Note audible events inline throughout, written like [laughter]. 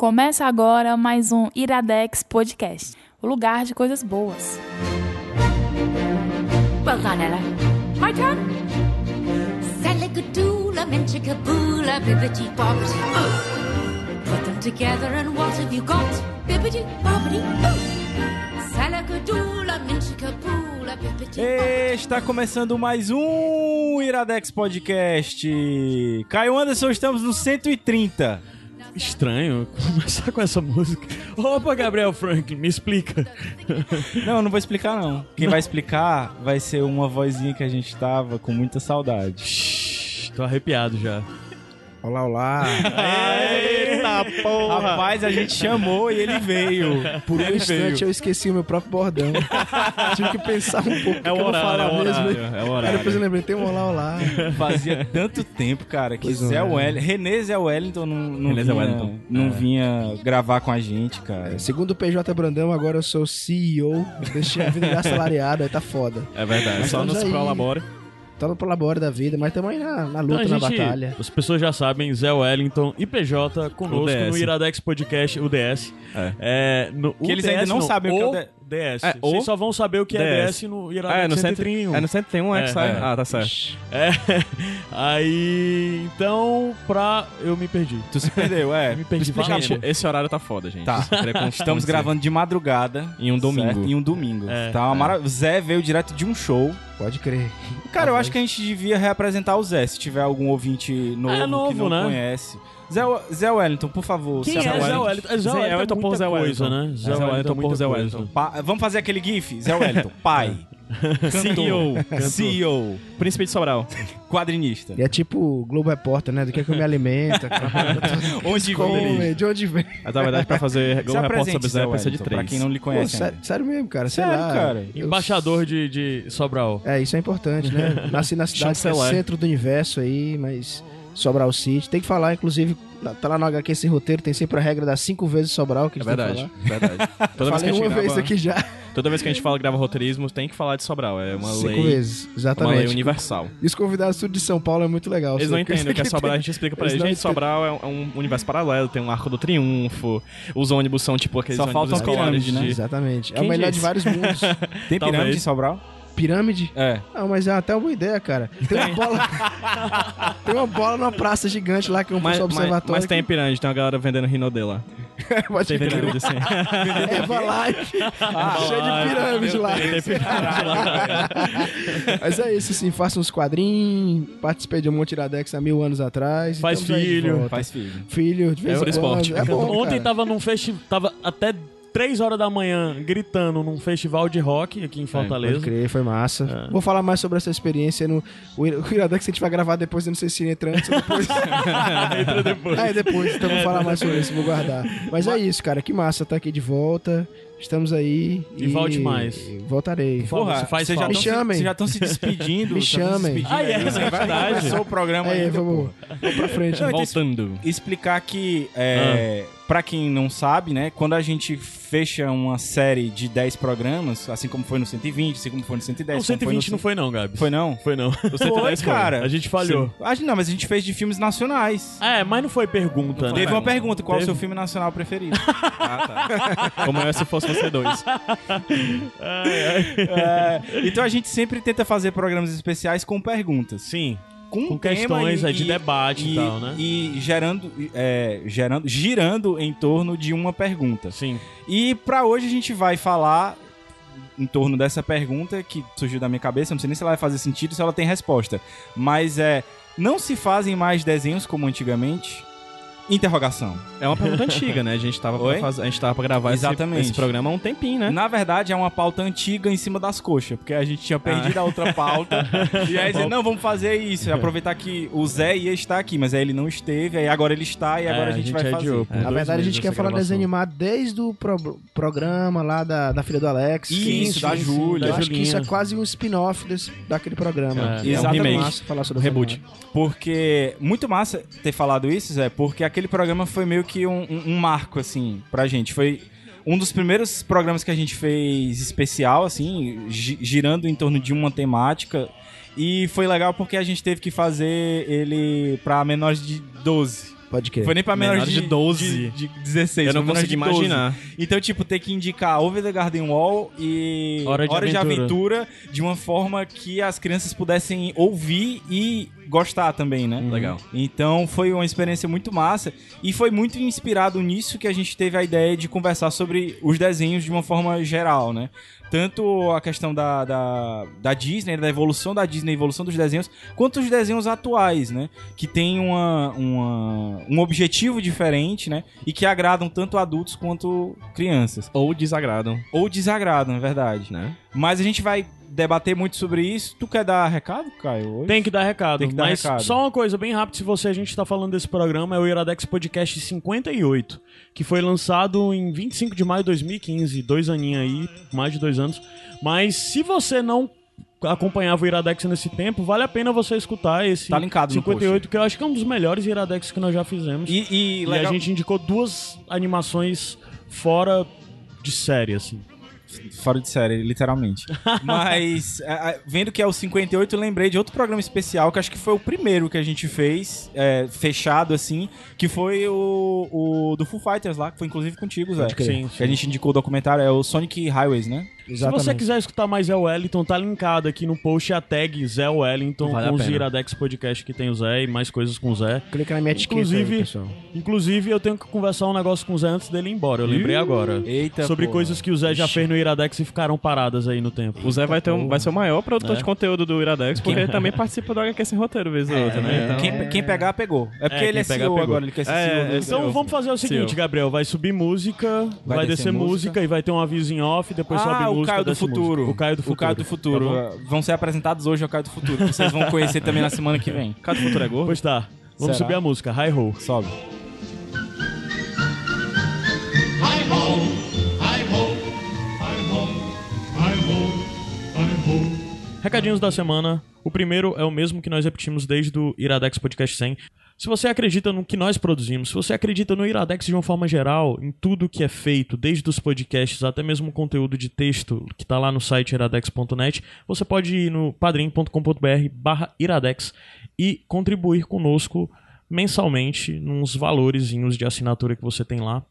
Começa agora mais um Iradex Podcast, o lugar de coisas boas. Well done, Ella. My turn. Salagadoola, menchikaboola, bibbidi bobbidi boo. Put them together and what have you got? Bibbidi bobbidi boo. Salagadoola, menchikaboola, bibbidi bobbidi Está começando mais um Iradex Podcast. Caio Anderson, estamos no 130. Estranho [laughs] começar com essa música. Opa, Gabriel Franklin, me explica. Não, eu não vou explicar não. Quem vai explicar vai ser uma vozinha que a gente tava com muita saudade. Shhh, tô arrepiado já. Olá, olá. Eita porra! Rapaz, a gente chamou e ele veio. Por um Ele instante veio. eu esqueci o meu próprio bordão. [laughs] Tive que pensar um pouco o É o que eu vou horário, falar é o mesmo. horário, é o Aí horário. depois eu lembrei, tem um olá, olá. Fazia tanto tempo, cara, que Pois Zé é. Wellington, Renê Zé Wellington não, não, vinha, Wellington. não É. vinha gravar com a gente, cara. Segundo o PJ Brandão, agora eu sou CEO. Deixei a vida de assalariado, aí tá foda. É verdade, Mas só nos aí. prolabore. Tá no prolabore da vida, mas também na, na luta, Então, na gente- batalha. As pessoas já sabem, Zé Wellington e PJ conosco no Iradex Podcast, o DS. É. É, no, Que eles ainda não sabem o que é o DS. É, Vocês só vão saber o que é DS, DS. no Ah, Iradex é no 131. 131. É no 131 é que É, sai? é. Ah, tá certo. É. [laughs] Aí, então, pra... Eu me perdi. Tu se perdeu, é. [laughs] Me perdi. Gente, esse horário tá foda, gente. Tá. Con- Estamos gravando de madrugada. Em um domingo. certo? Em um domingo. É. tá uma maravilha. Zé veio direto de um show. Pode crer. Cara, eu acho que a gente devia reapresentar o Zé, se tiver algum ouvinte novo, É novo, que não né? conhece. Zé, Zé Wellington, por favor. Quem é Zé. Wellington? Zé Zé Wellington é por muita Zé Wellington. né? Zé Wellington por Zé. Wellington. Vamos fazer aquele gif? Zé Wellington, [laughs] pai. CEO. CEO. Príncipe de Sobral. Quadrinista. E é tipo Globo Repórter, né? Do que é que eu me alimento. [laughs] Onde vem? de onde vem? Mas na verdade, pra fazer Globo Repórter sobre Zé precisa de Wellington, pra três. quem não lhe Pô, conhece sério, ainda. sério mesmo, cara. Sei Sério, lá. cara. Eu- Embaixador de, de Sobral. É, isso é importante, né? [laughs] Nasci na cidade que é centro do universo aí, mas Sobral City. Tem que falar, inclusive, tá lá no HQ esse roteiro, tem sempre a regra das cinco vezes Sobral que a É gente tem que verdade, falar. verdade. [laughs] Toda vez, que Falei a gente uma grava, vez aqui já. toda vez que a gente fala grava roteirismo, tem que falar de Sobral. É uma Cinco lei, vezes, uma lei exatamente. universal. E os convidados tudo de São Paulo é muito legal. Eles não entendem o que é Sobral, a gente explica pra Eles eles. Gente, Sobral é um, é um universo paralelo, tem um arco do triunfo, os ônibus são tipo aqueles Só ônibus faltam escolares pirâmide, né? de... Exatamente. é Quem o melhor disse? de vários mundos. [laughs] Tem pirâmide em Sobral? Pirâmide? É. Não, mas é até uma boa ideia, cara. Tem uma bola. [laughs] tem uma bola numa praça gigante lá que é um Mas, mas, observatório. mas tem pirâmide, tem uma galera vendendo rinodê lá. [laughs] Pode Tem pirâmide assim. [laughs] Herbalife. Cheio de pirâmide lá. Tem pirâmide lá. Mas é isso, assim, faça uns quadrinhos, participei de um monte Iradex há mil anos atrás. Faz de filho. Faz filho. Filho, de vez É em quando. É bom, Ontem cara. tava num festival. Tava até 3 horas da manhã gritando num festival de rock aqui em Pode Fortaleza. crer, foi massa. É. Vou falar mais sobre essa experiência no o Ir- o Iradex a gente vai gravar depois, eu não sei se entra antes ou depois. [laughs] Entra depois. É, depois, então vou falar mais sobre isso, vou guardar. Mas é isso, cara, que massa tá aqui de volta. Estamos aí. E volte mais. Voltarei. Porra, Você faz vocês já Me chamem. Vocês já estão se despedindo. [laughs] Me chamem. despedindo Ah, é, aí. isso é Nem verdade. Começou o programa Aí, ainda, vamos, vamos pra frente. Não, então, Voltando. explicar que, é, pra quem não sabe, né, quando a gente fecha uma série de 10 programas, assim como foi no 120, assim como foi no 110, O como 120 no não foi, não, Gabi. Foi não? Foi não. O Foi, [laughs] cara. A gente falhou. A gente, não, mas a gente fez de filmes nacionais. É, mas não foi pergunta, né? Teve uma pergunta, qual é o Teve? seu filme nacional preferido? [laughs] Ah, tá. Como é se fosse você dois. [laughs] É, então a gente sempre tenta fazer programas especiais com perguntas. Sim. Com, Com questões e- de debate e tal, né? E gerando, é, gerando, girando em torno de uma pergunta. Sim. E pra hoje a gente vai falar em torno dessa pergunta que surgiu da minha cabeça. Não sei nem se ela vai fazer sentido, se ela tem resposta. Mas é, não se fazem mais desenhos como antigamente? Interrogação. É uma pergunta antiga, né? A gente tava, pra, fazer, a gente tava pra gravar esse, Exatamente. esse programa há um tempinho, né? Na verdade, é uma pauta antiga em cima das coxas, porque a gente tinha perdido Ah. a outra pauta. [laughs] e aí dizer, não, vamos fazer isso. Aproveitar que o Zé ia estar aqui, mas aí ele não esteve, aí agora ele está e agora É, a gente, vai fazer. adiou por Na dois verdade, a gente quer falar desenho animado desde o pro- programa lá da, da filha do Alex. Isso, da sim, Júlia. Eu da acho que isso é Julinha. quase um spin-off desse- daquele programa. É, é exatamente. um falar sobre essa Reboot. Porque, muito massa ter falado isso, Zé, porque aquele programa foi meio que um, um- um marco, assim, pra gente. Foi um dos primeiros programas que a gente fez especial, assim, gi- girando em torno de uma temática. E foi legal porque a gente teve que fazer ele pra menores de 12. Pode crer. Foi nem pra menores Menores de, de 12. De, de 16. Eu não consegui de 12. imaginar. Então, tipo, ter que indicar Over the Garden Wall e Hora de Aventura. Aventura. de uma forma que as crianças pudessem ouvir e gostar também, né? Legal. Então foi uma experiência muito massa e foi muito inspirado nisso que a gente teve a ideia de conversar sobre os desenhos de uma forma geral, né? Tanto a questão da, da, da Disney, da evolução da Disney, a evolução dos desenhos, quanto os desenhos atuais, né? Que tem uma, uma, um objetivo diferente, né? E que agradam tanto adultos quanto crianças. Ou desagradam, Ou desagradam, é verdade. né? Mas a gente vai debater muito sobre isso. Tu quer dar recado, Caio? hoje? Tem que dar recado. Tem que dar mas recado. só uma coisa bem rápida, se você a gente tá falando desse programa, é o Iradex Podcast 58, que foi lançado em 25 de maio de 2015, dois aninhos aí, mais de dois anos. Mas se você não acompanhava o Iradex nesse tempo, vale a pena você escutar esse Tá linkado no 58, que eu acho que é um dos melhores Iradex que nós já fizemos. E, E, e, a gente indicou duas animações fora de série, assim. Fora de série, literalmente. [laughs] Mas, a- a- vendo que é o 58, eu lembrei de outro programa especial, que acho que foi o primeiro que a gente fez, é, fechado assim, que foi o, o do Foo Fighters lá, que foi inclusive contigo, Zé. crer. Sim, Que a gente indicou o documentário, é o Sonic Highways, né? Se você quiser escutar mais Zé Wellington, tá linkado aqui no post a tag Zé Wellington Vale a com os. Iradex Podcast que tem o Zé e mais coisas com o Zé. Clica na minha etiqueta Inclusive- aí, pessoal. Inclusive, eu tenho que conversar um negócio com o Zé antes dele ir embora. Eu lembrei agora. Eita, Sobre pô. coisas que o Zé já fez no Iradex e ficaram paradas aí no tempo. O Zé vai, ter um, vai ser o maior produtor É. de conteúdo do Iradex, porque ele também participa do HQ Sem Roteiro, vez ou outra, né? Então, Quem, quem pegar, pegou. É porque É, ele é pegar, CEO pegou. agora, ele quer ser É, CEO. Então vamos fazer o seguinte. Gabriel. Vai subir música, vai, Vai descer, descer música, música. e vai ter um aviso em off, depois sobe ah, o. Caio do música. Futuro. O Caio do Futuro. O Caio do Futuro. Tá? Vão ser apresentados hoje ao Caio do Futuro. Vocês vão conhecer também na semana que vem. Cada futuro é gordo. Pois tá. Vamos Será? subir a música. Hi Ho. Sobe. Recadinhos da semana. O primeiro é o mesmo que nós repetimos desde o Iradex Podcast 100. Se você acredita no que nós produzimos, se você acredita no Iradex de uma forma geral, em tudo que é feito, desde os podcasts até mesmo o conteúdo de texto que está lá no site iradex.net, você pode ir no padrim.com.br barra iradex e contribuir conosco mensalmente nos valorezinhos de assinatura que você tem lá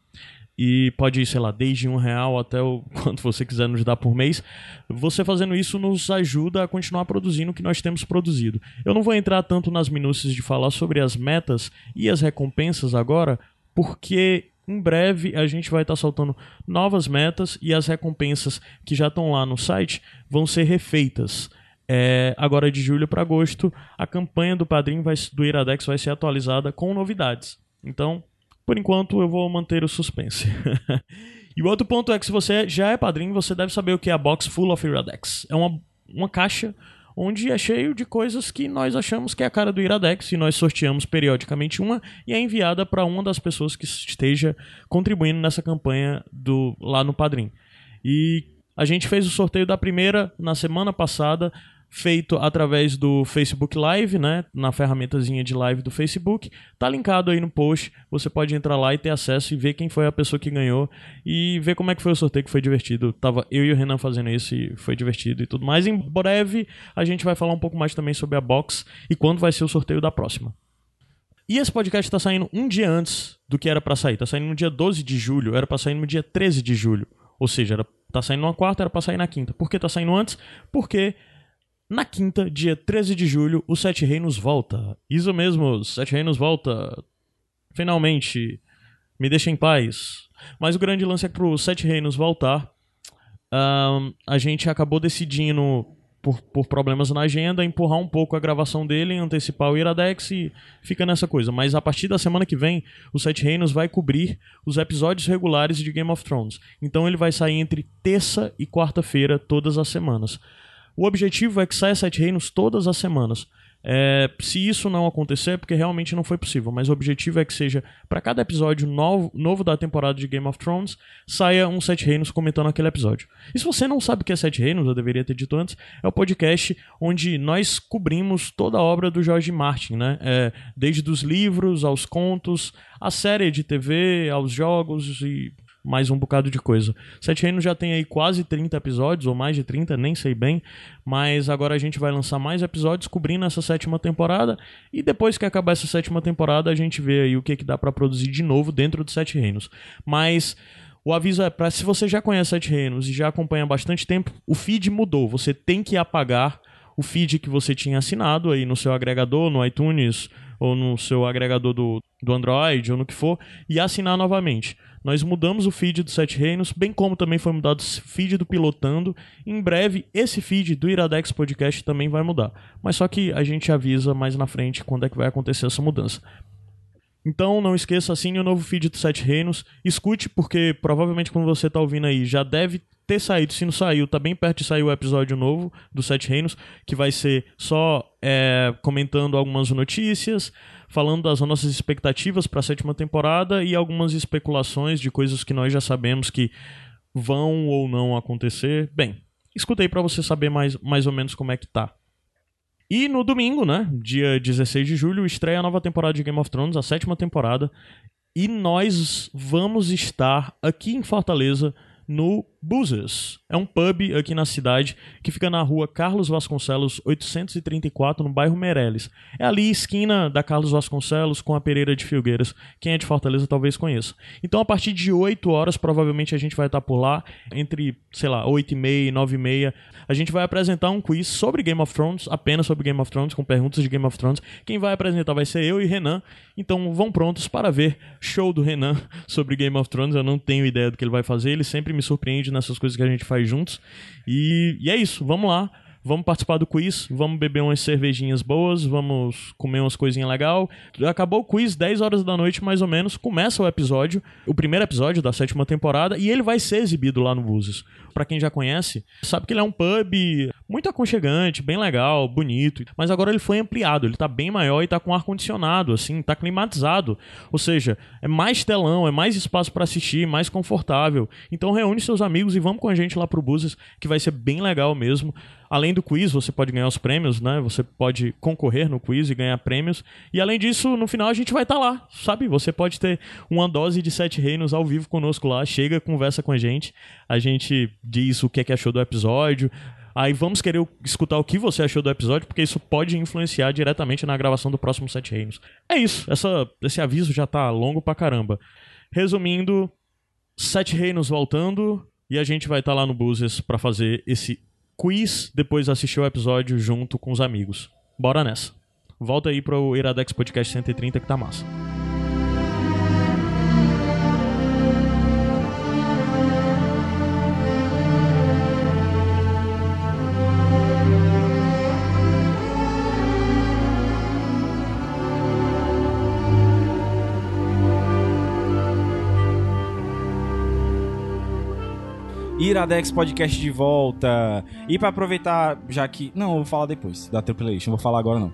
e pode ir, sei lá, desde um real até o [laughs] quanto você quiser nos dar por mês. Você fazendo isso nos ajuda a continuar produzindo o que nós temos produzido. Eu não vou entrar tanto nas minúcias de falar sobre as metas e as recompensas agora, porque em breve a gente vai estar soltando novas metas e as recompensas que já estão lá no site vão ser refeitas. É, agora de julho para agosto, a campanha do Padrim vai, do Iradex vai ser atualizada com novidades. Então, por enquanto, eu vou manter o suspense. [laughs] e o outro ponto é que se você já é padrinho, você deve saber o que é a Box Full of Iradex. É uma, uma caixa onde é cheio de coisas que nós achamos que é a cara do Iradex e nós sorteamos periodicamente uma e é enviada para uma das pessoas que esteja contribuindo nessa campanha do lá no Padrim. E a gente fez o sorteio da primeira na semana passada, feito através do Facebook Live, né, na ferramentazinha de live do Facebook. Tá linkado aí no post. Você pode entrar lá e ter acesso e ver quem foi a pessoa que ganhou e ver como é que foi o sorteio que foi divertido. Tava eu e o Renan fazendo isso e foi divertido e tudo mais. Em breve a gente vai falar um pouco mais também sobre a box e quando vai ser o sorteio da próxima. E esse podcast tá saindo um dia antes do que era pra sair. Tá saindo no dia 12 de julho, era pra sair no dia 13 de julho. Ou seja, era, tá saindo numa quarta, era pra sair na quinta. Por que tá saindo antes? Porque na quinta, dia 13 de julho, o Sete Reinos volta. Isso mesmo, Sete Reinos volta. Finalmente. Me deixa em paz. Mas o grande lance é que pro Sete Reinos voltar, ahn, a gente acabou decidindo, por, por problemas na agenda, empurrar um pouco a gravação dele, antecipar o Iradex e fica nessa coisa. Mas a partir da semana que vem, o Sete Reinos vai cobrir os episódios regulares de Game of Thrones. Então ele vai sair entre terça e quarta-feira, todas as semanas. O objetivo é que saia Sete Reinos todas as semanas. É, se isso não acontecer, é porque realmente não foi possível, mas o objetivo é que seja, para cada episódio novo, novo da temporada de Game of Thrones, saia um Sete Reinos comentando aquele episódio. E se você não sabe o que é Sete Reinos, eu deveria ter dito antes, é o podcast onde nós cobrimos toda a obra do George Martin, né? É, desde os livros aos contos, a série de TV, aos jogos e mais um bocado de coisa. Sete Reinos já tem aí quase 30 episódios, ou mais de 30, nem sei bem, mas agora a gente vai lançar mais episódios cobrindo essa sétima temporada, e depois que acabar essa sétima temporada, a gente vê aí o que, que dá pra produzir de novo dentro do Sete Reinos. Mas o aviso é para se você já conhece Sete Reinos e já acompanha há bastante tempo, o feed mudou. Você tem que apagar o feed que você tinha assinado aí no seu agregador, no iTunes ou no seu agregador do, do Android ou no que for, e assinar novamente. Nós mudamos o feed do Sete Reinos, bem como também foi mudado o feed do Pilotando. Em breve, esse feed do Iradex Podcast também vai mudar. Mas só que a gente avisa mais na frente quando é que vai acontecer essa mudança. Então não esqueça, assine o novo feed do Sete Reinos. Escute, porque provavelmente quando você está ouvindo aí já deve ter saído. Se não saiu, tá bem perto de sair o episódio novo do Sete Reinos, que vai ser só é, comentando algumas notícias, falando das nossas expectativas para a sétima temporada e algumas especulações de coisas que nós já sabemos que vão ou não acontecer. Bem, escuta aí para você saber mais, mais ou menos como é que tá. E no domingo, né, dia 16 de julho, estreia a nova temporada de Game of Thrones, a sétima temporada. E nós vamos estar aqui em Fortaleza no Buzzers. É um pub aqui na cidade que fica na rua Carlos Vasconcelos 834, no bairro Meireles. É ali esquina da Carlos Vasconcelos com a Pereira de Filgueiras. Quem é de Fortaleza talvez conheça. Então a partir de 8 horas provavelmente a gente vai estar por lá entre, sei lá, 8 e meia e 9 e meia. A gente vai apresentar um quiz sobre Game of Thrones, apenas sobre Game of Thrones, com perguntas de Game of Thrones. Quem vai apresentar vai ser eu e Renan. Então vão prontos para ver show do Renan [laughs] sobre Game of Thrones. Eu não tenho ideia do que ele vai fazer. Ele sempre me surpreende nessas coisas que a gente faz juntos. E, e é isso, vamos lá. Vamos participar do quiz, vamos beber umas cervejinhas boas, vamos comer umas coisinhas legal. Acabou o quiz, 10 horas da noite mais ou menos, começa o episódio, o primeiro episódio da sétima temporada, e ele vai ser exibido lá no Búzios. Pra quem já conhece, sabe que ele é um pub muito aconchegante, bem legal, bonito, mas agora ele foi ampliado, ele tá bem maior e tá com ar condicionado, assim, tá climatizado. Ou seja, é mais telão, é mais espaço para assistir, mais confortável. Então reúne seus amigos e vamos com a gente lá pro Búzios, que vai ser bem legal mesmo. Além do quiz, você pode ganhar os prêmios, né? Você pode concorrer no quiz e ganhar prêmios. E além disso, no final a gente vai estar tá lá, sabe? Você pode ter uma dose de Sete Reinos ao vivo conosco lá. Chega, conversa com a gente. A gente diz o que é que achou do episódio. Aí vamos querer escutar o que você achou do episódio, porque isso pode influenciar diretamente na gravação do próximo Sete Reinos. É isso, essa, esse aviso já tá longo pra caramba. Resumindo, Sete Reinos voltando, e a gente vai estar tá lá no Buses para fazer esse quiz, depois assistir o episódio junto com os amigos. Bora nessa. Volta aí pro Iradex Podcast 130 que tá massa. Iradex Podcast de volta. E pra aproveitar, já que. Não, eu vou falar depois da playlist, não vou falar agora não.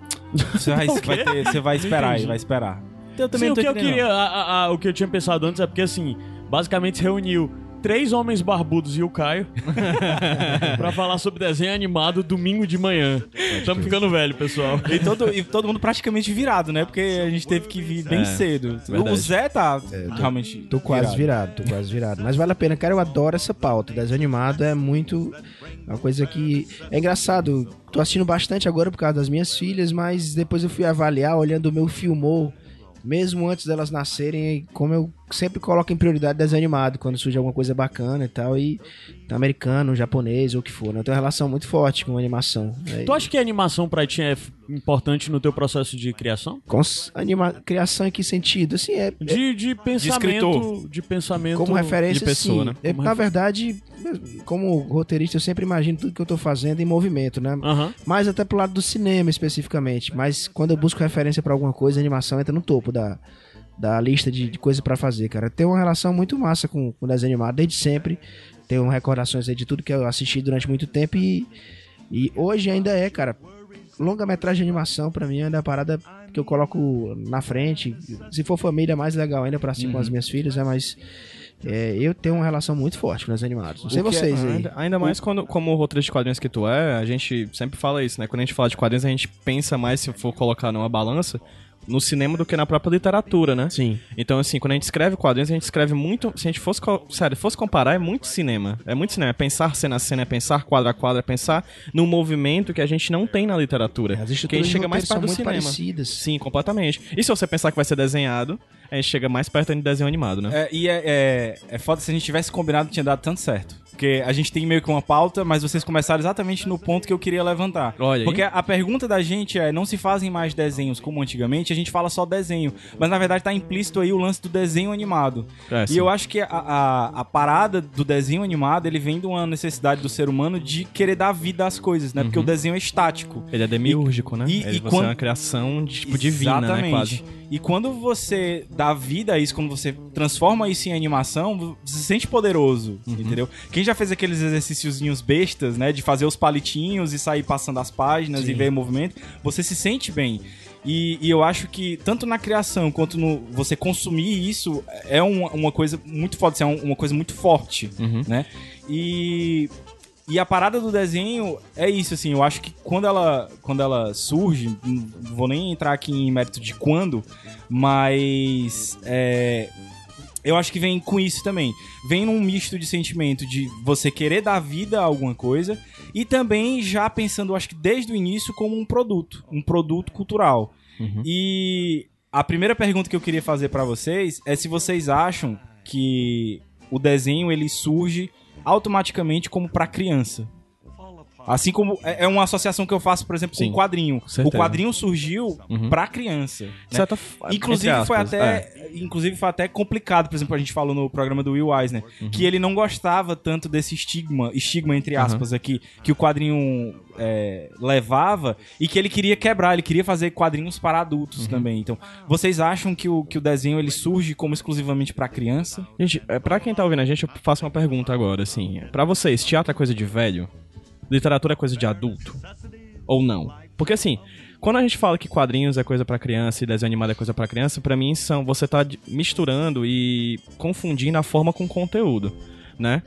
Você vai, [laughs] vai, ter, você vai esperar aí, vai esperar. Eu também Sim, não o tô que eu queria, a- a- a- o que eu tinha pensado antes é porque assim, basicamente reuniu três homens barbudos e o Caio [laughs] pra falar sobre desenho animado domingo de manhã. Estamos ficando velho, pessoal. E todo, e todo mundo praticamente virado, né? Porque a gente teve que vir bem É, cedo. verdade. O Zé tá realmente. Tô quase virado. tô quase virado. Mas vale a pena, cara, eu adoro essa pauta. Desenho animado é muito. é Uma coisa que. É engraçado. Tô assistindo bastante agora por causa das minhas filhas, mas depois eu fui avaliar, olhando o meu filmou, mesmo antes delas nascerem, e como eu sempre coloco em prioridade desenho animado, quando surge alguma coisa bacana e tal, e tá americano, japonês ou o que for, né? Eu tenho uma relação muito forte com animação. né? Tu acha que a animação pra ti é importante no teu processo de criação? Anima... Criação em que sentido? Assim, é, De, de pensamento. escritor. De, pensamento. como referência, de pessoa, sim. né? É, Como na verdade, como roteirista, eu sempre imagino tudo que eu tô fazendo em movimento, né? Mais até pro lado do cinema, especificamente. Mas quando eu busco referência pra alguma coisa, a animação entra no topo da, da lista de, de coisas pra fazer, cara. Tem uma relação muito massa com o desenho animado, desde sempre. Tenho recordações de tudo que eu assisti durante muito tempo e, e hoje ainda é, cara. Longa-metragem de animação, pra mim, ainda é a parada que eu coloco na frente. Se for família, é mais legal ainda pra assistir com as minhas filhas, né? Mas é, eu tenho uma relação muito forte com os animados. Não sei O é- vocês aí. Ainda, ainda mais quando, como roteirista de quadrinhos que tu é, a gente sempre fala isso, né? Quando a gente fala de quadrinhos, a gente pensa mais se for colocar numa balança no cinema do que na própria literatura, né? Sim. Então, assim, quando a gente escreve quadrinhos, a gente escreve muito. Se a gente fosse. Sério, fosse comparar, é muito cinema. É muito cinema. É pensar cena a cena, é pensar quadro a quadro, é pensar num movimento que a gente não tem na literatura. As que a gente chega mais perto são do muito cinema. parecidas. Sim, completamente. E se você pensar que vai ser desenhado, a gente chega mais perto de desenho animado, né? É, e é, é, é foda se a gente tivesse combinado tinha dado tanto certo. Porque a gente tem meio que uma pauta, mas vocês começaram exatamente no ponto que eu queria levantar. Olha aí. Porque a pergunta da gente é: não se fazem mais desenhos como antigamente, a gente fala só desenho. Mas na verdade tá implícito aí o lance do desenho animado. É, e eu acho que a, a, a parada do desenho animado ele vem de uma necessidade do ser humano de querer dar vida às coisas, né? Porque o desenho é estático. Ele é demiúrgico, né? e- Ele e você quando- é uma criação de, tipo, divina, né? Quase. E quando você dá vida a isso, quando você transforma isso em animação, você se sente poderoso, Uhum. entendeu? Quem já fez aqueles exercíciozinhos bestas, né? De fazer os palitinhos e sair passando as páginas e ver movimento, você se sente bem. E, e eu acho que tanto na criação quanto no você consumir isso é uma, uma coisa muito forte, é um- uma coisa muito forte, Uhum. né? E e a parada do desenho é isso, assim, eu acho que quando ela, quando ela surge, não vou nem entrar aqui em mérito de quando, mas é, eu acho que vem com isso também. Vem num misto de sentimento de você querer dar vida a alguma coisa e também já pensando, acho que desde o início, como um produto, um produto cultural. E a primeira pergunta que eu queria fazer pra vocês é se vocês acham que o desenho ele surge automaticamente como pra criança. Assim como é é uma associação que eu faço, por exemplo, com Sim, o quadrinho. O quadrinho surgiu pra criança. né? Certa f- Inclusive entre foi, aspas, até, é. inclusive foi até complicado, por exemplo, a gente falou no programa do Will Eisner, Uhum. que ele não gostava tanto desse estigma, estigma entre aspas aqui, que o quadrinho é, levava e que ele queria quebrar, ele queria fazer quadrinhos para adultos Uhum. também. Então, vocês acham que o, que o desenho ele surge como exclusivamente para criança? Gente, é, pra quem tá ouvindo a gente, eu faço uma pergunta agora, assim. Pra vocês, teatro é coisa de velho? Literatura é coisa de adulto? Ou não? Porque assim, quando a gente fala que quadrinhos é coisa pra criança e desenho animado é coisa pra criança, pra mim são você tá misturando e confundindo a forma com o conteúdo, né?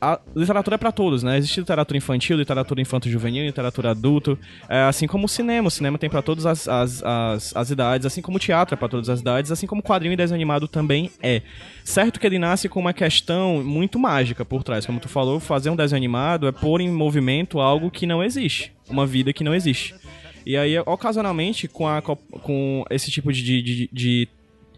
A literatura é pra todos, né? Existe literatura infantil, literatura infanto-juvenil, literatura adulto, é, assim como o cinema. O cinema tem pra todas as, as, as, as idades, assim como o teatro é pra todas as idades, assim como o quadrinho e desenho animado também é. Certo que ele nasce com uma questão muito mágica por trás. Como tu falou, fazer um desenho animado é pôr em movimento algo que não existe. Uma vida que não existe. E aí, ocasionalmente, com, a, com esse tipo de, de, de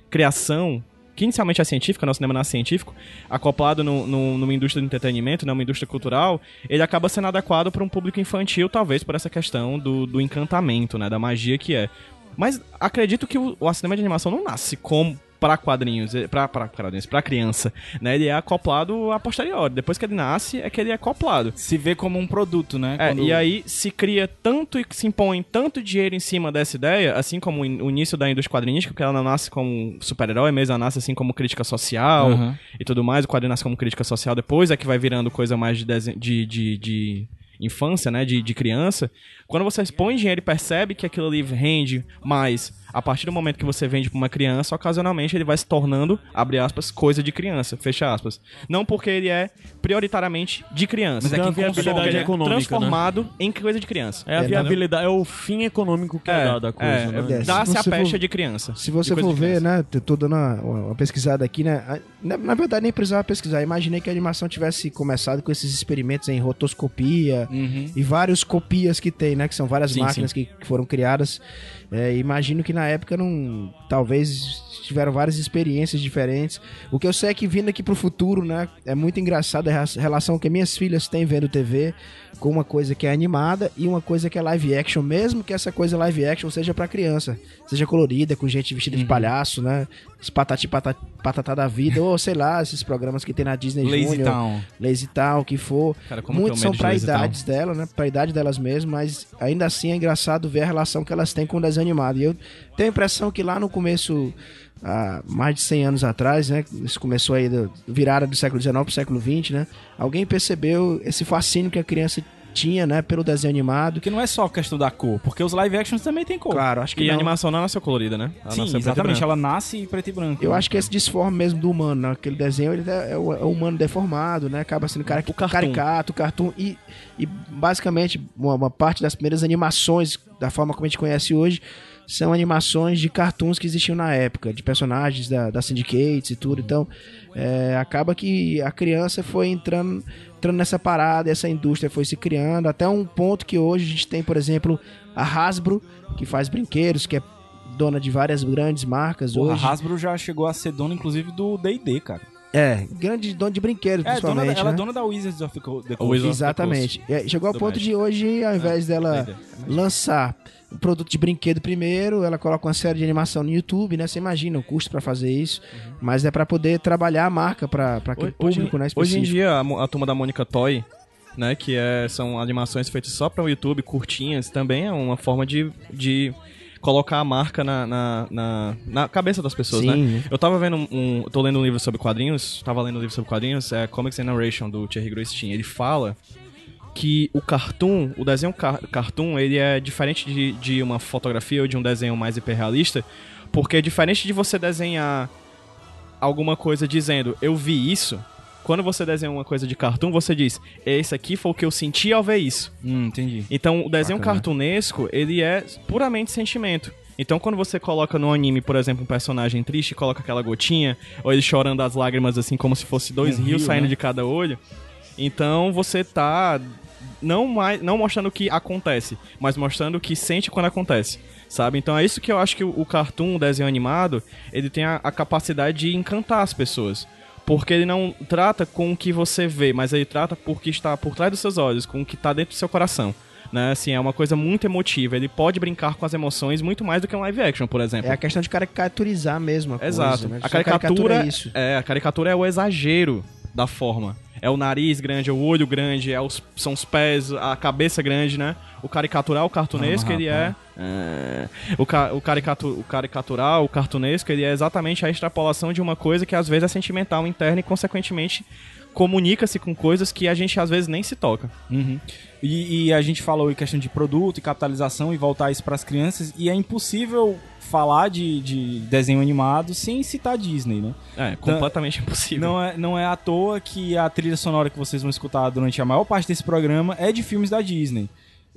criação, que inicialmente é científica, né, o cinema nasce científico, acoplado no, no- numa indústria de entretenimento, né, uma indústria cultural, ele acaba sendo adequado para um público infantil, talvez por essa questão do, do encantamento, né, da magia que é. Mas acredito que o, o cinema de animação não nasce como para quadrinhos, eh, pra quadrinhos, pra criança, né? Ele é acoplado a posteriori. Depois que ele nasce, é que ele é acoplado. Se vê como um produto, né? É, Quando- e aí se cria tanto e se impõe tanto dinheiro em cima dessa ideia, assim como o início da indústria quadrinística, porque ela não nasce como super-herói mesmo, ela nasce assim como crítica social Uhum. e tudo mais. O quadrinho nasce como crítica social depois, é que vai virando coisa mais de, de, de, de infância, né? De, de criança. Quando você põe dinheiro e percebe que aquilo ali rende mais, a partir do momento que você vende pra uma criança, ocasionalmente ele vai se tornando, abre aspas, coisa de criança, fecha aspas. Não porque ele é prioritariamente de criança. Mas é a viabilidade é econômica, né? transformado em coisa de criança. É a É, viabilidade, é o fim econômico que é, dado à coisa, é, né? É, Dá-se se a pecha for- de criança. Se você for ver, né? Eu tô dando uma, uma pesquisada aqui, né? Na, na verdade, nem precisava pesquisar. Imaginei que a animação tivesse começado com esses experimentos em rotoscopia Uhum. e vários copias que tem, né? Que são várias Sim, máquinas Que, que foram criadas. É, imagino que na época não. Talvez tiveram várias experiências diferentes. O que eu sei é que vindo aqui pro futuro, né? É muito engraçado a relação que minhas filhas têm vendo TV com uma coisa que é animada e uma coisa que é live action, mesmo que essa coisa live action seja pra criança, seja colorida, com gente vestida Uhum. de palhaço, né? Os patati patati, patatá da vida, ou sei lá, esses programas que tem na Disney Lazy Junior, Town. Lazy Town, o que for. Cara, Muitos são pra Lazy Town? idades dela, né? Pra idade delas mesmas, mas ainda assim é engraçado ver a relação que elas têm com o desenho animado. E eu tenho a impressão que lá no começo, há mais de 100 anos atrás, né? Isso começou aí, da virada do século XIX pro século XX, né? Alguém percebeu esse fascínio que a criança tinha, né? Pelo desenho animado. Porque não é só questão da cor, porque os live actions também tem cor. Claro, acho que E a não. animação não nasceu colorida, né? Ela Sim, e exatamente. Ela nasce em preto e branco. Eu né? acho que esse desforme mesmo do humano, né? aquele desenho, ele é, é o, é o humano deformado, né? Acaba sendo cara, O cartoon. caricato, cartoon. E, e basicamente, uma, uma parte das primeiras animações, da forma como a gente conhece hoje, são animações de cartoons que existiam na época, de personagens da, da Syndicates e tudo. Então, é, acaba que a criança foi entrando, entrando nessa parada, essa indústria foi se criando, até um ponto que hoje a gente tem, por exemplo, a Hasbro, que faz brinquedos, que é dona de várias grandes marcas Porra, hoje. a Hasbro já chegou a ser dona, inclusive, do D&D, cara. É, grande dona de brinquedos, É, dona, principalmente. ela é né? dona da Wizards of the Coast. Wizards of the Exatamente. É, chegou ao do ponto de hoje, ao invés dela D&D. lançar o produto de brinquedo primeiro, ela coloca uma série de animação no YouTube, né? Você imagina o custo pra fazer isso, mas é pra poder trabalhar a marca pra pra aquele Hoje, público, né? hoje em específico. dia, a, a turma da Mônica Toy, né, que é, são animações feitas só para o YouTube, curtinhas, também é uma forma de, de colocar a marca na, na, na, na cabeça das pessoas, Sim. né? Eu tava vendo um, tô lendo um livro sobre quadrinhos, tava lendo um livro sobre quadrinhos, é Comics and Narration, do Thierry Groistin. Ele fala que o cartoon, o desenho car cartoon, ele é diferente de, de uma fotografia ou de um desenho mais hiperrealista, porque é diferente de você desenhar alguma coisa dizendo, eu vi isso, quando você desenha uma coisa de cartoon, você diz, esse aqui foi o que eu senti ao ver isso. Hum, entendi. Então, o desenho Bacana. cartunesco, ele é puramente sentimento. Então, quando você coloca no anime, por exemplo, um personagem triste e coloca aquela gotinha, ou ele chorando as lágrimas assim, como se fosse dois Um rios rio, saindo né? de cada olho, então você tá não mais não mostrando o que acontece, mas mostrando o que sente quando acontece, sabe? Então é isso que eu acho que o, o cartoon, o desenho animado, ele tem a, a capacidade de encantar as pessoas. Porque ele não trata com o que você vê, mas ele trata por que está por trás dos seus olhos, com o que está dentro do seu coração. Né? Assim, é uma coisa muito emotiva. Ele pode brincar com as emoções muito mais do que um live action, por exemplo. É a questão de caricaturizar mesmo a coisa. Exato. né? A Só caricatura, é isso. é, a caricatura é o exagero da forma. É o nariz grande, é o olho grande, é os, são os pés, a cabeça grande, né? O caricatural, o cartunesco, Ah, ele é. é, o, ca, o, caricatu, o caricatural, o cartunesco, ele é exatamente a extrapolação de uma coisa que às vezes é sentimental interna e, consequentemente, comunica-se com coisas que a gente às vezes nem se toca. Uhum. E, e a gente falou em questão de produto e capitalização e voltar isso para as crianças, e é impossível falar de, de desenho animado sem citar Disney, né? É, completamente impossível. Não é, não é à toa que a trilha sonora que vocês vão escutar durante a maior parte desse programa é de filmes da Disney.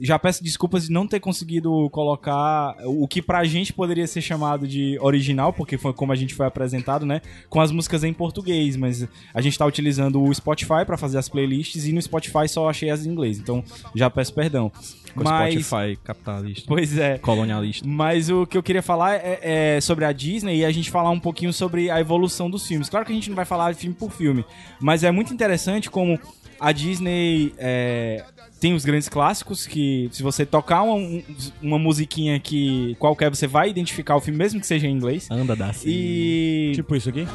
Já peço desculpas de não ter conseguido colocar o que pra gente poderia ser chamado de original, porque foi como a gente foi apresentado, né? Com as músicas em português, mas a gente tá utilizando o Spotify pra fazer as playlists e no Spotify só achei as em inglês, então já peço perdão. Com mas, Spotify capitalista, pois é. colonialista. Mas o que eu queria falar é, é sobre a Disney e a gente falar um pouquinho sobre a evolução dos filmes. Claro que a gente não vai falar filme por filme, mas é muito interessante como a Disney é, tem os grandes clássicos que se você tocar uma, um- uma musiquinha que qualquer você vai identificar o filme mesmo que seja em inglês. Anda da E Tipo isso aqui?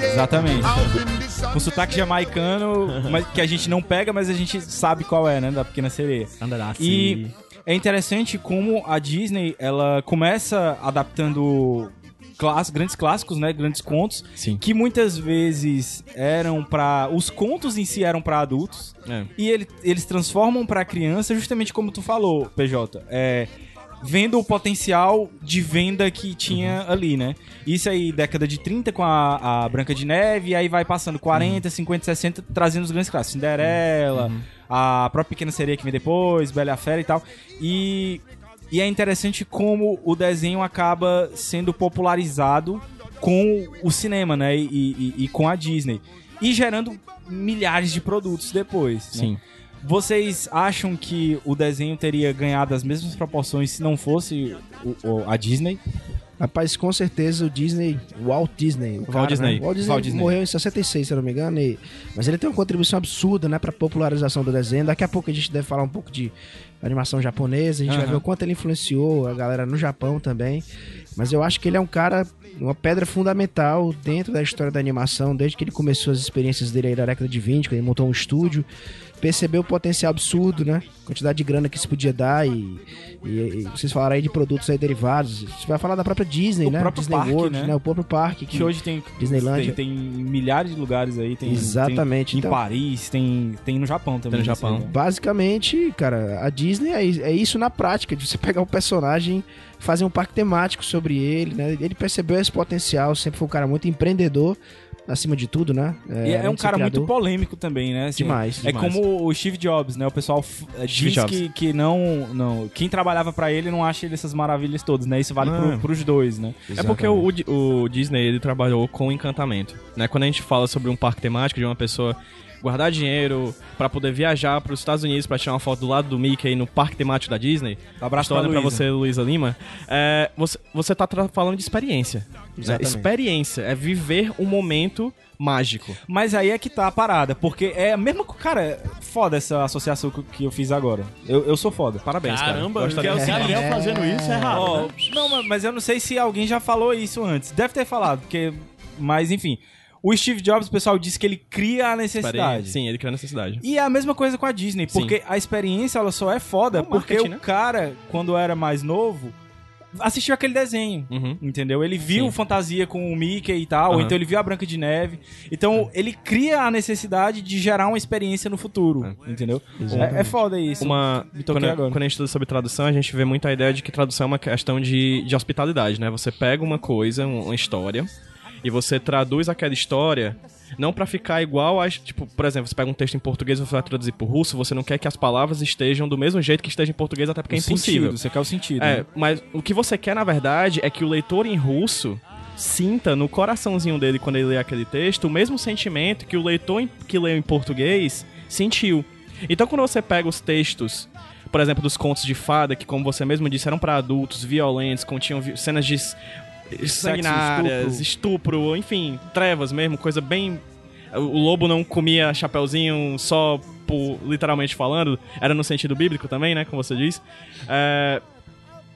Exatamente. com sotaque jamaicano, mas que a gente não pega, mas a gente sabe qual é, né, da Pequena Sereia. Anda da E é interessante como a Disney ela começa adaptando class- grandes clássicos, né, grandes contos, Sim. que muitas vezes eram pra. os contos em si eram pra adultos É. e ele- eles transformam pra criança, justamente como tu falou, PJ. É, vendo o potencial de venda que tinha ali, né? Isso aí, década de 30 com a, a Branca de Neve, e aí vai passando 40, 50, 60, trazendo os grandes clássicos. Cinderela, a própria Pequena Sereia que vem depois, Bela e Fera e tal. E, e é interessante como o desenho acaba sendo popularizado com o cinema, né? E, e- e com a Disney. E gerando milhares de produtos depois. né? Sim. Vocês acham que o desenho teria ganhado as mesmas proporções se não fosse o- o- a Disney? Rapaz, com certeza o Disney, o Walt Disney, o cara, Disney. né? O Walt Disney, Walt Disney. morreu em 66, se eu não me engano, e- mas ele tem uma contribuição absurda, né, pra popularização do desenho. Daqui a pouco a gente deve falar um pouco de animação japonesa, a gente vai Aham. ver o quanto ele influenciou a galera no Japão também. Mas eu acho que ele é um cara, uma pedra fundamental dentro da história da animação, desde que ele começou as experiências dele aí na década de 20, quando ele montou um estúdio, percebeu o potencial absurdo, né? Quantidade de grana que isso podia dar e, e- e vocês falaram aí de produtos aí derivados. Você vai falar da própria Disney, O né? próprio Disney parque, World, né? O próprio parque Que hoje tem, Disneylândia. tem, tem milhares de lugares aí. Tem, Exatamente, Tem, então- em Paris, tem, tem no Japão também. no isso Japão. aí, né? Basicamente, cara, a Disney é, é isso na prática, de você pegar um personagem, fazer um parque temático sobre ele, né? Ele percebeu esse potencial, sempre foi um cara muito empreendedor. Acima de tudo, né? E é além um cara muito polêmico também, né? Assim, Demais, É demais. como o Steve Jobs, né? O pessoal eh, Steve diz Jobs. que, que não, não. Quem trabalhava pra ele não acha ele essas maravilhas todas, né? Isso vale pro, Ah. pros dois, né? É porque o, o Disney ele trabalhou com encantamento, né? Quando a gente fala sobre um parque temático de uma pessoa guardar dinheiro pra poder viajar pros Estados Unidos pra tirar uma foto do lado do Mickey no parque temático da Disney. Abraço Estou olhando pra pra você, Luísa Lima. É, você, você tá falando de experiência. né? Exatamente. Experiência é viver um momento mágico. Mas aí é que tá a parada, porque é a mesma. Cara, é foda essa associação que- eu fiz agora. Eu, eu sou foda. Parabéns, Caramba, cara. Gostaria o Gabriel fazendo isso é raro. Ó, né? não, mas- mas eu não sei se alguém já falou isso antes. Deve ter falado, porque. Mas enfim. O Steve Jobs, o pessoal disse que ele cria a necessidade. Sim, ele criou necessidade. E é a mesma coisa com a Disney, Sim. porque a experiência ela só é foda É porque o né? cara, quando era mais novo, assistiu aquele desenho. Uhum. Entendeu? Ele viu Sim. fantasia com o Mickey e tal, ou Aham. então ele viu a Branca de Neve. Então ele cria a necessidade de gerar uma experiência no futuro. Entendeu? É, é foda isso. Uma, quando, agora. quando a gente estuda sobre tradução, a gente vê muito a ideia de que tradução é uma questão de, de hospitalidade, né? Você pega uma coisa, um- uma história, e você traduz aquela história não pra ficar igual a. Tipo, por exemplo, você pega um texto em português e você vai traduzir pro russo, você não quer que as palavras estejam do mesmo jeito que esteja em português, até porque é O impossível. sentido, você quer o sentido. É, né? mas o que você quer, na verdade, é que o leitor em russo sinta no coraçãozinho dele, quando ele lê aquele texto, o mesmo sentimento que o leitor que leu em português sentiu. Então, quando você pega os textos, por exemplo, dos contos de fada, que, como você mesmo disse, eram para adultos, violentos, continham cenas de sanguinárias, estupro. enfim, trevas mesmo, coisa bem. O lobo não comia chapeuzinho só por literalmente falando, era no sentido bíblico também, né? Como você diz. É,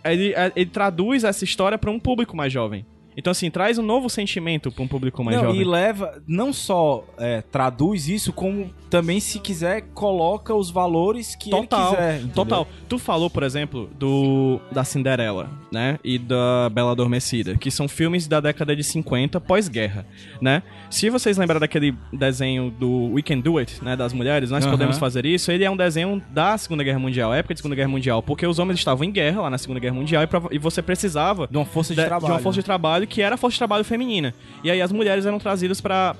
ele, é, ele traduz essa história para um público mais jovem. Então, assim, traz um novo sentimento para um público mais Não, jovem. e leva, não só é, traduz isso, como também, se quiser, coloca os valores que Total, ele quiser. entendeu? total. Tu falou, por exemplo, do da Cinderela, né? E da Bela Adormecida, que são filmes da década de 50, pós-guerra, né? Se vocês lembrarem daquele desenho do We Can Do It, né? Das mulheres, nós podemos fazer isso. Ele é um desenho da Segunda Guerra Mundial, época de Segunda Guerra Mundial, porque os homens estavam em guerra lá na Segunda Guerra Mundial e, pra- e você precisava De uma força de, de, trabalho. de uma força de trabalho que era a força de trabalho feminina. E aí as mulheres eram trazidas para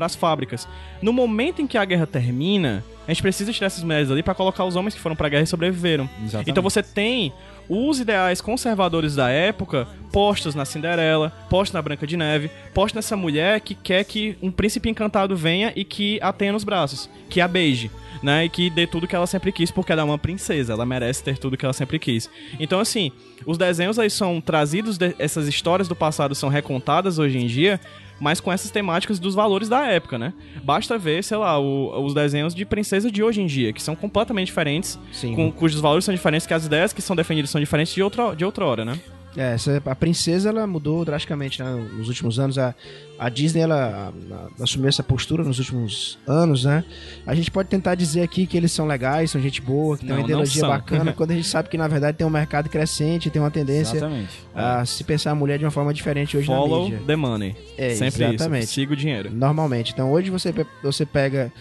as fábricas. No momento em que a guerra termina, a gente precisa tirar essas mulheres ali para colocar os homens que foram pra guerra e sobreviveram. Exatamente. Então você tem os ideais conservadores da época postos na Cinderela, postos na Branca de Neve, postos nessa mulher que quer que um príncipe encantado venha e que a tenha nos braços, que a beije. Né, e que dê tudo que ela sempre quis, porque ela é uma princesa, ela merece ter tudo que ela sempre quis. Então, assim, os desenhos aí são trazidos, de- essas histórias do passado são recontadas hoje em dia, mas com essas temáticas dos valores da época, né? Basta ver, sei lá, o- os desenhos de princesa de hoje em dia, que são completamente diferentes, com, cujos valores são diferentes, que as ideias que são defendidas são diferentes de outra, de outra hora, né? É, essa, a princesa ela mudou drasticamente né, nos últimos anos. A, a Disney ela, assumiu essa postura nos últimos anos, né? A gente pode tentar dizer aqui que eles são legais, são gente boa, que tem Não, uma não ideologia bacana, [laughs] quando a gente sabe que na verdade tem um mercado crescente, tem uma tendência Exatamente. a se pensar a mulher de uma forma diferente hoje na Follow mídia. the money. É, Sempre exatamente. isso. Siga o dinheiro. Normalmente. Então hoje você, você pega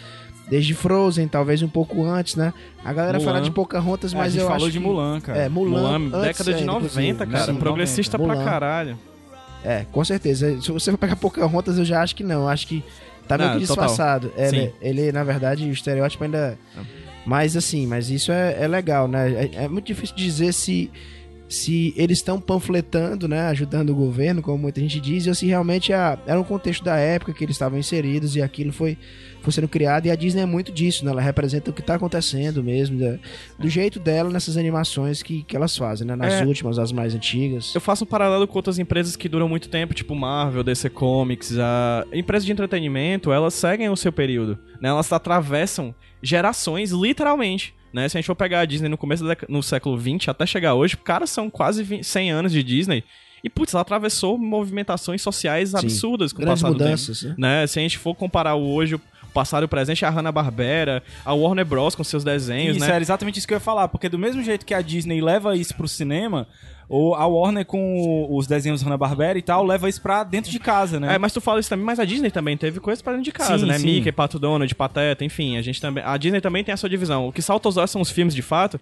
desde Frozen, talvez um pouco antes, né? A galera Mulan. fala de Pocahontas, É, mas a gente eu falou acho de Mulan, cara. É, Mulan, Mulan, década de ainda, 90, inclusive. cara. Sim, progressista 90. pra Mulan. caralho. É, com certeza. Se você for pegar Pocahontas, eu já acho que não. Eu Acho que tá meio Não, que disfarçado. É, ele, ele, na verdade, o estereótipo ainda. Mas assim, mas isso é, é legal, né? É, é muito difícil dizer se, se eles estão panfletando, né? Ajudando o governo, como muita gente diz, ou se realmente a- era um contexto da época que eles estavam inseridos e aquilo foi, foi sendo criado. E a Disney é muito disso, né? Ela representa o que tá acontecendo mesmo, da- do jeito dela nessas animações que, que elas fazem, né? Nas É. últimas, as mais antigas. Eu faço um paralelo com outras empresas que duram muito tempo, tipo Marvel, DC Comics, a empresas de entretenimento, elas seguem o seu período, né? Elas atravessam gerações, literalmente. Né? Se a gente for pegar a Disney no começo no século XX até chegar hoje, cara, são quase 20 100 anos de Disney. E, putz, ela atravessou movimentações sociais absurdas com o Grandes passar do tempo mudanças, né? né? Se a gente for comparar o hoje, passado e o presente, a Hanna-Barbera, a Warner Bros. com seus desenhos, Isso, né? era exatamente isso que eu ia falar, porque do mesmo jeito que a Disney leva isso pro cinema, ou a Warner com os desenhos Hanna-Barbera e tal, leva isso pra dentro de casa, né? É, mas tu fala isso também, mas a Disney também teve coisas pra dentro de casa, Sim, né? sim. Mickey, Pato Donald, Pateta, enfim, a gente também. A Disney também tem a sua divisão. O que salta aos olhos são os filmes de fato,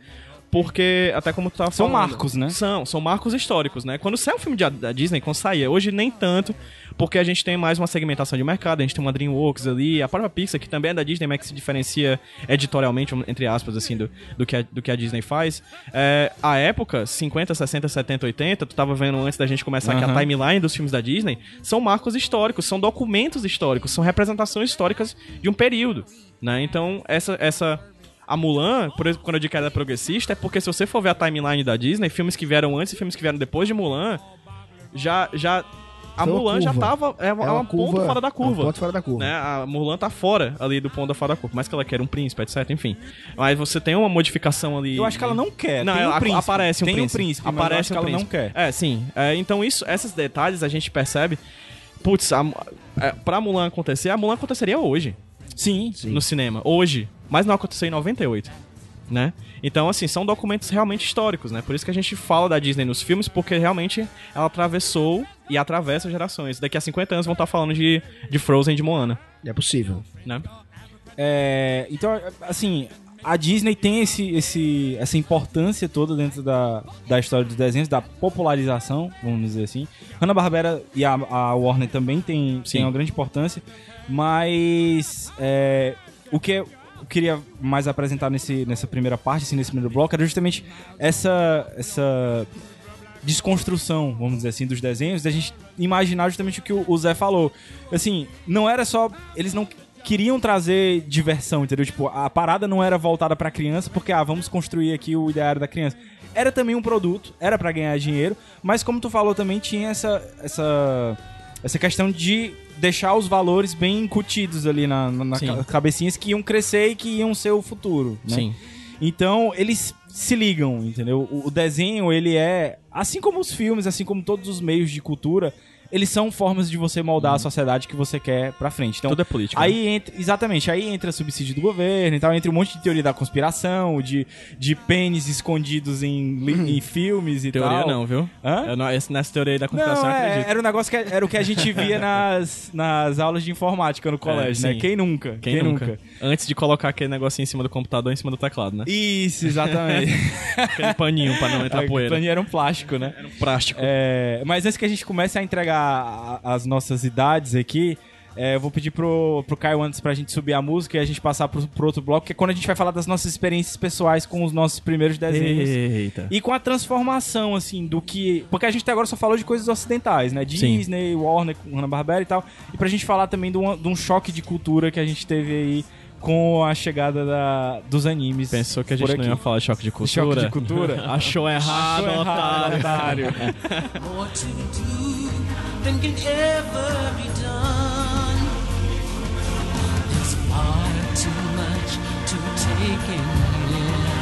porque, até como tu tava São falando. marcos, né? São, são marcos históricos, né? Quando sai um filme da Disney, quando saía, hoje nem tanto, porque a gente tem mais uma segmentação de mercado, a gente tem uma DreamWorks ali, a própria Pixar, que também é da Disney, mas que se diferencia editorialmente, entre aspas, assim, do, do, que, a, do que a Disney faz. É, a época, 50, 60, 70, 80, tu tava vendo antes da gente começar aqui a timeline dos filmes da Disney, são marcos históricos, são documentos históricos, são representações históricas de um período, né? Então, essa... essa a Mulan, por exemplo, quando eu digo que ela é progressista, é porque se você for ver a timeline da Disney, filmes que vieram antes e filmes que vieram depois de Mulan, já. já a uma Mulan já curva. tava. É, uma, é um ponto fora da É um curva. ponto fora da curva. Né? A Mulan tá fora ali do ponto da fora da curva. Mais que ela quer um príncipe, etc. Enfim. Mas você tem uma modificação ali. Eu acho que ela não quer. Não, tem ela- um príncipe. aparece um tem príncipe. um príncipe, mas aparece acho que um ela não príncipe. quer. É, sim. É, então, isso, esses detalhes a gente percebe. Putz, a, é, pra Mulan acontecer, a Mulan aconteceria hoje Sim. no cinema, hoje. Mas não aconteceu em 98, né? Então, assim, são documentos realmente históricos, né? Por isso que a gente fala da Disney nos filmes, porque realmente ela atravessou e atravessa gerações. Daqui a 50 anos vão estar falando de, de Frozen e de Moana, É possível. né? É, então, assim, a Disney tem esse, esse, essa importância toda dentro da, da história dos desenhos, da popularização, vamos dizer assim. Hanna-Barbera e a, a Warner também tem, Sim. tem uma grande importância, mas é, o que eu queria mais apresentar nesse, nessa primeira parte, assim, nesse primeiro bloco, era justamente essa, essa desconstrução, vamos dizer assim, dos desenhos, da gente imaginar justamente o que o Zé falou. Assim, não era só. Eles não queriam trazer diversão, entendeu? Tipo, a parada não era voltada pra criança, porque, ah, vamos construir aqui o ideário da criança. Era também um produto, era pra ganhar dinheiro, mas como tu falou também, tinha essa. essa essa questão de deixar os valores bem incutidos ali na, na, na cabecinhas que iam crescer e que iam ser o futuro, né? Sim. Então, eles se ligam, entendeu? O desenho, ele é. Assim como os filmes, assim como todos os meios de cultura, eles são formas de você moldar a sociedade que você quer pra frente. Então, Tudo é político. né? Aí entra, exatamente, aí entra subsídio do governo e tal, entra um monte de teoria da conspiração, de, de pênis escondidos em, li- em filmes e Teoria tal. não, viu? Hã? Não, nessa teoria aí da conspiração Não, eu é, acredito. era um negócio que era o que a gente via nas, [laughs] nas aulas de informática no colégio, né? sim. Quem nunca? Quem, nunca? Antes de colocar aquele negocinho em cima do computador, em cima do teclado, né? Isso, exatamente. [laughs] Aquele paninho pra não entrar [laughs] poeira. planilha era um plástico, né? Plástico. É, mas antes que a gente comece a entregar as nossas idades aqui, é, eu vou pedir pro, pro Caio antes pra gente subir a música e a gente passar pro, pro outro bloco, que é quando a gente vai falar das nossas experiências pessoais com os nossos primeiros desenhos. Eita. E com a transformação, assim, do que. Porque a gente até agora só falou de coisas ocidentais, né? Sim. Disney, Warner, Hanna-Barbera e tal. E pra gente falar também de um, de um choque de cultura que a gente teve aí com a chegada da, dos animes. Pensou que a gente não ia falar de choque de cultura? Choque de cultura? [laughs] Achou errado, Achou errado, otário. otário. [laughs] than can ever be done. There's far too much to take in here,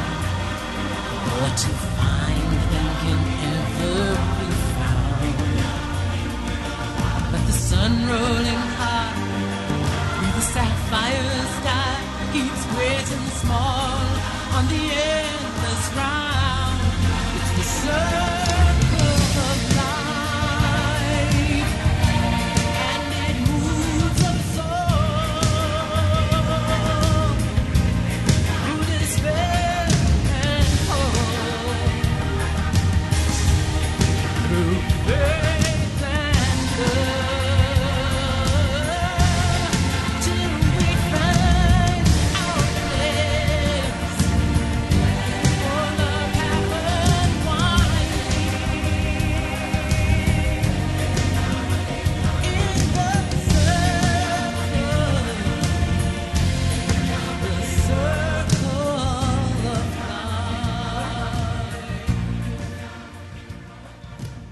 more to find than can ever be found. But the sun rolling high through the sapphire sky keeps and small on the endless round. It's the circle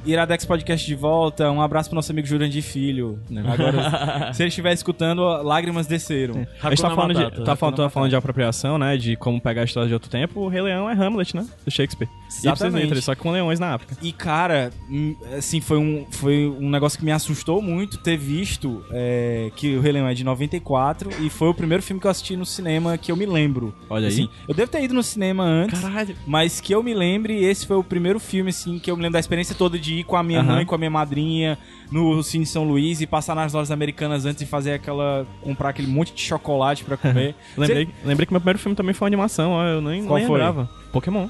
Iradex Podcast de volta. Um abraço pro nosso amigo Jurandir Filho. Agora, [laughs] se ele estiver escutando, lágrimas desceram. A gente tá falando, de, tá falando, tá falando de apropriação, né? De como pegar a história de outro tempo. O Rei Leão é Hamlet, né? Do Shakespeare. E Exatamente. Ipsis só que com leões na África. E, cara, hum, assim, foi um, foi um negócio que me assustou muito ter visto é, que o Rei Leão é de 94 e foi o primeiro filme que eu assisti no cinema que eu me lembro. Olha aí. Assim, eu devo ter ido no cinema antes, Caralho. mas que eu me lembre, esse foi o primeiro filme, assim, que eu me lembro da experiência toda de ir com a minha Aham. mãe, com a minha madrinha, no Cine São Luís e passar nas lojas americanas antes de fazer aquela. comprar aquele monte de chocolate pra comer. [laughs] Lembrei, lembrei que meu primeiro filme também foi uma animação, ó. Eu nem, Qual nem foi? lembrava. Pokémon.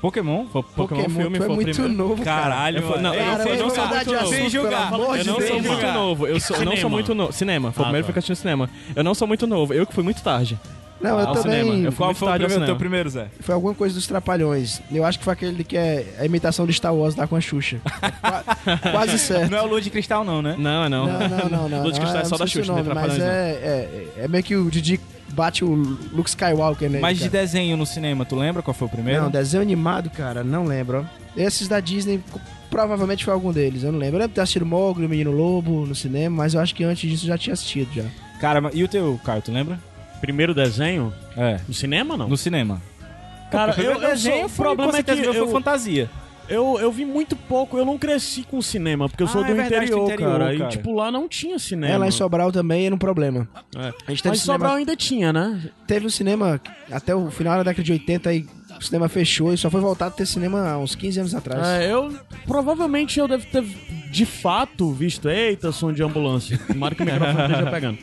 Pokémon? Foi Pokémon, Pokémon, filme, tu é foi o muito primeiro. novo, cara. Caralho, Eu mano. não, eu Cara, fui- eu não sou muito de novo. Sem julgar. Eu de não sou muito novo. Eu, sou, eu não sou Cinema. muito novo. Cinema. Foi Ah, o primeiro tá. que eu assisti no cinema. Eu não sou muito novo. Eu que fui muito tarde. Não, eu Ao também. cinema. Eu fui Qual foi o primeiro, teu primeiro, Zé? Foi alguma coisa dos Trapalhões. Eu acho que foi aquele que é a imitação de Star Wars lá com a Xuxa. [laughs] Qua- Quase certo. Não é o Lua de Cristal, não, né? Não, não. Não, não, não, não. [laughs] Luz de Cristal é eu só da sei Xuxa, não nome, tem Mas é, é, é meio que o Didi bate o Luke Skywalker nele. Mas de cara. desenho no cinema, tu lembra qual foi o primeiro? Não, desenho animado, cara, não lembro. Esses da Disney, provavelmente foi algum deles, eu não lembro. Eu lembro de ter assistido Mogli, o Menino Lobo no cinema, mas eu acho que antes disso eu já tinha assistido já. Cara, e o teu, Caio, tu lembra? Primeiro desenho? É, No cinema, não? no cinema. Cara, o primeiro eu, eu desenho sou, o foi, problema é que meu, eu, foi fantasia. eu, eu vi muito pouco, eu não cresci com cinema, porque eu sou Ah, do, é verdade, do interior, interior, cara. cara. E, tipo, lá não tinha cinema. É, lá em Sobral também era um problema. É. A gente teve Mas cinema, Sobral ainda tinha, né? teve um cinema até o final da década de 80 e o cinema fechou e só foi voltar a ter cinema há uns 15 anos atrás. É, eu provavelmente eu devo ter de fato visto. Eita, som de ambulância. Tomara que o microfone esteja pegando.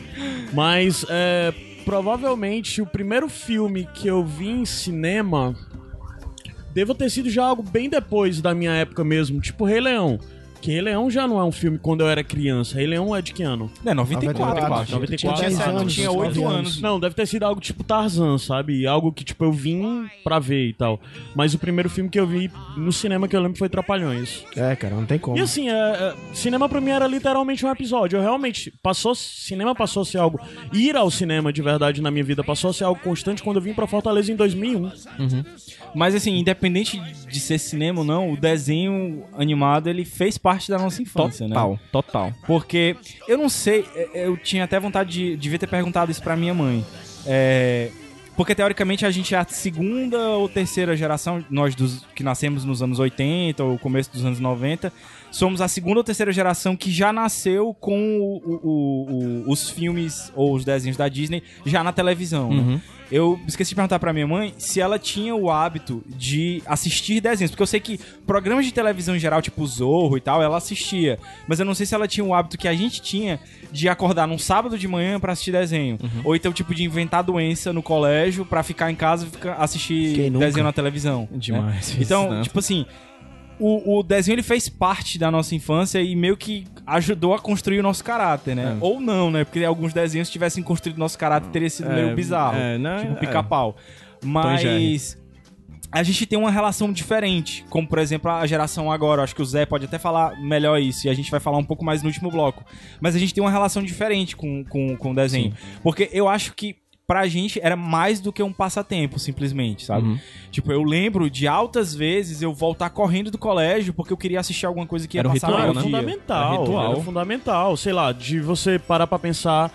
Mas é, provavelmente o primeiro filme que eu vi em cinema deva ter sido já algo bem depois da minha época mesmo, tipo Rei Leão. Que Rei Leão já não é um filme quando eu era criança. Rei Leão é de que ano? É, 94, 94, eu acho. 94, tinha, tinha 10 anos, tinha 9 8 anos. anos. Não, deve ter sido algo tipo Tarzan, sabe? Algo que, tipo, eu vim pra ver e tal. Mas o primeiro filme que eu vi no cinema que eu lembro foi Trapalhões. É, cara, não tem como. E assim, é, é, cinema pra mim era literalmente um episódio. Eu realmente passou, cinema passou a ser algo. Ir ao cinema de verdade na minha vida passou a ser algo constante quando eu vim pra Fortaleza em 2001. Mas assim, independente de ser cinema ou não, o desenho animado ele fez parte da nossa infância, né? Total, total. Porque eu não sei, é, eu tinha até vontade de devia ter perguntado isso pra minha mãe. É, porque teoricamente a gente é a segunda ou terceira geração, nós dos, que nascemos nos anos 80 ou começo dos anos 90, somos a segunda ou terceira geração que já nasceu com o- o- o- os filmes ou os desenhos da Disney já na televisão. né? Eu esqueci de perguntar pra minha mãe se ela tinha o hábito de assistir desenhos, porque eu sei que programas de televisão em geral, tipo Zorro e tal, ela assistia, mas eu não sei se ela tinha o hábito que a gente tinha de acordar num sábado de manhã pra assistir desenho, ou então tipo de inventar doença no colégio pra ficar em casa e assistir desenho na televisão. né? Demais, isso, Então, [laughs] né? tipo assim, o, o desenho ele fez parte da nossa infância e meio que ajudou a construir o nosso caráter, né? É. Ou não, né? Porque alguns desenhos se tivessem construído nosso caráter teria sido É, meio bizarro. é, não, tipo é. pica-pau. Mas a gente tem uma relação diferente, como por exemplo a geração agora. Acho que o Zé pode até falar melhor isso e a gente vai falar um pouco mais no último bloco. Mas a gente tem uma relação diferente com, com, com o desenho. Porque eu acho que pra gente era mais do que um passatempo, simplesmente, sabe? Uhum. Tipo, eu lembro de altas vezes eu voltar correndo do colégio porque eu queria assistir alguma coisa que ia Era passar ritual, no era né? fundamental. É ritual. Era fundamental. Sei lá, de você parar pra pensar,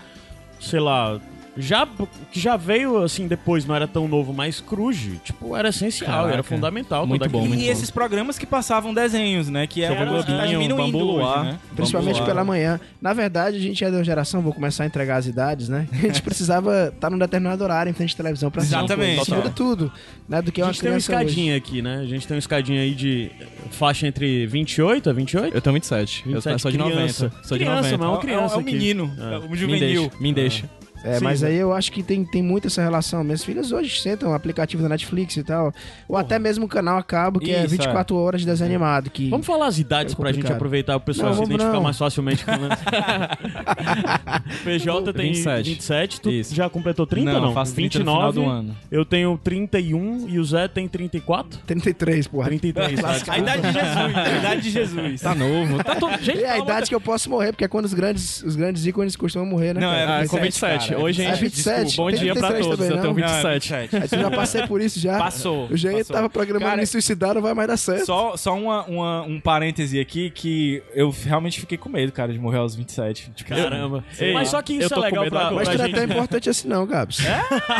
sei lá. Já, que já veio assim depois, não era tão novo, mas Cruz, tipo, era essencial, Caraca. era fundamental. Muito bom, aquele- muito E esses programas que passavam desenhos, né? Que é Era uma coisa que tá diminuindo Bambu hoje, né? Principalmente pela manhã. Na verdade, a gente é da geração, vou começar a entregar as idades, né? A gente [laughs] precisava estar num determinado horário em frente à televisão pra assistir. Exatamente. Isso muda tudo, né? Do que é A uma gente tem uma criança hoje. escadinha aqui, né? A gente tem uma escadinha aí de faixa entre 28 a 28? Eu tenho 27. eu 27, sou de criança. 90. Sou de Criança, 90. mas é uma É, criança é um aqui. menino, É. é um Me juvenil. deixa. Me deixa. É, Sim, mas né? aí eu acho que tem, tem muito essa relação. Minhas filhas hoje sentam aplicativo da Netflix e tal. Ou até mesmo o canal a cabo, que é Isso, 24 horas de desenho animado. Que... Vamos falar as idades É pra gente aproveitar o pessoal Não, se identificar não. mais facilmente com [laughs] PJ tem 27. 27, tu Isso. já completou 30 não, não? faço 30 no final 29. do ano. Eu tenho 31 e o Zé tem 34? 33, porra. 33, tá? [laughs] A idade de Jesus, a idade de Jesus. Tá novo. Tá todo... Gente, É a idade que eu posso morrer, porque é quando os grandes, os grandes ícones costumam morrer, né? Não, cara? é Ah, com 27, 27. cara. Oi, gente. É 27. Desculpa, bom dia pra 33 todos. também, eu tenho não? 27. Aí tu já passei por isso já. Passou. Eu já passou. tava programando Cara, me suicidar, não vai mais dar certo. Só, só uma, uma- um parêntese aqui que eu realmente fiquei com medo, cara, de morrer aos 27. Tipo, Caramba. Ei, Mas só que isso é legal pra, agora. Mas pra tu não é gente. tão importante assim não, Gabs.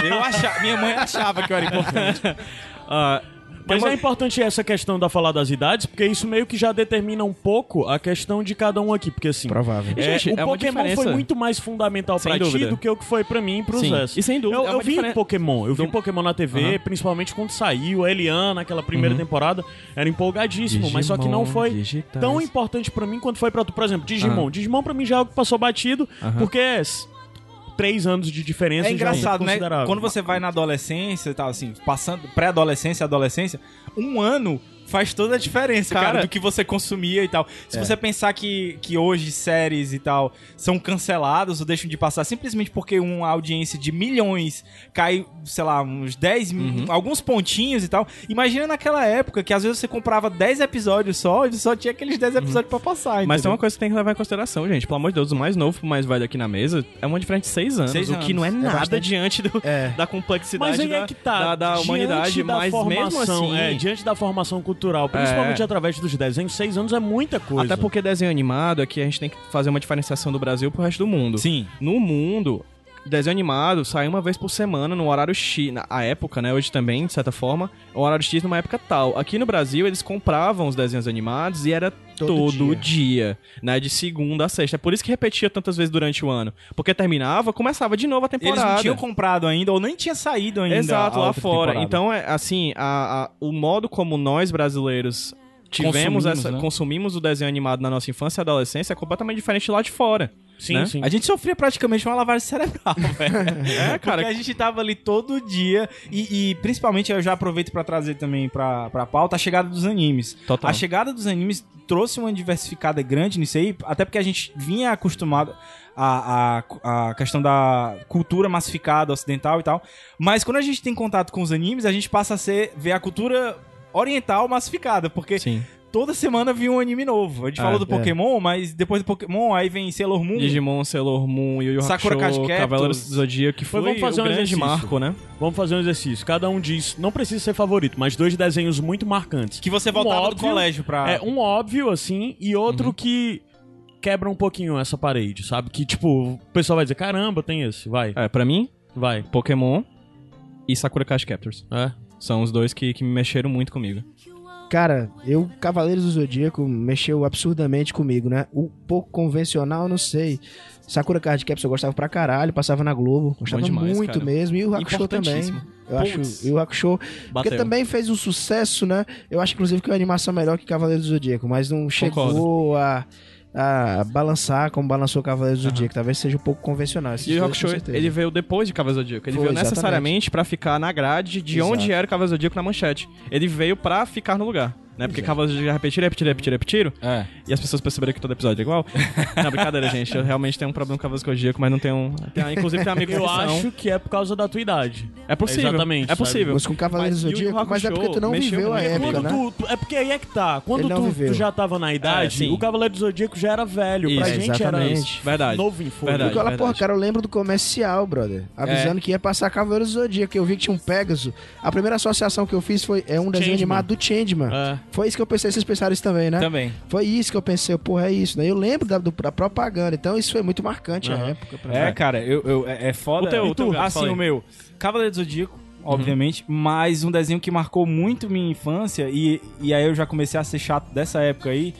Eu achava, minha mãe achava que eu era importante. [laughs] Ah, Mas uma- é importante essa questão da falar das idades, porque isso meio que já determina um pouco a questão de cada um aqui. Porque assim, Provável. É, Gente, o é Pokémon diferença. foi muito mais fundamental Sem pra ti dúvida. do que o que foi pra mim e pro Sim. Zé. E sem dúvida, Eu, é eu vi diferen- Pokémon, eu vi Do- Pokémon na TV, Aham. principalmente quando saiu, a Eliana, aquela primeira temporada, era empolgadíssimo, mas só que não Digimon, foi digitais. tão importante pra mim quanto foi pra tu. Por exemplo, Digimon. Aham. Digimon pra mim já é algo que passou batido, porque s- três anos de diferença É engraçado, já né? Quando você vai na adolescência e tal, assim, passando pré-adolescência e adolescência, um ano faz toda a diferença, cara, Cara- do que você consumia e tal. Se você pensar que, que hoje séries e tal são canceladas ou deixam de passar simplesmente porque uma audiência de milhões cai, sei lá, uns 10, mil- alguns pontinhos e tal. Imagina naquela época que às vezes você comprava 10 episódios só e só tinha aqueles 10 episódios pra passar, Mas tem entendeu? uma coisa que tem que levar em consideração, gente. Pelo amor de Deus, o mais novo pro mais velho aqui na mesa é uma diferença de seis anos. Seis o que não é anos. nada bastante. diante do- É. da complexidade Mas aí da, é que tá. da, da humanidade. da mas mesmo formação, assim. é, diante da formação cultural, principalmente através dos desenhos, seis anos é muita coisa. Até porque desenho animado aqui a gente tem que fazer uma diferenciação do Brasil pro resto do mundo. Sim. No mundo, desenho animado sai uma vez por semana no horário X. Na a época, né? Hoje também, de certa forma, o horário X numa época tal. Aqui no Brasil, eles compravam os desenhos animados e era todo, Todo dia. né? De segunda a sexta. É por isso que repetia tantas vezes durante o ano. Porque terminava, começava de novo a temporada. Eles não tinham comprado ainda ou nem tinha saído ainda. Exato, lá fora. temporada. Então, é assim, a- a- o modo como nós brasileiros tivemos Consumimos, essa, né? consumimos o desenho animado na nossa infância e adolescência é completamente diferente lá de fora. Sim, né? sim. A gente sofria praticamente uma lavagem cerebral, [laughs] velho. É, cara. Porque a gente tava ali todo dia. E, e, principalmente eu já aproveito pra trazer também pra, pra pauta a chegada dos animes. Total. A chegada dos animes trouxe uma diversificada grande nisso aí, até porque a gente vinha acostumado à, à, à questão da cultura massificada ocidental e tal. Mas quando a gente tem contato com os animes, a gente passa a ser, ver a cultura oriental massificada, porque Sim. toda semana vinha um anime novo. A gente É, falou do é. Pokémon, mas depois do Pokémon aí vem Sailor Moon. Digimon, Sailor Moon, Yu Yu Sakura Hakusho, Card Captors. Cavaleiros do Zodíaco, que foi Mas vamos fazer um exercício. marco, né? Vamos fazer um exercício. Cada um diz, não precisa ser favorito, mas dois desenhos muito marcantes. Que você Um voltava do óbvio, colégio pra. É, um óbvio, assim, e outro que quebra um pouquinho essa parede, sabe? Que, tipo, o pessoal vai dizer, caramba, tem esse, vai, É, pra mim, vai. Pokémon e Sakura Card Captors. É. São os dois que, que me mexeram muito comigo. Cara, eu, Cavaleiros do Zodíaco, mexeu absurdamente comigo, né? O pouco convencional, não sei. Sakura Card Captors eu gostava pra caralho, passava na Globo, gostava demais, muito cara. mesmo. E o Hakusho também. Eu acho, e o Hakusho, porque também fez um sucesso, né? Eu acho, inclusive, que é uma animação melhor que Cavaleiros do Zodíaco, mas não chegou Concordo. a, a balançar como balançou Cavaleiros do Zodíaco. Talvez seja um pouco convencional. E o com certeza. ele veio depois de Cavaleiros do Zodíaco. Ele Foi, veio exatamente. necessariamente pra ficar na grade de Exato. onde era o Cavaleiros do Zodíaco na manchete. Ele veio pra ficar no lugar. Né? Porque é. Cavaleiros do Zodíaco repetiram, repetiram, repetiram, repetiram. É. E as pessoas perceberam que todo episódio é igual. [laughs] não, brincadeira, gente. Eu realmente tenho um problema com Cavaleiros do Zodíaco, mas não tenho... tem- inclusive tem amigos Eu que são. acho que é por causa da tua idade. É possível. Exatamente, É possível. Mas com Cavaleiros do Zodíaco, mas é porque tu não viveu a mexeu época, Quando né? tu, tu- é porque aí é que tá. Quando Ele não tu, viveu. tu já tava na É, idade, sim. o Cavaleiro do Zodíaco já era velho. pra Isso, gente era exatamente. Verdade. novo em folha. Verdade. Porque ela, porra, cara, eu lembro do comercial, brother. Avisando que ia passar Cavaleiros do Zodíaco. Eu vi que tinha um Pegasus. A primeira associação que eu fiz foi é um desenho Changeman. animado do Changeman. É. Foi isso que eu pensei, vocês pensaram isso também, né? Também. Foi isso que eu pensei, porra, é isso, né? Eu lembro da, do- da propaganda, então isso foi muito marcante a Aham. época. Pra É, mim. cara, eu, eu- é, é foda. O teu- o teu gato, assim, o meu. Cavaleiro do Zodíaco, obviamente, mas um desenho que marcou muito minha infância, e, e aí eu já comecei a ser chato dessa época aí,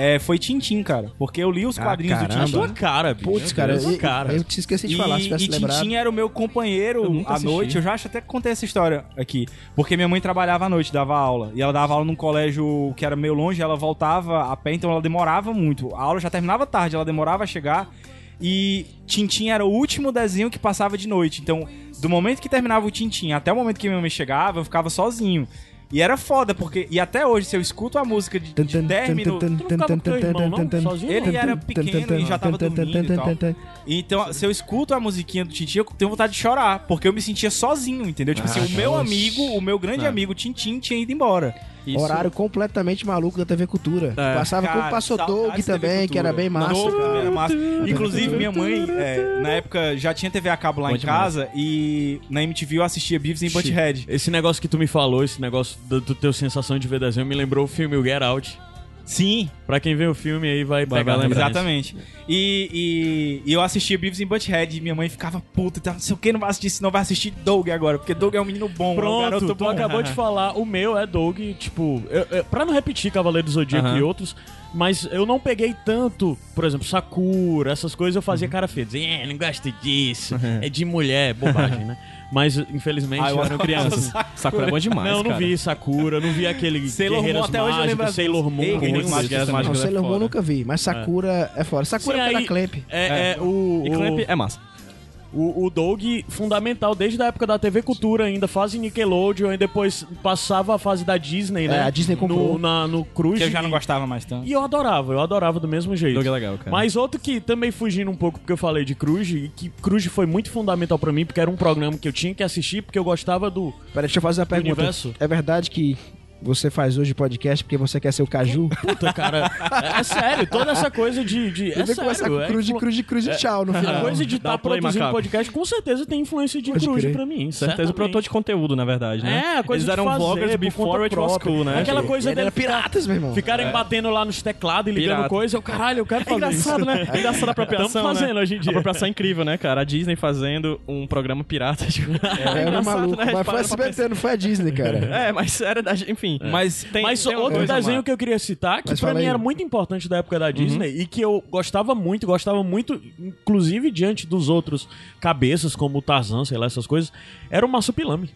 é, foi Tintim, cara. Porque eu li os Ah, quadrinhos caramba. do Tintim. tua cara, bicho. Putz, cara, eu, cara. eu te esqueci de E, falar, se e tivesse lembrado. Tintim era o meu Eu companheiro à assisti. noite. Eu já acho até que contei essa história aqui. Porque minha mãe trabalhava à noite, dava aula. E ela dava aula num colégio que era meio longe, ela voltava a pé, então ela demorava muito. A aula já terminava tarde, ela demorava a chegar. E Tintim era o último desenho que passava de noite. Então, do momento que terminava o Tintim até o momento que minha mãe chegava, eu ficava sozinho. E era foda, porque. E até hoje, se eu escuto a música de, de 10 minutos. Ele era pequeno e já tava dormindo e tal. Então, se eu escuto a musiquinha do Tintin, eu tenho vontade de chorar, porque eu me sentia sozinho, entendeu? Tipo assim, o meu amigo, o meu grande Não. amigo Tintin tinha ido embora. Isso- Horário completamente maluco da TV Cultura. É. Passava Cara, com o Passou Doug também, que era bem massa. Doug era massa. Inclusive, minha mãe, é, na época, já tinha TV a cabo lá Bom em demais. casa e na MTV eu assistia Beavis and Butthead. Esse negócio que tu me falou, esse negócio do, do teu sensação de ver desenho, me lembrou o filme o Get Out. Sim, Pra quem vê o filme aí vai, Vai- pegar vai lembrar. exatamente. E, e- e eu assistia Beavis and Butthead e minha mãe ficava puta, então, não sei o que, não vai assistir, senão vai assistir Doug agora, porque Doug é um menino bom, é um Pronto, garoto tu bom. acabou de falar, o meu é Doug, tipo, eu, eu, pra não repetir Cavaleiro do Zodíaco e outros, mas eu não peguei tanto, por exemplo, Sakura, essas coisas eu fazia cara feia, dizia, é, não gosto disso, [laughs] é de mulher, bobagem, né? Mas, infelizmente, Ah, eu eu era adoro criança. [laughs] Sakura é bom demais, não, não cara. vi Sakura, não vi aquele [laughs] Sailor Moon, Guerreiras até hoje eu lembro Mágicas, Sailor Moon, Ei, com Guerreiras Mágicas desenho. também. Não, é Sailor Moon nunca vi, mas Sakura é, fora. Sakura Sim, é pela aí- Clamp. É, é, o, E o- Clamp é massa. O, o Doug, fundamental desde a época da TV Cultura ainda, fase Nickelodeon, e depois passava a fase da Disney, né? É, a Disney comprou. No, na, no Cruz. Que eu já não gostava mais tanto. E eu adorava, eu adorava do mesmo jeito. Doug é legal, cara. Mas outro que também fugindo um pouco porque eu falei de Cruz, e que Cruz foi muito fundamental pra mim, porque era um programa que eu tinha que assistir, porque eu gostava do. Peraí, deixa eu fazer uma pergunta. universo. É verdade que você faz hoje podcast porque você quer ser o Caju? [laughs] Puta, cara. é, é sério, toda essa coisa de. de é sério, com é cruz de cruz de cruz de tchau no A final. coisa de estar play, produzindo macaco. podcast com certeza tem influência de Pode Cruz crer. pra mim. Certeza, produtor de conteúdo, na verdade, né? É, a coisa Eles de eram fazer, vloggers before it was cool, né? Aquela coisa dele piratas, meu irmão. Ficarem batendo lá nos teclados e ligando Pirata. coisa, eu, caralho, eu quero É fazer engraçado, isso. né? É engraçado a apropriação, Tamo fazendo né? hoje em dia. A apropriação é incrível, né, cara? A Disney fazendo um programa pirata. Tipo... É, [laughs] é engraçado, maluco. né? Mas foi a SBT, não foi a Disney, cara. É, mas era da... Enfim. Mas tem, Mas tem outro desenho que eu queria citar, que Mas pra mim aí. era muito importante da época da Disney e que eu gostava muito, gostava muito, inclusive diante dos outros cabeças, como o Tarzan, sei lá, essas coisas, era o Massupilame.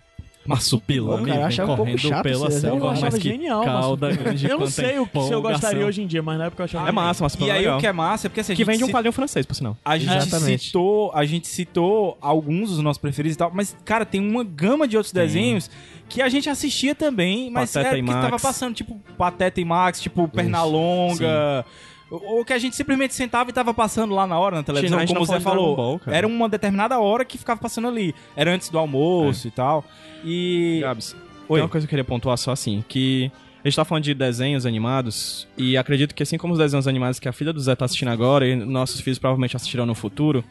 Marsupilame cara, eu vem achava um pouco correndo chato pela selva, Eu achava mas que genial, cauda grande Eu não sei o que se eu gostaria hoje em dia, mas na época eu achava É massa, mas E aí o que é massa é porque assim, a Que gente vem de um quadrinho francês, por sinal. A gente Exatamente. citou, a gente citou alguns dos nossos preferidos e tal, mas cara, tem uma gama de outros desenhos que a gente assistia também, mas Pateta era e que tava Max. passando tipo Pateta e Max, tipo Pernalonga, ou ou que a gente simplesmente sentava e tava passando lá na hora na televisão, a gente como o Zé falou Ball, era uma determinada hora que ficava passando ali. Era antes do almoço e tal. E Gabs, Oi. tem uma coisa que eu queria pontuar só assim, que a gente tá falando de desenhos animados, e acredito que assim como os desenhos animados que a filha do Zé tá assistindo agora, e nossos filhos provavelmente assistirão no futuro,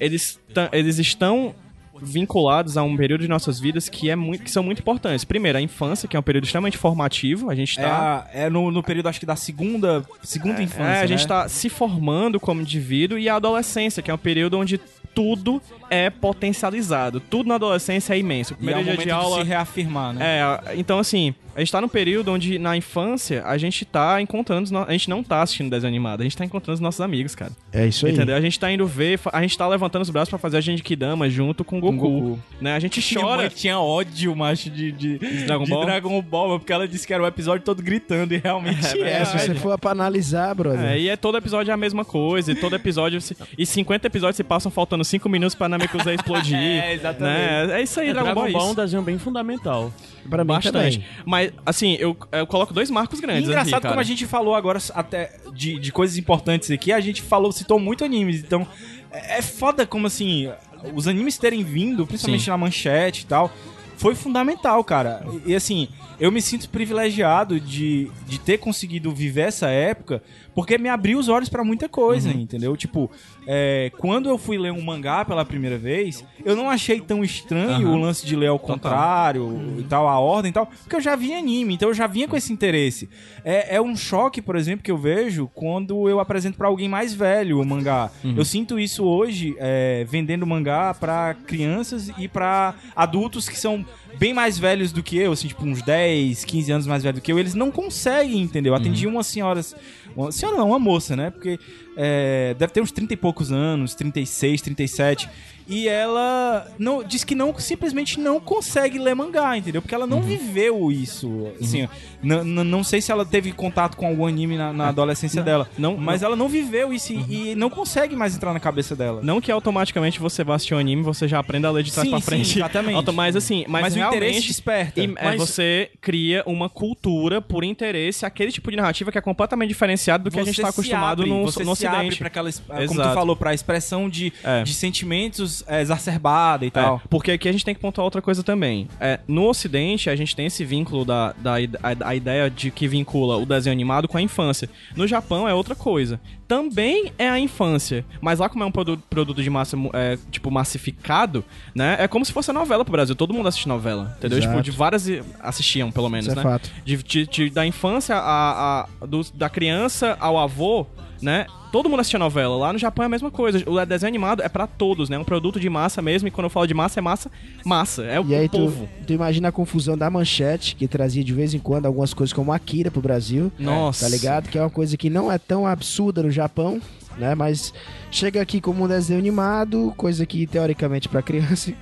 eles, eles estão vinculados a um período de nossas vidas que, é muito, que são muito importantes. Primeiro, a infância, que é um período extremamente formativo, a gente é, tá... a- é no, no período, acho que da segunda, segunda infância. É, a gente né? tá se formando como indivíduo e a adolescência, que é um período onde tudo é potencializado. Tudo na adolescência é imenso. O E é primeiro dia de aula. de se reafirmar, né? É, então assim, a gente tá num período onde na infância a gente tá encontrando. no- A gente não tá assistindo desenho animado, a gente tá encontrando os nossos amigos, cara. É isso aí. Entendeu? A gente tá indo ver, a gente tá levantando os braços pra fazer a Genkidama junto com o Goku. Goku. Né? A gente Minha chora. mãe tinha ódio, macho, de, de, Dragon de Ball? Dragon Ball, porque ela disse que era o episódio todo gritando, e realmente É, é. É, se você for pra analisar, brother. É, e é todo episódio é a mesma coisa, e todo episódio. se- e 50 episódios se passam faltando 5 minutos pra Namekusei explodir. [laughs] É, exatamente. Né? É isso aí, É, Dragon, Ball. é é um desenho bem fundamental. pra mim Bastante. também. Mas, assim, eu, eu coloco dois marcos E grandes engraçado aqui, cara. como a gente falou agora até de, de coisas importantes aqui, a gente falou, citou muito animes, então é é foda como assim, os animes terem vindo, principalmente Sim. na manchete e tal, foi fundamental, cara. E, e, assim, eu me sinto privilegiado de, de ter conseguido viver essa época, porque me abriu os olhos pra muita coisa, Uhum. entendeu? Tipo, é, quando eu fui ler um mangá pela primeira vez, eu não achei tão estranho Aham. o lance de ler ao contrário e tal, a ordem e tal, porque eu já vi anime, então eu já vinha com esse interesse. É, é um choque, por exemplo, que eu vejo quando eu apresento pra alguém mais velho o mangá. Eu sinto isso hoje é, vendendo mangá pra crianças e pra adultos que são bem mais velhos do que eu, assim, tipo uns 10, 15 anos mais velho do que eu, eles não conseguem, entendeu? Eu atendi umas senhoras, uma senhora não, uma moça, né? Porque é, deve ter uns 30 e poucos anos, 36, 37. E ela não, diz que não simplesmente não consegue ler mangá, entendeu? Porque ela não viveu isso. Assim, n- n- não sei se ela teve contato com algum anime na, na adolescência dela. não- mas ela não viveu isso e, e não consegue mais entrar na cabeça dela. Não que automaticamente você vá assistir um anime você já aprenda a ler de trás Sim, pra sim, frente. exatamente. Auto- Mas assim, mas, Mas o interesse desperta. e- é, Mas- você cria uma cultura por interesse, aquele tipo de narrativa que é completamente diferenciado do que a gente Você tá acostumado abre, no, você no abre pra aquela, como tu falou, pra expressão de, É. de sentimentos é, exacerbada e É, tal. porque aqui a gente tem que pontuar outra coisa também. É, no Ocidente, a gente tem esse vínculo da, da a, a ideia de que vincula o desenho animado com a infância. No Japão é outra coisa. Também é a infância. Mas lá, como é um produ- produto de massa, é, tipo, massificado, né? É como se fosse a novela pro Brasil. Todo mundo assiste novela, entendeu? Exato. Tipo, de várias. Assistiam, pelo menos, Isso é né? fato. De, de- de- da infância a, a- do- da criança ao avô, né? Todo mundo assistia novela. Lá no Japão é a mesma coisa. O desenho animado é pra todos, né? É um produto de massa mesmo. E quando eu falo de massa, é massa, massa. É o, E aí o tu, povo. tu imagina a confusão da manchete, que trazia de vez em quando algumas coisas como Akira pro Brasil. Nossa. Tá ligado? Que é uma coisa que não é tão absurda no Japão. Né? Mas chega aqui como um desenho animado, coisa que teoricamente pra criança,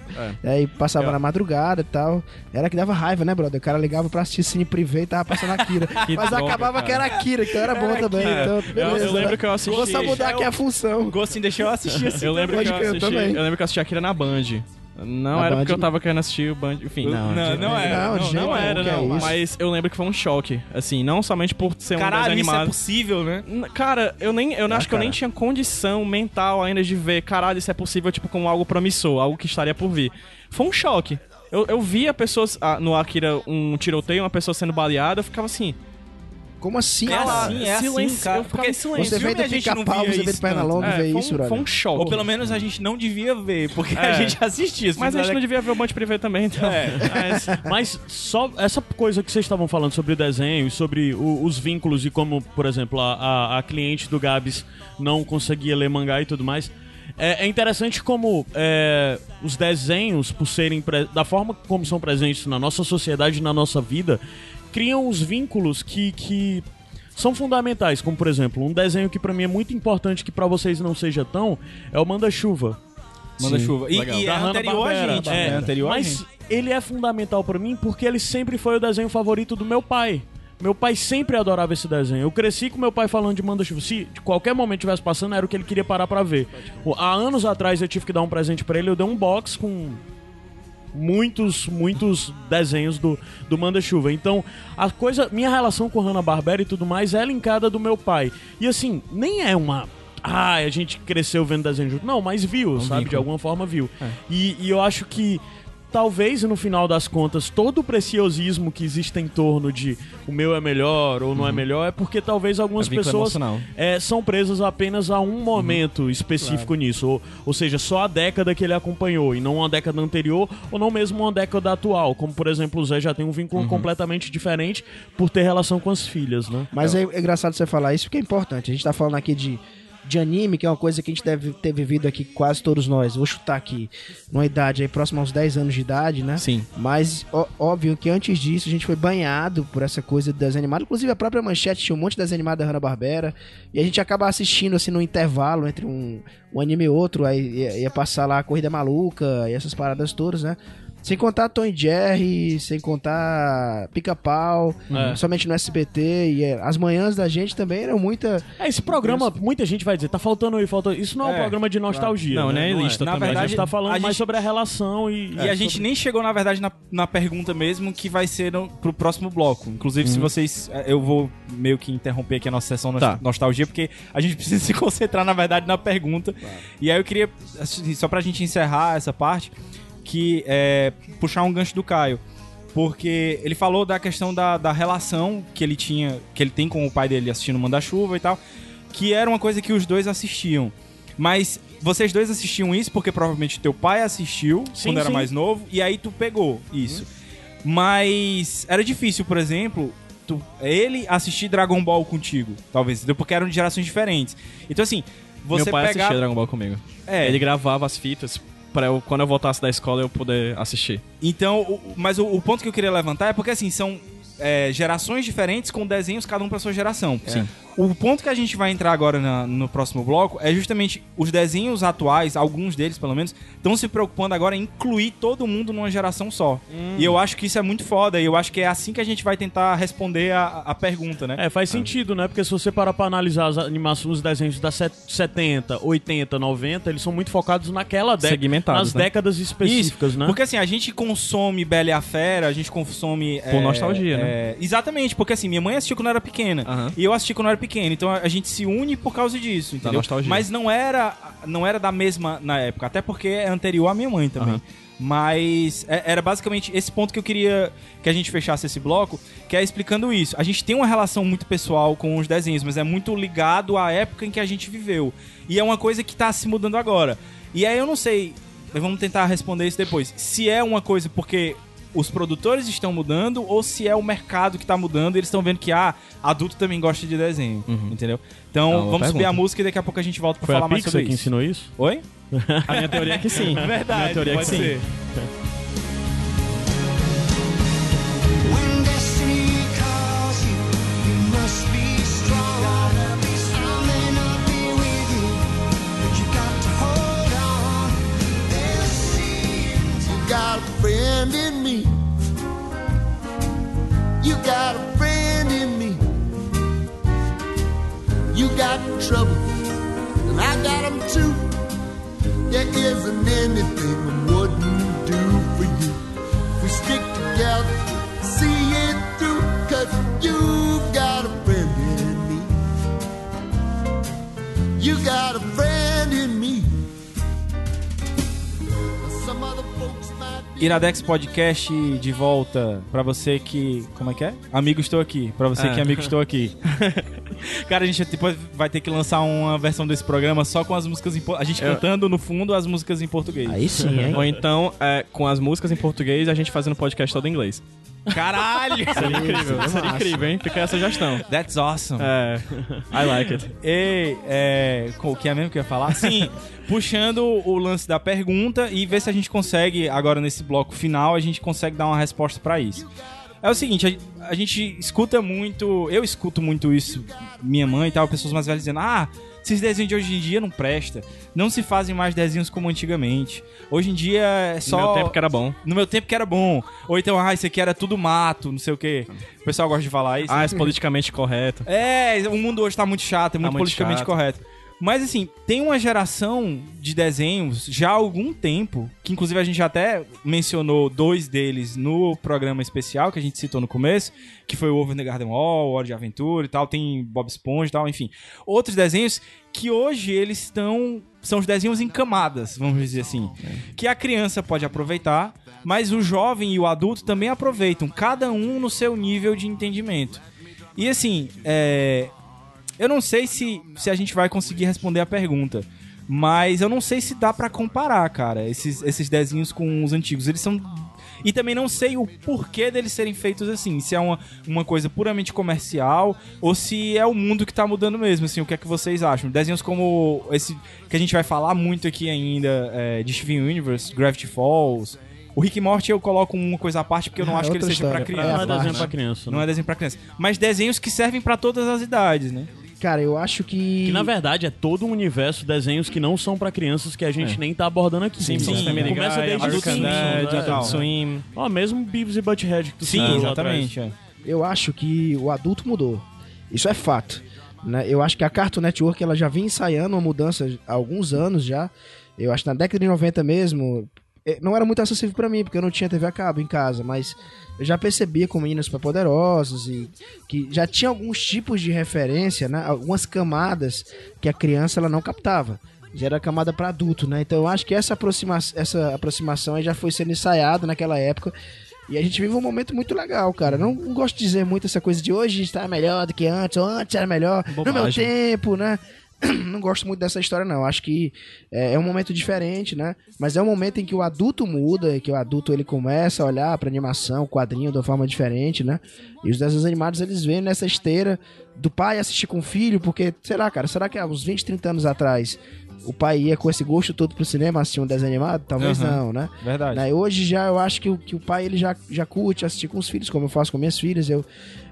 É. aí passava Eu- na madrugada e tal. Era que dava raiva, né, brother? O cara ligava pra assistir Cine Privé e tava passando Akira. [laughs] Mas droga, acabava cara. que era Akira, então era bom também. Então, Eu- beleza, eu lembro né? que eu assisti- Vou só mudar aqui a função. O Ghost deixou eu assistir assim. [laughs] Eu lembro, que eu, eu assisti, também. eu lembro que eu assisti Akira na Band. Não era Band? porque eu tava querendo assistir o Band. Enfim, não. Não, era. Não, era, é não. isso. Mas eu lembro que foi um choque. Assim, não somente por ser um Caralho, isso é possível, né? Cara, eu nem. Eu acho que eu nem tinha condição mental ainda de ver, caralho, isso é possível, tipo, como algo promissor, algo que estaria por vir. Foi um choque. Eu, eu via pessoas ah, no Akira, um tiroteio, uma pessoa sendo baleada, eu ficava assim. Como assim, É cara? assim, é silêncio, assim, cara. Porque silêncio. Você a do gente não pica-pau, via você vem isso de perna tanto. longa É, ver foi, isso, um, brother. foi um choque. Ou pelo menos a gente não devia ver, porque É. a gente assistia. Mas a gente não devia ver o Band Privé também, então. É. Mas- Mas só essa coisa que vocês estavam falando sobre desenho, e sobre o- os vínculos e como, por exemplo, a, a- a cliente do Gabs não conseguia ler mangá e tudo mais. É, é interessante como é, os desenhos, por serem da forma como são presentes na nossa sociedade, na nossa vida, criam os vínculos que, que são fundamentais. Como por exemplo, um desenho que pra mim é muito importante que pra vocês não seja tão é o Manda Chuva. Manda chuva. E, legal. e é Da anterior a gente. é, É anterior mas gente. ele é fundamental pra mim porque ele sempre foi o desenho favorito do meu pai. Meu pai sempre adorava esse desenho. Eu cresci com meu pai falando de Manda Chuva. Se de qualquer momento tivesse passando, era o que ele queria parar pra ver. Há anos atrás eu tive que dar um presente pra ele. Eu dei um box com muitos, muitos desenhos do, do Manda Chuva. Então, a coisa, minha relação com Hanna-Barbera e tudo mais é linkada do meu pai. E assim, nem é uma ah, a gente cresceu vendo desenho junto. Não, mas viu, sabe? De alguma forma viu. E, e eu acho que talvez no final das contas todo o preciosismo que existe em torno de o meu é melhor ou não é melhor é porque talvez algumas É pessoas é, são presas apenas a um momento específico nisso. Ou, ou seja, só a década que ele acompanhou e não uma década anterior ou não mesmo uma década atual. Como, por exemplo, o Zé já tem um vínculo completamente diferente por ter relação com as filhas, né? Mas é, é engraçado você falar isso porque é importante. A gente tá falando aqui de, de anime, que é uma coisa que a gente deve ter vivido aqui quase todos nós. Vou chutar aqui, numa idade aí próxima aos 10 anos de idade, né? Sim. Mas ó- óbvio que antes disso a gente foi banhado por essa coisa de desenho animado. Inclusive a própria manchete tinha um monte de desenho animado da Hanna-Barbera. E a gente acaba assistindo assim no intervalo entre um, um anime e outro. Aí ia, ia passar lá a Corrida Maluca e essas paradas todas, né? Sem contar Tom e Jerry, sem contar Pica-Pau, É. somente no SBT. E é, as manhãs da gente também eram muita. É, esse programa, muita gente vai dizer, tá faltando aí, faltou. Isso não é, um É, programa de nostalgia. Não, né? nem lista Na também. a verdade, gente tá falando a mais gente- sobre a relação e. E a gente nem chegou, na verdade, na, na pergunta mesmo, que vai ser no, pro próximo bloco. Inclusive, se vocês. eh, Eu vou meio que interromper aqui a nossa sessão Tá. nostalgia, porque a gente [laughs] precisa se concentrar, na verdade, na pergunta. E aí eu queria, assim, só pra gente encerrar essa parte, que é puxar um gancho do Caio. Porque ele falou da questão da, da relação que ele tinha, que ele tem com o pai dele assistindo Manda-Chuva e tal, que era uma coisa que os dois assistiam. Mas vocês dois assistiam isso porque provavelmente teu pai assistiu Sim, quando era sim. mais novo, e aí tu pegou isso. Mas era difícil, por exemplo, tu, ele assistir Dragon Ball contigo, talvez, porque eram de gerações diferentes. Então assim, você Meu pai pegar... assistia Dragon Ball comigo. É, Ele gravava as fitas pra eu, quando eu voltasse da escola, eu poder assistir. Então, o- mas o, o ponto que eu queria levantar é porque assim, são é, gerações diferentes com desenhos cada um pra sua geração. Sim. O ponto que a gente vai entrar agora na- no próximo bloco é justamente os desenhos atuais, alguns deles pelo menos, estão se preocupando agora em incluir todo mundo numa geração só. E eu acho que isso é muito foda, e eu acho que é assim que a gente vai tentar responder a, a pergunta, né? É, faz sentido, né? Porque se você parar pra analisar as animações, os desenhos da set- 70, 80, 90, eles são muito focados naquela década. Segmentados, Nas né? décadas específicas, Isso, né? Porque assim, a gente consome Bela e a Fera, a gente consome. Por nostalgia, né? É, Exatamente, porque assim, minha mãe assistiu quando eu era pequena. Aham. E eu assisti quando eu era pequeno. Então a gente se une por causa disso, entendeu? Mas não era, não era da mesma na época, até porque é anterior à minha mãe também. Aham. Mas é- era basicamente esse ponto que eu queria que a gente fechasse esse bloco, que é explicando isso. A gente tem uma relação muito pessoal com os desenhos, mas é muito ligado à época em que a gente viveu. E é uma coisa que tá se mudando agora. E aí eu não sei, vamos tentar responder isso depois. Se é uma coisa porque os produtores estão mudando ou se é o mercado que tá mudando e eles estão vendo que, ah, adulto também gosta de desenho, entendeu? Então, É vamos subir pergunta. a música e daqui a pouco a gente volta pra Foi falar a mais sobre que isso. ensinou isso? Oi? A minha teoria é que sim. [laughs] Verdade, Minha teoria é que sim. Got a friend in me. You got a friend in me. You got trouble, and I got 'em too. There isn't anything I wouldn't do for you. We stick together, see it through, cause you got a friend in me. You got a friend in me. Iradex Podcast de volta pra você que. Como é que é? Amigo, estou aqui. Pra você É. que é amigo, estou aqui. [laughs] Cara, a gente depois vai ter que lançar uma versão desse programa só com as músicas em A gente Eu- cantando no fundo as músicas em português. Aí sim, hein? Ou então, é, com as músicas em português, a gente fazendo podcast todo em inglês. Caralho! Seria incrível, Isso, seria massa. incrível, hein? Fica aí a sugestão. That's awesome. É, I like it. Ei, é. com- O que é mesmo que eu ia falar? Sim, puxando o lance da pergunta e ver se a gente consegue, agora nesse bloco final, a gente consegue dar uma resposta pra isso. É o seguinte, a, a gente escuta muito, eu escuto muito isso, minha mãe e tal, pessoas mais velhas dizendo: ah, esses desenhos de hoje em dia não presta, não se fazem mais desenhos como antigamente. Hoje em dia é só. No meu tempo que era bom. No meu tempo que era bom. Ou então, ah, isso aqui era tudo mato, não sei o quê. O pessoal gosta de falar isso. Ah, é politicamente correto. É, o mundo hoje tá muito chato, é muito, muito politicamente chato. correto. Mas assim, tem uma geração de desenhos já há algum tempo, que inclusive a gente até mencionou dois deles no programa especial que a gente citou no começo, que foi o Over the Garden Wall, Hora de Aventura e tal, tem Bob Esponja e tal, enfim. Outros desenhos que hoje eles estão são os desenhos em camadas, vamos dizer assim, que a criança pode aproveitar, mas o jovem e o adulto também aproveitam, cada um no seu nível de entendimento. E assim, é, eu não sei se, se a gente vai conseguir responder a pergunta. Mas eu não sei se dá pra comparar, cara, esses, esses desenhos com os antigos. Eles são. E também não sei o porquê deles serem feitos assim. Se é uma, uma coisa puramente comercial ou se é o mundo que tá mudando mesmo. Assim, o que é que vocês acham? Desenhos como esse que a gente vai falar muito aqui ainda, é, de Steven Universe, Gravity Falls. O Rick e Morty eu coloco uma coisa à parte porque eu não É acho que ele seja pra história, criança. Não é desenho pra criança. Não né? é desenho pra criança. Mas desenhos que servem pra todas as idades, né? Cara, eu acho que. Que na verdade é todo um universo de desenhos que não são pra crianças que a gente nem tá abordando aqui. Sim, Então, sim. Começa desde American Simpsons, Dad, né? Adult Swim. Ó, mesmo Beavis e Butthead que tu Sim, exatamente. é. eu acho que o adulto mudou. Isso é fato. Né? Eu acho que a Cartoon Network ela já vinha ensaiando uma mudança há alguns anos já. Eu acho que na década de 90 mesmo, eh, não era muito acessível pra mim, porque eu não tinha TV a cabo em casa, mas eu já percebia com meninos superpoderosos e que já tinha alguns tipos de referência, né? Algumas camadas que a criança ela não captava. Já era camada para adulto, né? Então eu acho que essa, aproxima essa aproximação aí já foi sendo ensaiada naquela época. E a gente vive um momento muito legal, cara. Não, não gosto de dizer muito essa coisa de hoje está melhor do que antes, ou antes era melhor, no meu Bobagem. tempo, né? [clears throat] Não gosto muito dessa história, não. Acho que é, é um momento diferente, né? Mas é um momento em que o adulto muda, que o adulto ele começa a olhar pra animação, quadrinho de uma forma diferente, né? E os desenhos animados eles vêm nessa esteira do pai assistir com o filho, porque, sei lá, cara, será que há uns 20, 30 anos atrás o pai ia com esse gosto todo pro cinema assistir um desenho animado? Talvez Aham. não, né? Verdade. Né, Hoje já eu acho que, o- que o pai ele já, já curte assistir com os filhos, como eu faço com minhas filhas. Eu,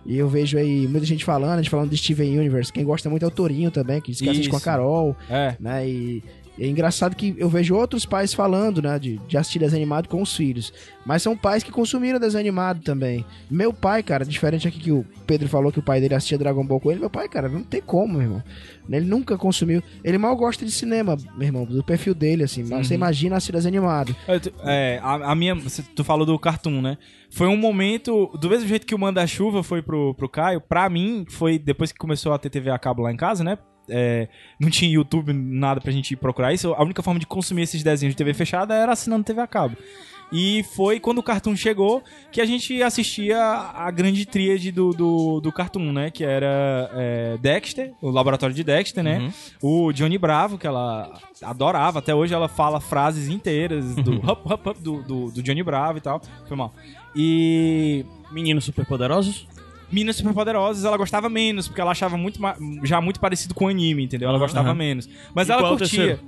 e eu vejo aí muita gente falando, a gente falando de Steven Universe. Quem gosta muito é o Torinho também, que diz que assiste com a. Carol, É. né? E é engraçado que eu vejo outros pais falando, né, de, de assistir desenho animado com os filhos. Mas são pais que consumiram desenho animado também. Meu pai, cara, diferente aqui que o Pedro falou que o pai dele assistia Dragon Ball com ele, meu pai, cara, não tem como, meu irmão. Ele nunca consumiu. Ele mal gosta de cinema, meu irmão, do perfil dele, assim. Mas você imagina assistir desenho animado. É, a, a minha. Tu falou do Cartoon, né? Foi um momento. Do mesmo jeito que o Manda-Chuva foi pro, pro Caio, pra mim, foi depois que começou a ter TV a cabo lá em casa, né? É, não tinha YouTube, nada pra gente procurar isso. A única forma de consumir esses desenhos de TV fechada era assinando TV a cabo. E foi quando o Cartoon chegou que a gente assistia a grande tríade do, do, do Cartoon, né? Que era é, Dexter, o laboratório de Dexter, né? O Johnny Bravo, que ela adorava. Até hoje ela fala frases inteiras do hup, do, do, do Johnny Bravo e tal. Foi mal. E Meninos superpoderosos? Minas Superpoderosas ela gostava menos, porque ela achava muito já muito parecido com o anime, entendeu? Ela gostava Aham. menos. Mas E ela o curtia.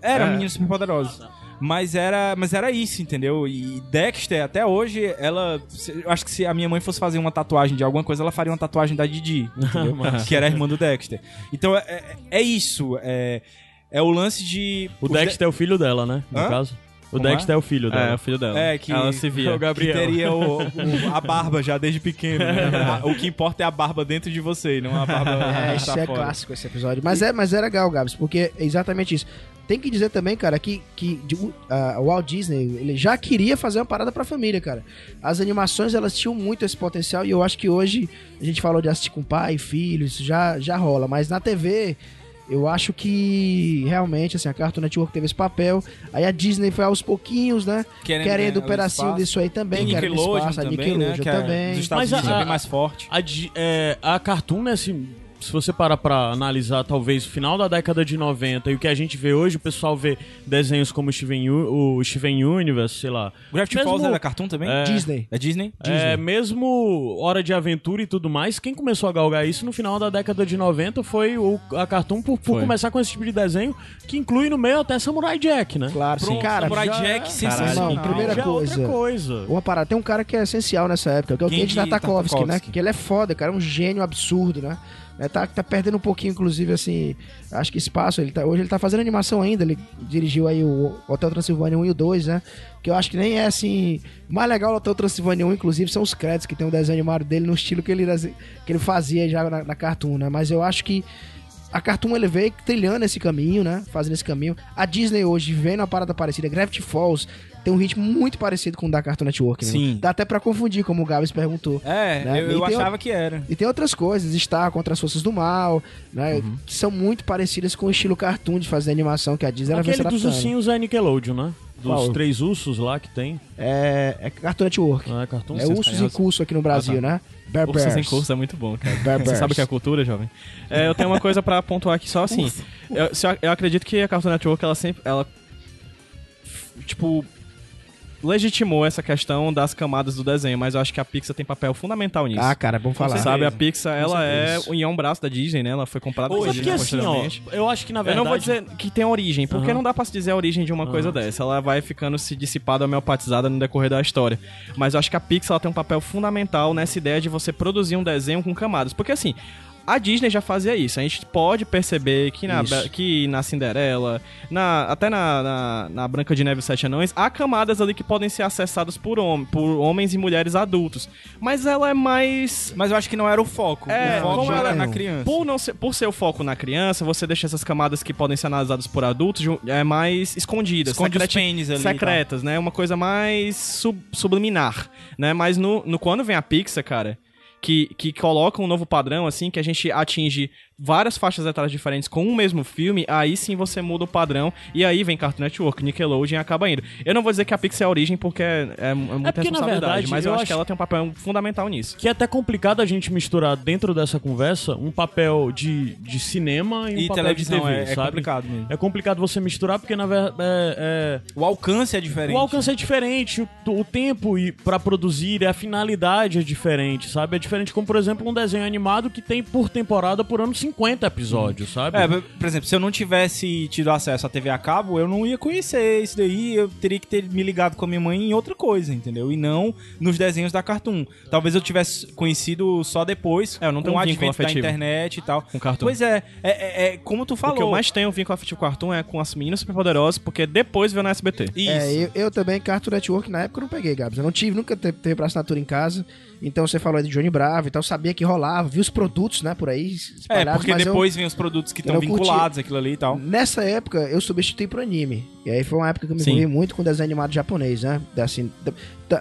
Era É. Meninas Superpoderosas. Mas era, mas era isso, entendeu? E Dexter, até hoje, ela. se- Eu acho que se a minha mãe fosse fazer uma tatuagem de alguma coisa, ela faria uma tatuagem da Didi, [laughs] que era a irmã do Dexter. Então é, é- é isso. É, é o lance de. O os Dexter é o filho dela, né? No Hã? caso. O Como Dexter é? o filho É, dela. o filho dela. É, que ela se via. [laughs] o Gabriel. Que teria o- o- a barba já desde pequeno. né? A- [laughs] O que importa é a barba dentro de você, e não a barba É, isso tá é fora. clássico esse episódio. Mas é, mas é legal, Gabs, porque é exatamente isso. Tem que dizer também, cara, que, que a- o Walt Disney, ele já queria fazer uma parada pra família, cara. As animações, elas tinham muito esse potencial e eu acho que hoje, a gente falou de assistir com pai, filho, isso já, já rola. Mas na TV, eu acho que realmente, assim, a Cartoon Network teve esse papel. Aí a Disney foi aos pouquinhos, né? Querendo, Querendo né, um o pedacinho espaço. disso aí também, Tem querendo Nickelodeon espaço. A também, Nickelodeon né? Que é, também. dos Estados Mas a- Unidos é bem a- mais forte. A, Di- é, a Cartoon, né, assim, se você parar pra analisar, talvez, o final da década de 90 e o que a gente vê hoje, o pessoal vê desenhos como Steven, U- o Steven Universe, sei lá. Gravity Mesmo- Falls é da Cartoon também? É. Disney. É Disney? É, mesmo Hora de Aventura e tudo mais, quem começou a galgar isso no final da década de 90 foi o, a Cartoon por, por Foi. começar com esse tipo de desenho, que inclui no meio até Samurai Jack, né? Claro, sim, Pronto, cara. Samurai já Jack, é- sensacional. Não, primeira Já é outra coisa. coisa. Uma parada, tem um cara que é essencial nessa época, que é o Genji Kenji Tartakovsky, né? Tartakovsky. Que ele é foda, cara, é um gênio absurdo, né? É, tá, tá perdendo um pouquinho, inclusive, assim, acho que espaço. Ele tá, hoje ele tá fazendo animação ainda, ele dirigiu aí o Hotel Transilvânia 1 e o 2, né? Que eu acho que nem é assim. O mais legal do Hotel Transilvânia 1, inclusive, são os créditos que tem o desenho animado dele no estilo que ele, que ele fazia já na, na Cartoon, né? Mas eu acho que a Cartoon ele veio trilhando esse caminho, né? Fazendo esse caminho. A Disney hoje vem uma parada parecida. Gravity Falls tem um ritmo muito parecido com o da Cartoon Network. né? Sim. Dá até pra confundir, como o Gabs perguntou. É, Né? eu, eu achava que era. E tem outras coisas, Star contra as forças do mal, né? Uhum. Que são muito parecidas com o estilo cartoon de fazer animação que a Disney Aquele dos adaptando. ursinhos é Nickelodeon, né? Dos Qual? três ursos lá que tem. É, é Cartoon Network. Não é Cartoon? É Ursos em Curso aqui no Brasil, Ah, tá. né? Bear Ursos Bears. em curso é muito bom, cara. Bear Você Bears. sabe o que é cultura, jovem? É, eu tenho uma coisa pra pontuar aqui só assim. Eu, eu acredito que a Cartoon Network, ela sempre. Ela. Tipo. Legitimou essa questão das camadas do desenho, mas eu acho que a Pixar tem papel fundamental nisso. Ah, cara, é bom falar. Sabe, a. Pixar, ela é certeza. o é um braço da Disney, né? Ela foi comprada pela é Disney assim, ó, eu acho que na Eu verdade... não vou dizer que tem origem, porque não dá pra se dizer a origem de uma coisa dessa. Ela vai ficando se dissipada, homeopatizada no decorrer da história. Mas eu acho que a Pixar ela tem um papel fundamental nessa ideia de você produzir um desenho com camadas. Porque assim, a Disney já fazia isso. A gente pode perceber que na, Isso. que na Cinderela, na, até na, na, na Branca de Neve e Sete Anões, há camadas ali que podem ser acessadas por, hom por homens e mulheres adultos. Mas ela é mais. Mas eu acho que não era o foco. É, o foco como ela- na criança. Por, não ser, por ser o foco na criança, você deixa essas camadas que podem ser analisadas por adultos é, mais escondidas. Esconde os secreti- pênis ali Secretas, né? Uma coisa mais sub- subliminar, né? Mas no, no quando vem a Pixar, cara, que, que coloca um novo padrão, assim, que a gente atinge várias faixas etárias diferentes com um mesmo filme, aí sim você muda o padrão e aí vem Cartoon Network, Nickelodeon e acaba indo. Eu não vou dizer que a Pixar é a origem porque é, é, é muita porque, na responsabilidade, verdade, mas eu, eu acho acho- que ela tem um papel fundamental nisso. Que é até complicado a gente misturar dentro dessa conversa um papel de, de cinema e um E papel televisão de TV, é, é sabe? complicado mesmo. É complicado você misturar porque, na verdade, é, O alcance é é- diferente. o alcance é diferente, o, o tempo e para produzir, a finalidade é diferente, sabe? É diferente como, por exemplo, um desenho animado que tem por temporada, por ano, 50 episódios, sabe? É, por exemplo, se eu não tivesse tido acesso à TV a cabo, eu não ia conhecer isso daí, eu teria que ter me ligado com a minha mãe em outra coisa, entendeu? E não nos desenhos da Cartoon. Talvez eu tivesse conhecido só depois, É, eu não com tenho um advento da afetivo internet e tal. com Cartoon. Pois é, é, é- é como tu falou. O que eu mais tenho vínculo afetivo com Cartoon é com as meninas superpoderosas, porque depois veio na SBT. Isso. É, eu, eu também, Cartoon Network, na época eu não peguei, Gabs. Eu não tive, nunca teve, teve pra assinatura em casa. Então você falou aí de Johnny Bravo e tal, sabia que rolava, vi os produtos, né, por aí É, espalhados. Porque mas eu- depois vem os produtos que estão curti. vinculados àquilo ali e tal. Nessa época, eu substituí pro anime. E aí foi uma época que eu me envolvi muito com desenho animado japonês, né? Assim,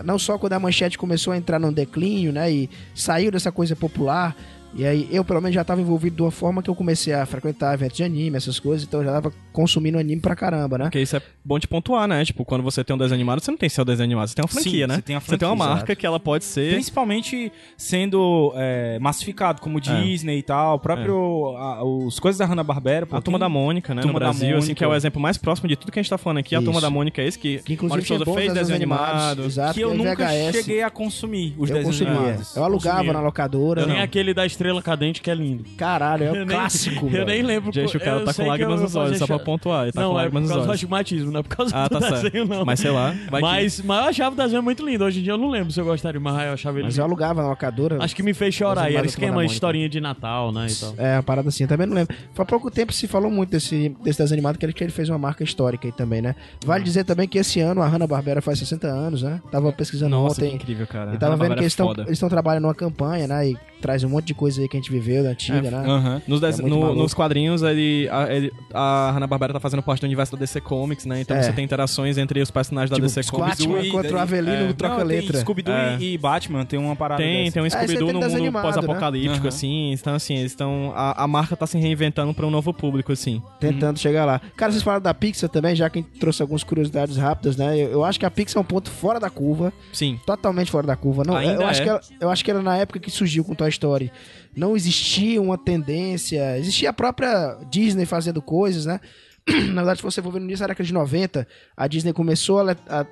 não só quando a manchete começou a entrar num declínio, né? E saiu dessa coisa popular. E aí eu, pelo menos, já estava envolvido de uma forma que eu comecei a frequentar eventos de anime, essas coisas. Então eu já tava consumindo anime pra caramba, né? Porque isso é bom de pontuar, né? Tipo, quando você tem um desenho animado, você não tem só desenho animado, você tem uma Sim, franquia, né? você tem a Você tem uma franquia, marca que ela pode ser. Principalmente sendo é, massificado, como Disney e tal. O próprio. a- os coisas da Hanna-Barbera. A Turma tem- da Mônica, né? Turma no Brasil, assim, que é o exemplo mais próximo de tudo que a gente tá falando aqui. A Turma Isso. da Mônica é esse que, Que inclusive Souza fez desenho animado. animados. Exato, que eu nunca cheguei a consumir os eu desenhos consumia. animados. Eu alugava Consumia. na locadora. Tem né? aquele da Estrela Cadente, que é lindo. Caralho, é Eu um nem- clássico, Eu nem lembro. Gente, o cara tá com que lágrimas nos olhos, só pra pontuar. Ele tá não, com é lágrimas por nos causa do olhos. astigmatismo, não é por causa Ah, do tá certo. desenho, não. Mas sei lá, vai que- mas, mas eu achava o desenho muito lindo. Hoje em dia eu não lembro se eu gostaria, mas eu achava ele Mas eu alugava na locadora. Acho que me fez chorar. E era esquema historinha de Natal, né? E tal. É, uma parada assim, eu também não lembro. Faz pouco tempo se falou muito desse, desse desenho animado, que ele, que ele fez uma marca histórica aí também, né? Vale dizer também que esse ano a Hanna-Barbera faz 60 anos, né? Tava pesquisando Nossa, que ontem. incrível, cara. E tava vendo que eles é estão eles estão trabalhando numa campanha, né? E traz um monte de coisa aí que a gente viveu da antiga, né? Aham. Nos, des- É muito no- maluco. nos quadrinhos, ele, a, ele- a Hanna-Barbera tá fazendo parte do universo da DC Comics, né? Então É. você tem interações entre os personagens da Tipo, DC Comics. Batman e- contra o Avelino É. troca Não, tem letra. Scooby-Doo É. e, Batman tem uma parada Tem, dessa. tem um aí Scooby-Doo no mundo animado, pós-apocalíptico, né? assim. Então, assim, eles estão. A, a marca tá se reinventando pra um novo público, assim. Tentando chegar lá. Cara, vocês falaram da Pixar também, já que a gente trouxe algumas curiosidades rápidas, né? Eu, eu acho que a Pixar é um ponto fora da curva. Sim. totalmente fora da curva. Não, Ainda eu, acho é. que ela, eu acho que era na época que surgiu com Toy Story. Não existia uma tendência. Existia a própria Disney fazendo coisas, né? [clears throat] Na verdade, se você for ver no início da década de 90, a Disney começou a, a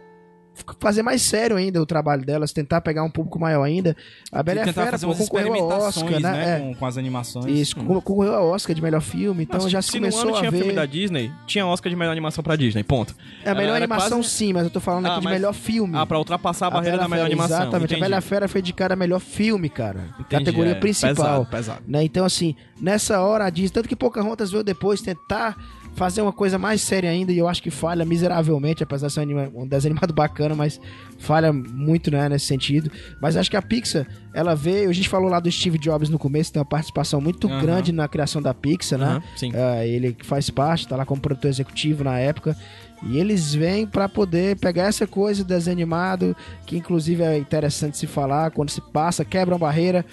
fazer mais sério ainda o trabalho delas, tentar pegar um público maior ainda. A Bela e a tentar Fera pô, concorreu ao Oscar, né? né? É, Com, com as animações. Isso, con- concorreu ao Oscar de melhor filme, então Mas já se se no começou ano a tinha ver... filme da Disney, tinha Oscar de melhor animação pra Disney, ponto. É a melhor Era animação quase- sim, mas eu tô falando Ah, aqui de melhor filme. Ah, pra ultrapassar a A barreira Bela da melhor Fera, animação. Exatamente, entendi. a Bela Fera foi indicada a melhor filme, cara. Entendi, categoria é. principal. Pesado, pesado. né? Então, assim, nessa hora a Disney, tanto que Pocahontas veio depois tentar fazer uma coisa mais séria ainda, e eu acho que falha miseravelmente, apesar de ser um, desenho animado bacana, mas falha muito, né, nesse sentido. Mas acho que a Pixar, ela veio, a gente falou lá do Steve Jobs no começo, tem uma participação muito grande na criação da Pixar, né? Sim. É, ele que faz parte, tá lá como produtor executivo na época. E eles vêm pra poder pegar essa coisa do desenho animado, que inclusive é interessante se falar, quando se passa, quebra uma barreira,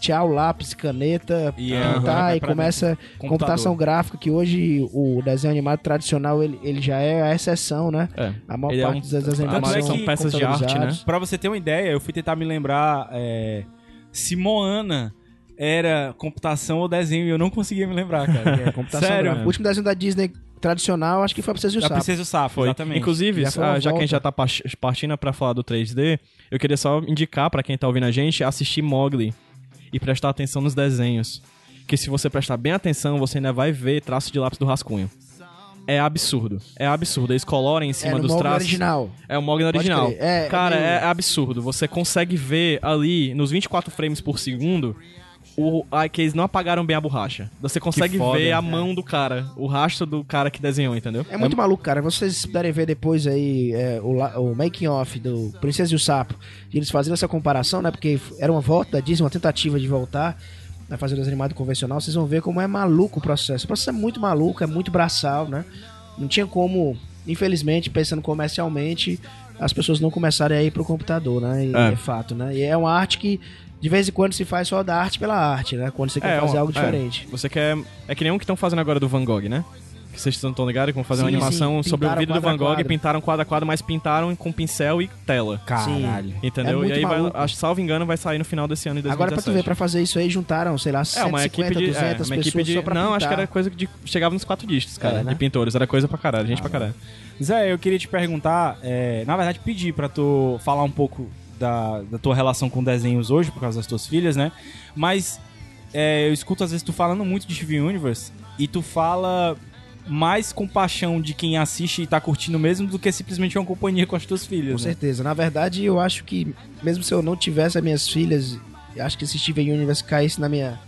tchau, lápis, caneta, E é, pintar e começa computador. computação gráfica, que hoje o desenho animado tradicional ele, ele já é a exceção, né? É. A maior Ele é parte um- dos desenhos a animados maioria são peças de arte, computadorizados. Pra você ter uma ideia, eu fui tentar me lembrar é, se Moana era computação ou desenho e eu não conseguia me lembrar, cara. É, computação Sério? O último desenho da Disney tradicional, acho que foi a Princesa e o A Sapo. Princesa e o Sapo, Foi. exatamente. Inclusive, Já ah, já que a gente já tá part- partindo pra falar do 3D, eu queria só indicar pra quem tá ouvindo a gente assistir Mogli e prestar atenção nos desenhos. Que se você prestar bem atenção, você ainda vai ver traço de lápis do rascunho. É absurdo. É absurdo. Eles coloram em É, cima no dos traços. original. É o Pode original. crer. É, Cara, é é, absurdo. Você consegue ver ali, nos 24 frames por segundo, o, a, que eles não apagaram bem a borracha. Você consegue foda, ver a é. mão do cara, o rastro do cara que desenhou, entendeu? É muito maluco, cara. Vocês puderem ver depois aí é, o, o making off do Princesa e o Sapo, e eles fazendo essa comparação, né? Porque era uma volta da Disney, uma tentativa de voltar a fazer o desenho animado convencional. Vocês vão ver como é maluco o processo. O processo é muito maluco, é muito braçal, né? Não tinha como, infelizmente, pensando comercialmente, as pessoas não começarem a ir pro computador, né? E É. é. fato, né? E é uma arte que de vez em quando se faz só da arte pela arte, né? Quando você quer fazer uma- algo é. diferente. Você quer. É que nem um que estão fazendo agora do Van Gogh, né? Que vocês estão ligados que vão fazer uma Sim, animação sim. sobre o vídeo do Van Gogh, quadro. pintaram quadro a quadro, mas pintaram com pincel e tela. Caralho. Entendeu? É e aí, vai, acho, salvo engano, vai sair no final desse ano de 2017. Agora, pra tu ver, pra fazer isso aí, juntaram, sei lá, É, 150, uma equipe de. 200 é, uma pessoas equipe de só pra não, pintar. acho que era coisa de. Chegava nos quatro dígitos, cara, É, né? de pintores. Era coisa pra caralho, gente pra caralho. Zé, eu queria te perguntar, é, na verdade, pedir pra tu falar um pouco da, da tua relação com desenhos hoje, por causa das tuas filhas, né? Mas é, eu escuto às vezes tu falando muito de Steven Universe e tu fala mais com paixão de quem assiste e tá curtindo mesmo do que simplesmente uma companhia com as tuas Com filhas, né? certeza. Na verdade, eu acho que, mesmo se eu não tivesse as minhas filhas, acho que se Steven Universe caísse na minha.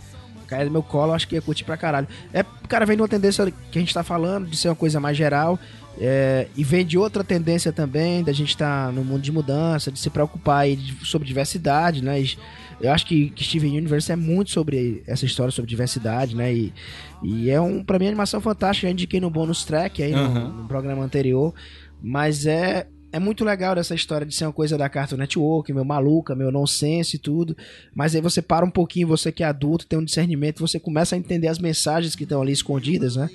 cair no meu colo, eu acho que ia curtir pra caralho. É, cara, vem de uma tendência que a gente tá falando, de ser uma coisa mais geral. É, e vem de outra tendência também, da gente estar no mundo de mudança, de se preocupar aí de- sobre diversidade, né? E eu acho que, que Steven Universe é muito sobre essa história sobre diversidade, né? E, e é um, pra mim, animação fantástica. Eu indiquei no bonus track aí no- Aham. no programa anterior. Mas é, é muito legal essa história de ser uma coisa da Cartoon Network, meu maluca, meu nonsense e tudo. Mas aí você para um pouquinho, você que é adulto, tem um discernimento, você começa a entender as mensagens que estão ali escondidas, né?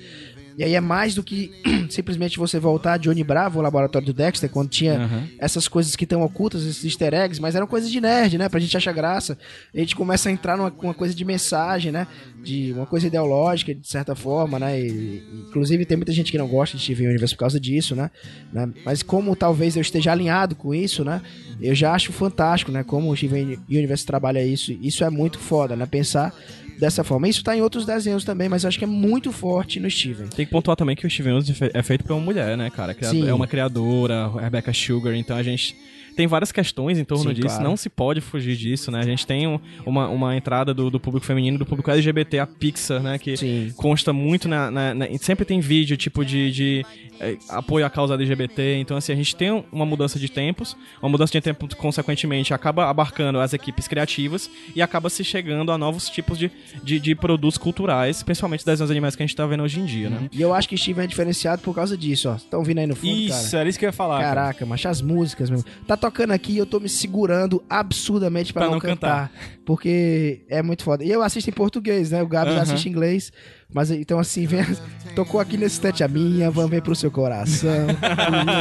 E aí é mais do que [clears throat] simplesmente você voltar a Johnny Bravo, o laboratório do Dexter, quando tinha Aham. essas coisas que estão ocultas, esses easter eggs, mas eram coisas de nerd, né? Pra gente achar graça. A gente começa a entrar numa uma coisa de mensagem, né? De uma coisa ideológica, de certa forma, né? E, inclusive tem muita gente que não gosta de Steven Universe por causa disso, né? né? Mas como talvez eu esteja alinhado com isso, né? Eu já acho fantástico, né? Como o Steven Universe trabalha isso. Isso é muito foda, né? Pensar dessa forma. Isso tá em outros desenhos também, mas eu acho que é muito forte no Steven. Tem que pontuar também que o Steven Universe é feito por uma mulher, né, cara? É uma criadora, Rebecca Sugar, então a gente tem várias questões em torno Sim, disso, claro. não se pode fugir disso, né? A gente tem um- uma, uma entrada do, do público feminino, do público LGBT, a Pixar, né? Que Sim. consta muito na, na- na- Sempre tem vídeo, tipo, de, de eh, apoio à causa LGBT. Então, assim, a gente tem uma mudança de tempos. Uma mudança de tempo, consequentemente, acaba abarcando as equipes criativas e acaba se chegando a novos tipos de, de, de produtos culturais, principalmente desenhos animais que a gente tá vendo hoje em dia, né? E eu acho que Steven é diferenciado por causa disso, ó. Estão ouvindo aí no fundo, Isso, cara? era isso que eu ia falar. cara. Caraca, mas as músicas mesmo. Tá tocando aqui e eu tô me segurando absurdamente pra, Pra não, não cantar. Porque é muito foda. E eu assisto em português, né? O Gabs Aham. assiste em inglês. Mas então assim, vem, [laughs] tocou aqui nesse tete a minha, vamos ver pro seu coração. [laughs]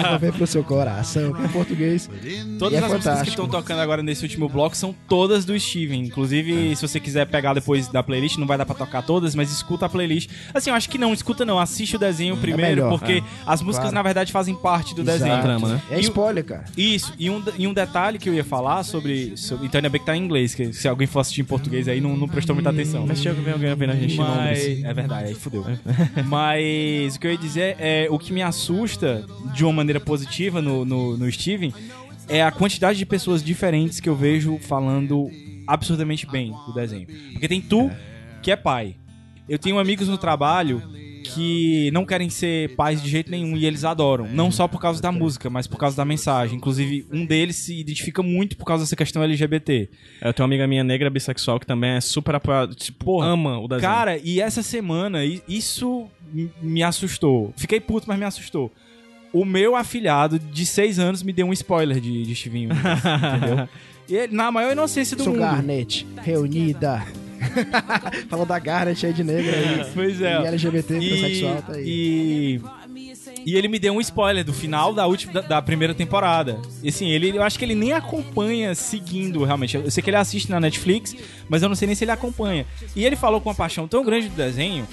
Vamos ver pro seu coração. Que é português. Todas E é as músicas que fantástico. estão tocando agora nesse último bloco são todas do Steven. Inclusive, se você quiser pegar depois da playlist, não vai dar pra tocar todas, mas escuta a playlist. Assim, eu acho que não, escuta não, assiste o desenho primeiro, melhor, porque as músicas, claro. na verdade, fazem parte do Exato. desenho. Trama, né? É spoiler, cara. Isso, e um, e um detalhe que eu ia falar sobre, sobre. Então ainda bem que tá em inglês, que se alguém for assistir em português aí não, não prestou muita atenção. Mas tinha alguém alguém vendo a gente em Mas, Londres. é verdade, aí fudeu. [laughs] Mas o que eu ia dizer é o que me assusta de uma maneira positiva no, no, no Steven é a quantidade de pessoas diferentes que eu vejo falando absurdamente bem do desenho. Porque tem tu, que é pai. Eu tenho amigos no trabalho que não querem ser pais de jeito nenhum e eles adoram. Não só por causa da música, mas por causa da mensagem. Inclusive, um deles se identifica muito por causa dessa questão LGBT. Eu tenho uma amiga minha negra bissexual que também é super apoiada, tipo, Porra, ama o desenho. Cara, e essa semana, isso me assustou. Fiquei puto, mas me assustou. O meu afilhado de 6 anos me deu um spoiler de, de Universe, [laughs] entendeu? E ele, na maior inocência do Sou mundo. Garnet, reunida. [laughs] Falou da Garnet aí de negra aí. Pois é. E LGBT, transexual, tá aí. E, e ele me deu um spoiler do final da última da, da primeira temporada. E assim, ele, eu acho que ele nem acompanha seguindo realmente. Eu sei que ele assiste na Netflix, mas eu não sei nem se ele acompanha. E ele falou com uma paixão tão grande do desenho.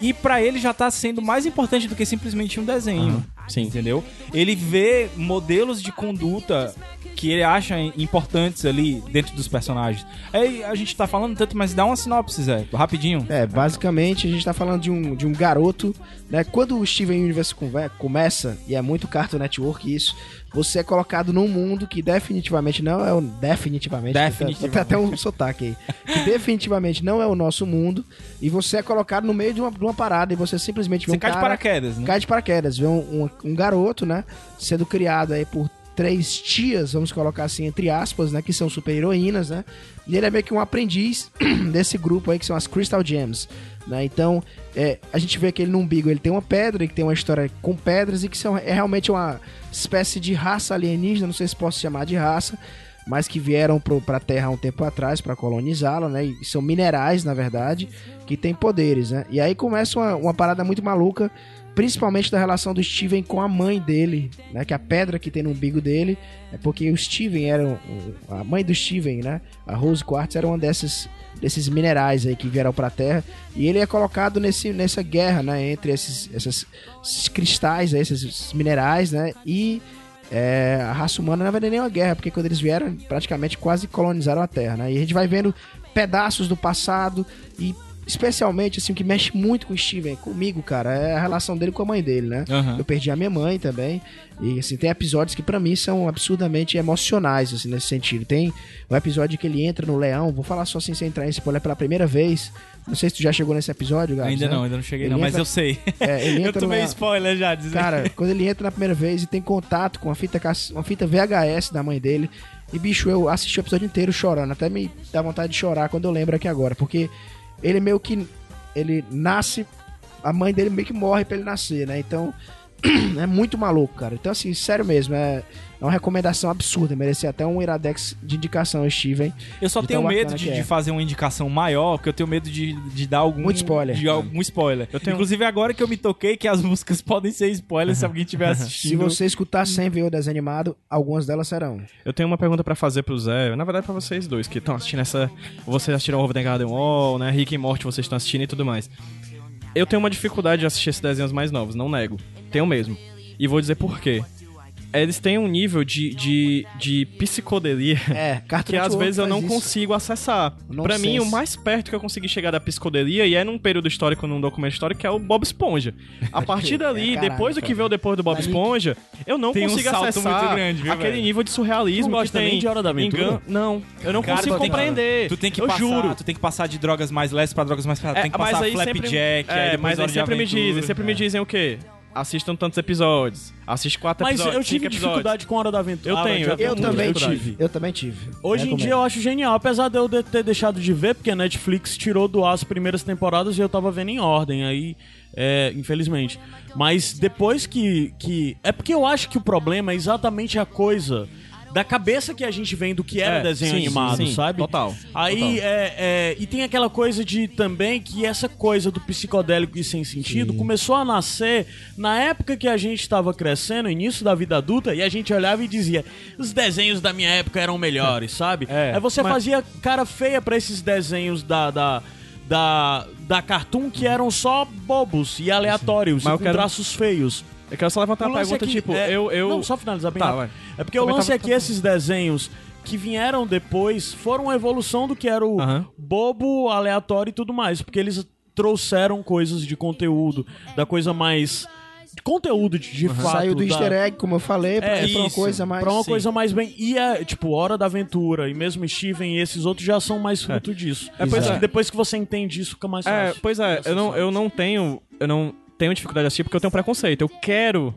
E pra ele já tá sendo mais importante do que simplesmente um desenho. Sim, entendeu? Ele vê modelos de conduta que ele acha importantes ali dentro dos personagens. Aí a gente tá falando tanto, mas dá uma sinopse, Zé, rapidinho. É, basicamente a gente tá falando de um, de um garoto, né? Quando o Steven Universe começa, e é muito Cartoon Network isso, você é colocado num mundo que definitivamente não é o. Definitivamente. Definitivamente. Tem até um sotaque aí. Que [laughs] definitivamente não é o nosso mundo. E você é colocado no meio de uma, de uma parada e você simplesmente vê Você um cai de cara- paraquedas, né? Cai de paraquedas, vê um, um, um garoto, né? Sendo criado aí por três tias, vamos colocar assim, entre aspas, né? Que são super heroínas, né? E ele é meio que um aprendiz [clears throat] desse grupo aí, que são as Crystal Gems, né? Então, é, a gente vê que ele no umbigo ele tem uma pedra, que tem uma história com pedras e que são, é realmente uma espécie de raça alienígena, não sei se posso chamar de raça, mas que vieram pro, pra Terra um tempo atrás para colonizá-la, né? E são minerais, na verdade, que têm poderes, né? E aí começa uma, uma parada muito maluca, principalmente da relação do Steven com a mãe dele, né? Que a pedra que tem no umbigo dele é porque o Steven era a mãe do Steven, né? A Rose Quartz era uma dessas desses minerais aí que vieram pra Terra e ele é colocado nesse, nessa guerra, né? Entre esses, esses cristais, esses minerais, né? E é, a raça humana não vai nem uma guerra, porque quando eles vieram, praticamente quase colonizaram a Terra, né? E a gente vai vendo pedaços do passado e especialmente assim o que mexe muito com o Steven, comigo, cara, é a relação dele com a mãe dele, né? Aham. Eu perdi a minha mãe também. E assim, tem episódios que pra mim são absurdamente emocionais, assim, nesse sentido. Tem um episódio que ele entra no leão, vou falar só assim sem entrar em spoiler pela primeira vez. Não sei se tu já chegou nesse episódio, Gabs, Ainda né? não, ainda não cheguei Ele não, mas entra- eu sei. [laughs] É, ele [laughs] eu entra tomei numa- spoiler já, dizer. Cara, quando ele entra na primeira vez e tem contato com a fita, uma fita VHS da mãe dele. E, bicho, eu assisti o episódio inteiro chorando. Até me dá vontade de chorar quando eu lembro aqui agora. Porque ele meio que. Ele nasce. A mãe dele meio que morre pra ele nascer, né? Então. [clears throat] é muito maluco, cara. Então, assim, sério mesmo, é, é uma recomendação absurda. Merecia até um Iradex de indicação, Steven. Eu só tenho medo de, é. de fazer uma indicação maior, porque eu tenho medo de, de dar algum. Muito spoiler. De algum spoiler. tenho- Inclusive, agora que eu me toquei que as [laughs] músicas podem ser spoilers se alguém estiver [laughs] Se assistindo. você escutar sem ver o desenho animado, algumas delas serão. Eu tenho uma pergunta pra fazer pro Zé, na verdade pra vocês dois, que estão assistindo essa. Vocês assistiram Over the Garden Wall, né? Rick e Morty vocês estão assistindo e tudo mais. Eu tenho uma dificuldade de assistir esses desenhos mais novos, não nego. Tenho mesmo. E vou dizer por quê. Eles têm um nível de, de, de psicodelia É, [laughs] que às vezes eu não isso. consigo acessar. Pra mim, o mais perto que eu consegui chegar da psicodelia, e é num período histórico, num documento histórico, que é o Bob Esponja. [laughs] A partir dali, É, caralho, depois do que veio depois do Bob Esponja, eu não Tem um consigo salto acessar muito grande, viu, aquele velho? nível de surrealismo Tu não gosta que tem nem de Hora da Aventura? engano- Não, eu não Cara, consigo tu tem que- compreender. Tu tem que eu passar, juro. tu tem que passar de drogas mais leves pra drogas mais pesadas. É, tem que passar aí flapjack, aí é, depois mas aí sempre me dizem, sempre me dizem o quê? Assistam tantos episódios. Assiste quatro Mas episódios. eu tive cinco episódios. dificuldade com Hora da Aventura. Eu Ah, tenho, eu Eu também dificuldade. tive. Eu também tive. Hoje em dia eu acho genial, apesar de eu ter deixado de ver, porque a Netflix tirou do ar as primeiras temporadas e eu tava vendo em ordem, aí, é, infelizmente. Mas depois que, que. É porque eu acho que o problema é exatamente a coisa da cabeça que a gente vem do que era É, desenho sim, animado, sim, sabe? total, Aí total. É, é, E tem aquela coisa de também que essa coisa do psicodélico e sem sentido começou a nascer na época que a gente estava crescendo, início da vida adulta, e a gente olhava e dizia: os desenhos da minha época eram melhores, [laughs] sabe? É, Aí você mas- fazia cara feia pra esses desenhos da. da da, da Cartoon que eram só bobos e aleatórios, e com quero- traços feios. Eu quero só levantar O uma pergunta, é que- tipo, é, eu, eu... Não, só finalizar bem Tá, vai. É porque o lance tava- é que esses desenhos que vieram depois foram uma evolução do que era o bobo, aleatório e tudo mais. Porque eles trouxeram coisas de conteúdo, da coisa mais. de conteúdo de, de fato. Saiu do da- easter egg, como eu falei, pra, É, pra uma coisa mais... Pra uma Sim. coisa mais bem. E é, tipo, Hora da Aventura e mesmo Steven e esses outros já são mais fruto disso. É, pois é. que depois que você entende isso, fica mais É, fácil. pois é, eu não, eu não tenho. Eu não tenho dificuldade de assistir porque eu tenho preconceito. Eu quero.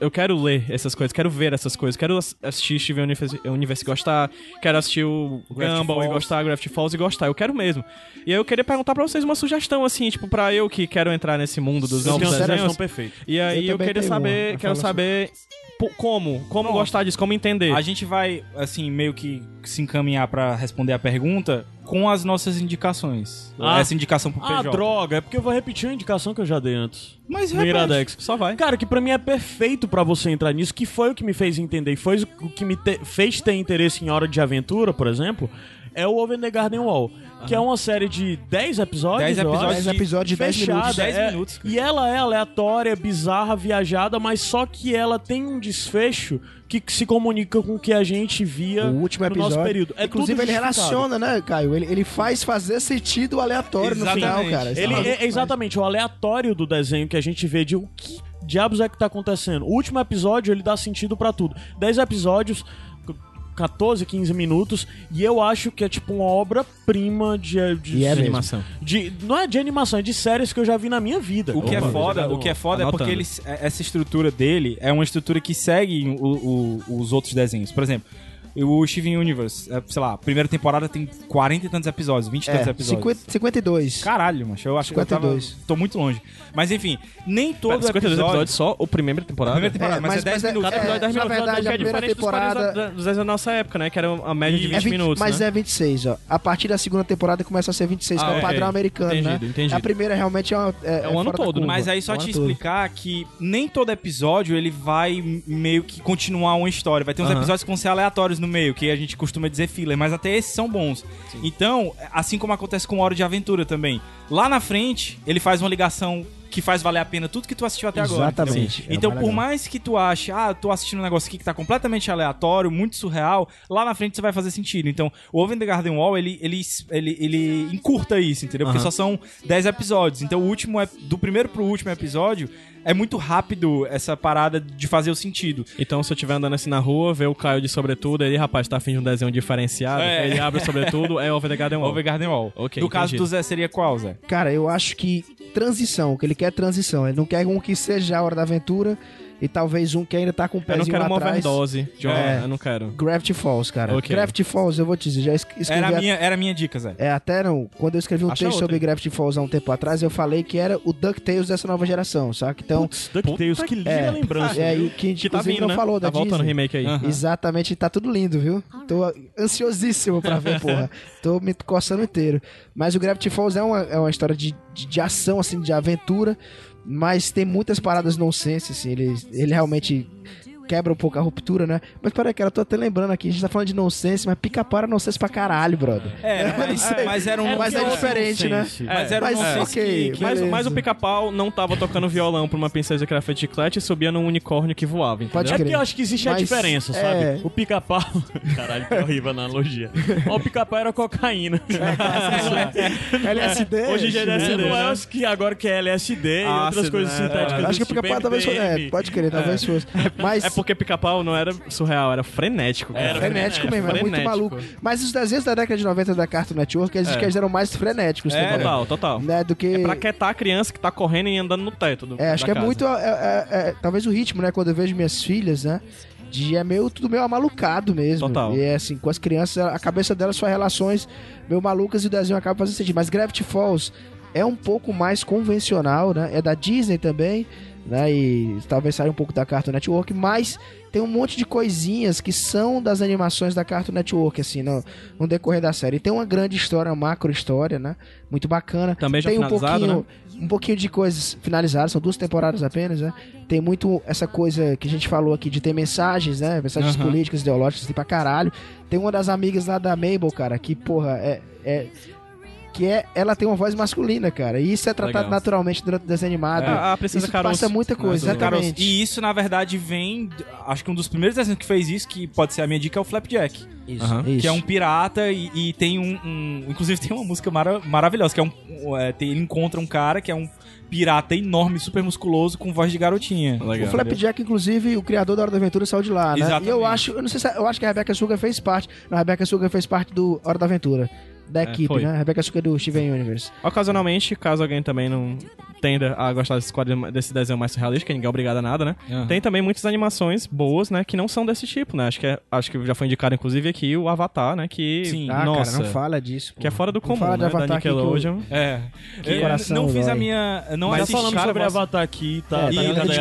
Eu quero ler essas coisas, quero ver essas coisas, quero ass- assistir Steven Universe, Universe e gostar, quero assistir o Gumball e gostar, Gravity Falls e gostar, eu quero mesmo. E aí eu queria perguntar pra vocês uma sugestão, assim, tipo, pra eu que quero entrar nesse mundo dos novos desenhos. sugestão perfeita. E aí Eu eu, queria saber, uma, quero saber pô, como, como gostar disso, como entender. A gente vai, assim, meio que se encaminhar pra responder a pergunta com as nossas indicações. Ah. Essa indicação pro Ah, PJ. droga, é porque eu vou repetir a indicação que eu já dei antes. Mas No repete. Iradex. Só vai. Cara, que pra mim é perfeito pra você entrar nisso, que foi o que me fez entender, e foi o que me te- fez ter interesse em Hora de Aventura, por exemplo, é o Over the Garden Wall, que é uma série de 10 episódios, 10 eu episódios acho. 10 episódios de 10 fechada, minutos. 10 é- minutos. E ela é aleatória, bizarra, viajada, mas só que ela tem um desfecho que se comunica com o que a gente via O último no episódio. nosso período. É Inclusive, ele relaciona, né, Caio? Ele, ele faz fazer sentido aleatório no final, Exatamente. cara. Ele é exatamente o aleatório do desenho que a gente vê de o que diabos é que tá acontecendo. O último episódio ele dá sentido pra tudo. 10 episódios, 14, 15 minutos, e eu acho que é tipo uma obra-prima de, de, E é de animação. de- Não é de animação, é de séries que eu já vi na minha vida. O que é Opa, foda, já o que é foda é porque eles, é- essa estrutura dele é uma estrutura que segue o- o- os outros desenhos. Por exemplo, o Steven Universe, é, sei lá, a primeira temporada tem 40 e tantos episódios, 20 e tantos É, episódios. 50, 52. Caralho, macho, eu acho que eu 52. tava, tô muito longe. Mas enfim, nem todo Pera, 52 episódio... episódios só, o primeira temporada. Primeira temporada, É, mas, mas- é 10 mas é- minutos. Cada episódio É, 10 na minutos, verdade, que a é primeira diferente dos 40 temporada- da- dos desenhos da nossa época, né? Que era a média de 20 É 20 minutos, mas né? é 26, ó. A partir da segunda temporada começa a ser 26, que Ah, é o ok. padrão americano, né? Entendido, entendido. A primeira realmente é, uma, é, É o ano todo, né? Mas aí só É te explicar que nem todo episódio ele vai meio que continuar uma história. Vai ter uns episódios que vão ser aleatórios no meio, que a gente costuma dizer filler, mas até esses são bons. Então, assim como acontece com Hora de Aventura também. Lá na frente, ele faz uma ligação que faz valer a pena tudo que tu assistiu até agora. Exatamente. entendeu? É Então, mais por mais que tu ache, ah, tô assistindo um negócio aqui que tá completamente aleatório, muito surreal, lá na frente isso vai fazer sentido. Então, o Over the Garden Wall, ele, ele, ele, ele encurta isso, entendeu? Porque Aham. só são 10 episódios. Então, o último, é, do primeiro pro último episódio, é muito rápido essa parada de fazer o sentido. Então, se eu estiver andando assim na rua, ver o Caio de sobretudo, ele, rapaz, tá afim de um desenho diferenciado, É. ele abre o sobretudo, é Over the Garden Wall. Over Garden Wall. Ok, no caso do Zé, seria qual, Zé? Cara, eu acho que transição, que ele quer transição. Ele não quer um que seja a hora da aventura e talvez um que ainda tá com o Eu não pezinho quero uma atrás. overdose. John, É. eu não quero. Gravity Falls, cara. Ok. Gravity Falls, eu vou te dizer, já es- escrevi Era a- a minha, era a minha dica, Zé. É, até não. Quando eu escrevi um Acha texto outra. sobre Gravity Falls há um tempo atrás, eu falei que era o DuckTales dessa nova geração, saca? Então, Putz, DuckTales, que linda é, lembrança. é, viu? e que, Que tá vindo, não né? falou da tá voltando o Disney. remake aí. Aham. Exatamente, tá tudo lindo, viu? Tô ansiosíssimo pra ver, [laughs] porra. Tô me coçando inteiro. Mas o Gravity Falls é uma, é uma história de, de, de ação, assim, de aventura, mas tem muitas paradas nonsense, assim. Ele, ele realmente quebra um pouco a ruptura, né? Mas peraí, cara, eu tô até lembrando aqui, a gente tá falando de nonsense, mas pica-pau era nonsense pra caralho, brother. É, [laughs] mas, mas era um. Mas é era- diferente, né? Mas era um Mas, nonsense ok, que- que- Mas, mas o pica-pau não tava tocando violão pra uma princesa que era feita de chiclete e subia num unicórnio que voava, entendeu? Pode É porque crer. eu acho que existe a Mas, diferença, sabe? é. O pica-pau. [laughs] Caralho, que horrível a analogia. O pica-pau era cocaína. [laughs] LSD. Hoje já é LSD. né? Não é os que agora que é LSD e outras coisas né? sintéticas. Acho que o do tipo pica-pau talvez. É, pode crer, talvez fosse. Mas. É porque pica-pau não era surreal, era frenético. cara. Era frenético frenético, mesmo, é muito maluco. Mas os desenhos da década de 90 da Cartoon Network, eles, É. que eles eram mais frenéticos É, também. Total, total. Né, do que... É pra quietar a criança que tá correndo e andando no teto. Do, É, acho que é casa. muito. é, é, é, talvez o ritmo, né? Quando eu vejo minhas filhas, né? É meio tudo meio amalucado mesmo. Total. E é assim, com as crianças, a cabeça delas são relações meio malucas e o desenho acaba fazendo sentido. Mas Gravity Falls é um pouco mais convencional, né? É da Disney também, né? E talvez saia um pouco da Cartoon Network, mas tem um monte de coisinhas que são das animações da Cartoon Network, assim, no, no decorrer da série. E tem uma grande história, uma macro história, né? Muito bacana. Também já tem um pouquinho, um pouquinho de coisas finalizadas, são duas temporadas apenas, né? Tem muito essa coisa que a gente falou aqui de ter mensagens, né? Mensagens Aham. políticas, ideológicas, tem pra caralho. Tem uma das amigas lá da Mabel, cara, que, porra, é. é que é, ela tem uma voz masculina, cara. E isso é tratado Legal. naturalmente durante o desenho animado. É, a Princesa isso Caroço. passa muita coisa, Caroço. exatamente. E isso, na verdade, vem. Acho que um dos primeiros desenhos que fez isso, que pode ser a minha dica, é o Flapjack. Isso, isso. Que é um pirata e, e tem um, um- Inclusive tem uma música mara- maravilhosa, que é um. um, é, tem- ele encontra um cara que é um pirata enorme, super musculoso, com voz de garotinha. Legal. O Flapjack, inclusive, o criador da Hora da Aventura saiu de lá, né? Exatamente. E eu acho, eu não sei se, eu acho que a Rebecca Sugar fez parte. Não, a Rebecca Sugar fez parte do Hora da Aventura. Da equipe, foi. né? A Rebecca Sugar do Steven Universe. Ocasionalmente, caso alguém também não tenda a gostar desse, quadrinho, desse desenho mais realista, que ninguém é obrigado a nada, né? Aham. Tem também muitas animações boas, né? Que não são desse tipo, né? Acho que, é- acho que já foi indicado, inclusive, aqui o Avatar, né? Que, Sim. Ah, nossa, cara, não fala disso. pô. que é fora do Não comum, fala de né? Avatar da aqui que eu- Nickelodeon. É. Que Eu coração não fiz a minha. Não Mas assisti falando a sobre Avatar aqui, tá? É, tá tá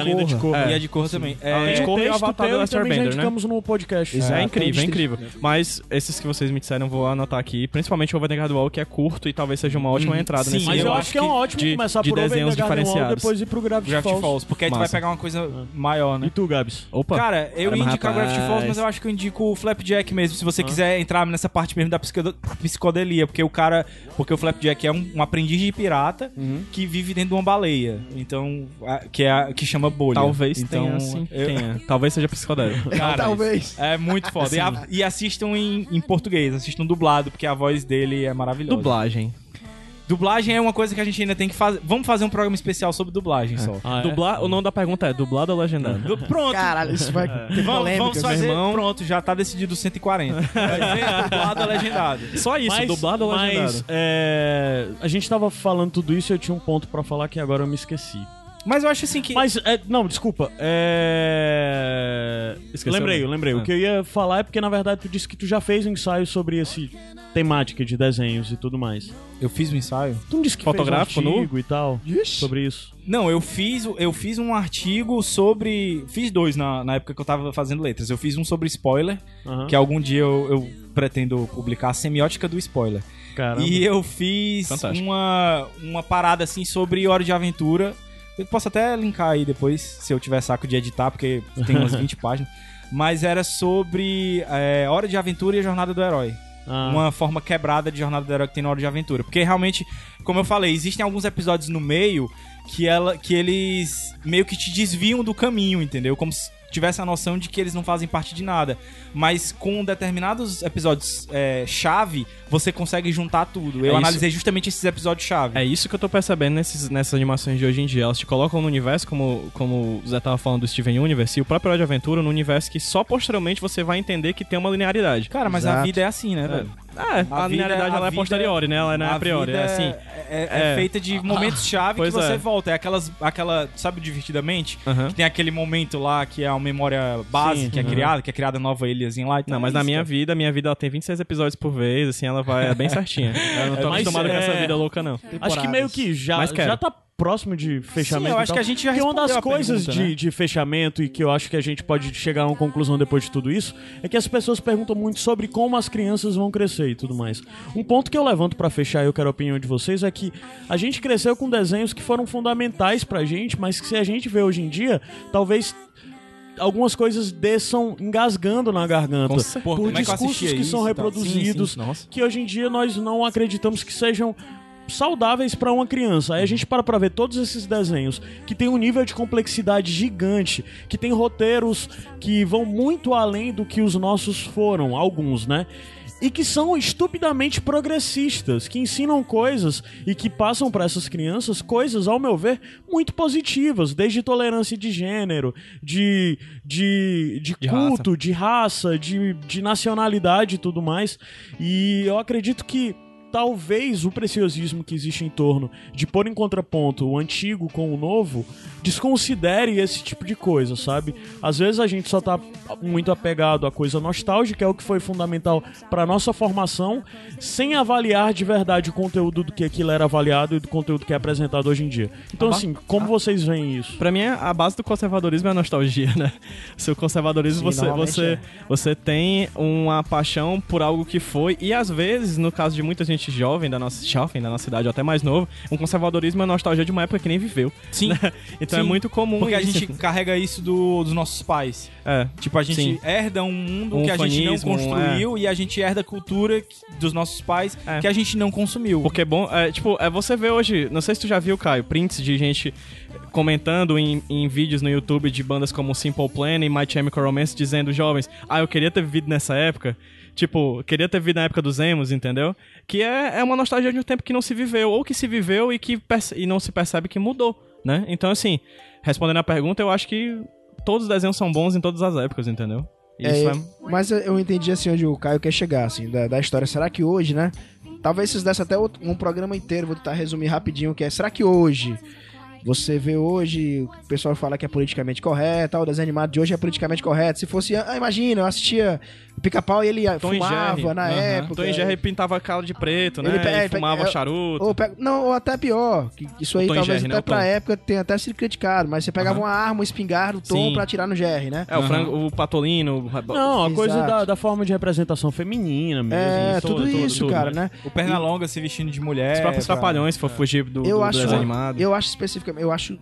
Linda aí de cor. E a de cor também. A É, de cor e o Avatar do e Lester Bender, né? indicamos no podcast. É, incrível, é incrível. Mas esses que vocês me disseram, vou anotar aqui. Principalmente o Over the Garden Wall, que é curto e talvez seja uma ótima Uhum. entrada Sim, nesse Mas eu, eu acho acho que é um ótimo de- começar de por Over desenhos the Garden Wall, diferenciados. depois ir pro Gravity, Gravity Falls. Falls, porque a gente Massa. vai pegar uma coisa maior, né? E tu, Gabs? Opa! Cara, eu Caramba, ia indicar rapaz. Gravity Falls, mas eu acho que eu indico o Flapjack mesmo, se você quiser entrar nessa parte mesmo da psicodelia, porque o cara, porque o Flapjack é um, um aprendiz de pirata que vive dentro de uma baleia, então, a- que é a, que chama bolha. Talvez então, tenha, sim. eu- Tenha. [laughs] Talvez seja psicodélico. Cara, Talvez. É muito foda. E, a- e assistam em, em português, assistam dublado, porque a voz dele é maravilhosa. Dublagem. Dublagem é uma coisa que a gente ainda tem que fazer. Vamos fazer um programa especial sobre dublagem só. Ah, é? Dublar, o nome da pergunta é dublado ou legendado? Du- Pronto. Caralho, isso vai ter Vamos, polêmica. vamos fazer. irmão. Pronto, já tá decidido 140. Vai ser dublado ou legendado. Só isso, Mas, dublado ou mas, legendado? é, a gente tava falando tudo isso e eu tinha um ponto pra falar que agora eu me esqueci. Mas eu acho assim que. Mas, é, não, desculpa. É... Esqueceu, lembrei, né? eu lembrei. Ah. O que eu ia falar é porque, na verdade, tu disse que tu já fez um ensaio sobre esse temática de desenhos e tudo mais. Eu fiz um ensaio? Tu não disse que Fotográfico, fez um artigo e tal Ixi. sobre isso. Não, eu fiz, eu fiz um artigo sobre. Fiz dois na, na época que eu tava fazendo letras. Eu fiz um sobre spoiler, que algum dia eu, eu pretendo publicar a semiótica do spoiler. Caramba. E eu fiz Fantástico. uma, uma parada assim sobre Hora de Aventura. Eu posso até linkar aí depois, se eu tiver saco de editar, porque tem umas [laughs] 20 páginas. Mas era sobre é, Hora de Aventura e a Jornada do Herói. Ah, Uma forma quebrada de Jornada do Herói que tem na Hora de Aventura. Porque realmente, como eu falei, existem alguns episódios no meio que, ela, que eles meio que te desviam do caminho, entendeu? Como se tivesse a noção de que eles não fazem parte de nada. Mas com determinados episódios é, chave, você consegue juntar tudo. Eu É isso. analisei justamente esses episódios chave. É isso que eu tô percebendo nesses, nessas animações de hoje em dia. Elas te colocam no universo, como, como o Zé tava falando do Steven Universe, e o próprio Hora de Aventura no universo que só posteriormente você vai entender que tem uma linearidade. Cara, mas a Exato. vida é assim, né, velho? É, a, linearidade ela é posteriori, né? Ela não é a priori. vida É assim. É, é- é é. feita de momentos-chave que você é. volta. É aquelas, aquela, sabe, divertidamente? Aham. Que tem aquele momento lá que é a memória base Sim, que é aham. criada, que é criada nova ilhazinha lá. Então Não, é mas na minha cara. vida, a minha vida ela tem 26 episódios por vez, assim, ela vai é bem certinha. [laughs] Eu não tô Mas, acostumado com essa é, vida louca, não. Acho que meio que já, já tá próximo de fechamento. Sim, eu e acho que a gente já Porque uma das coisas pergunta, de, né? de fechamento e que eu acho que a gente pode chegar a uma conclusão depois de tudo isso é que as pessoas perguntam muito sobre como as crianças vão crescer e tudo mais. Um ponto que eu levanto pra fechar e eu quero a opinião de vocês é que a gente cresceu com desenhos que foram fundamentais pra gente, mas que se a gente vê hoje em dia, talvez algumas coisas desçam engasgando na garganta. Pô, por é discursos que isso são reproduzidos Sim, sim, nossa. que hoje em dia nós não acreditamos que sejam saudáveis pra uma criança. Aí a gente para pra ver todos esses desenhos que tem um nível de complexidade gigante, que tem roteiros que vão muito além do que os nossos foram, alguns, né? E que são estupidamente progressistas, que ensinam coisas e que passam pra essas crianças coisas, ao meu ver, muito positivas, desde tolerância de gênero, de, de, de, De culto, de raça, de, de nacionalidade e tudo mais. E eu acredito que talvez o preciosismo que existe em torno de pôr em contraponto o antigo com o novo desconsidere esse tipo de coisa, sabe? Às vezes a gente só tá muito apegado à coisa nostálgica, é o que foi fundamental para nossa formação, sem avaliar de verdade o conteúdo do que aquilo era avaliado e do conteúdo que é apresentado hoje em dia. Então, assim, como vocês veem isso? Pra mim, a base do conservadorismo é a nostalgia, né? [laughs] Seu conservadorismo, Sim, você, você, é. você tem uma paixão por algo que foi, e às vezes, no caso de muita gente jovem da nossa, jovem da nossa idade, ou até mais novo, um conservadorismo é nostalgia de uma época que nem viveu. Sim. né? [laughs] Então é Sim. muito comum Porque a isso. gente carrega isso do- dos nossos pais. É. Tipo, a gente Sim. herda um mundo Um que a gente não fanismo, construiu e a gente herda a cultura dos nossos pais É. que a gente não consumiu. Porque é bom, é, tipo, é você vê hoje, não sei se tu já viu, Caio, prints de gente comentando em, em vídeos no YouTube de bandas como Simple Plan e My Chemical Romance dizendo, jovens, ah, eu queria ter vivido nessa época. Tipo, queria ter vivido na época dos emos, entendeu? Que é, é uma nostalgia de um tempo que não se viveu, ou que se viveu e que e não se percebe que mudou, né? Então, assim, respondendo a pergunta, eu acho que todos os desenhos são bons em todas as épocas, entendeu? Isso É, é... Mas eu- entendi assim onde o Caio quer chegar, assim, da, da história. Será que hoje, né? Talvez vocês dessem até outro- um programa inteiro, vou tentar resumir rapidinho o que é. Será que hoje, você vê hoje, o pessoal fala que é politicamente correto, o desenho animado de hoje é politicamente correto. Se fosse, ah, imagina, eu assistia Pica-Pau e ele Tom e fumava na Aham. época. Tom e Jerry pintava a cara de preto, né? Ele Ele, pe- fumava é, charuto. Ou pega- não, ou até pior. que isso aí e talvez Jerry, né? até O pra Tom. época tenha até sido criticado, mas você pegava Aham. uma arma, uma espingarda, o tom Sim. pra atirar no Jerry, né? É, o, frango, o patolino. o- Não, a coisa da, da forma de representação feminina mesmo. É, tudo, tudo, tudo, isso, tudo, cara, né? né? O Pernalonga se vestindo de mulher. Os próprios pra- trapalhões, se for fugir do, eu do acho, desenho animado. eu acho especificamente, eu acho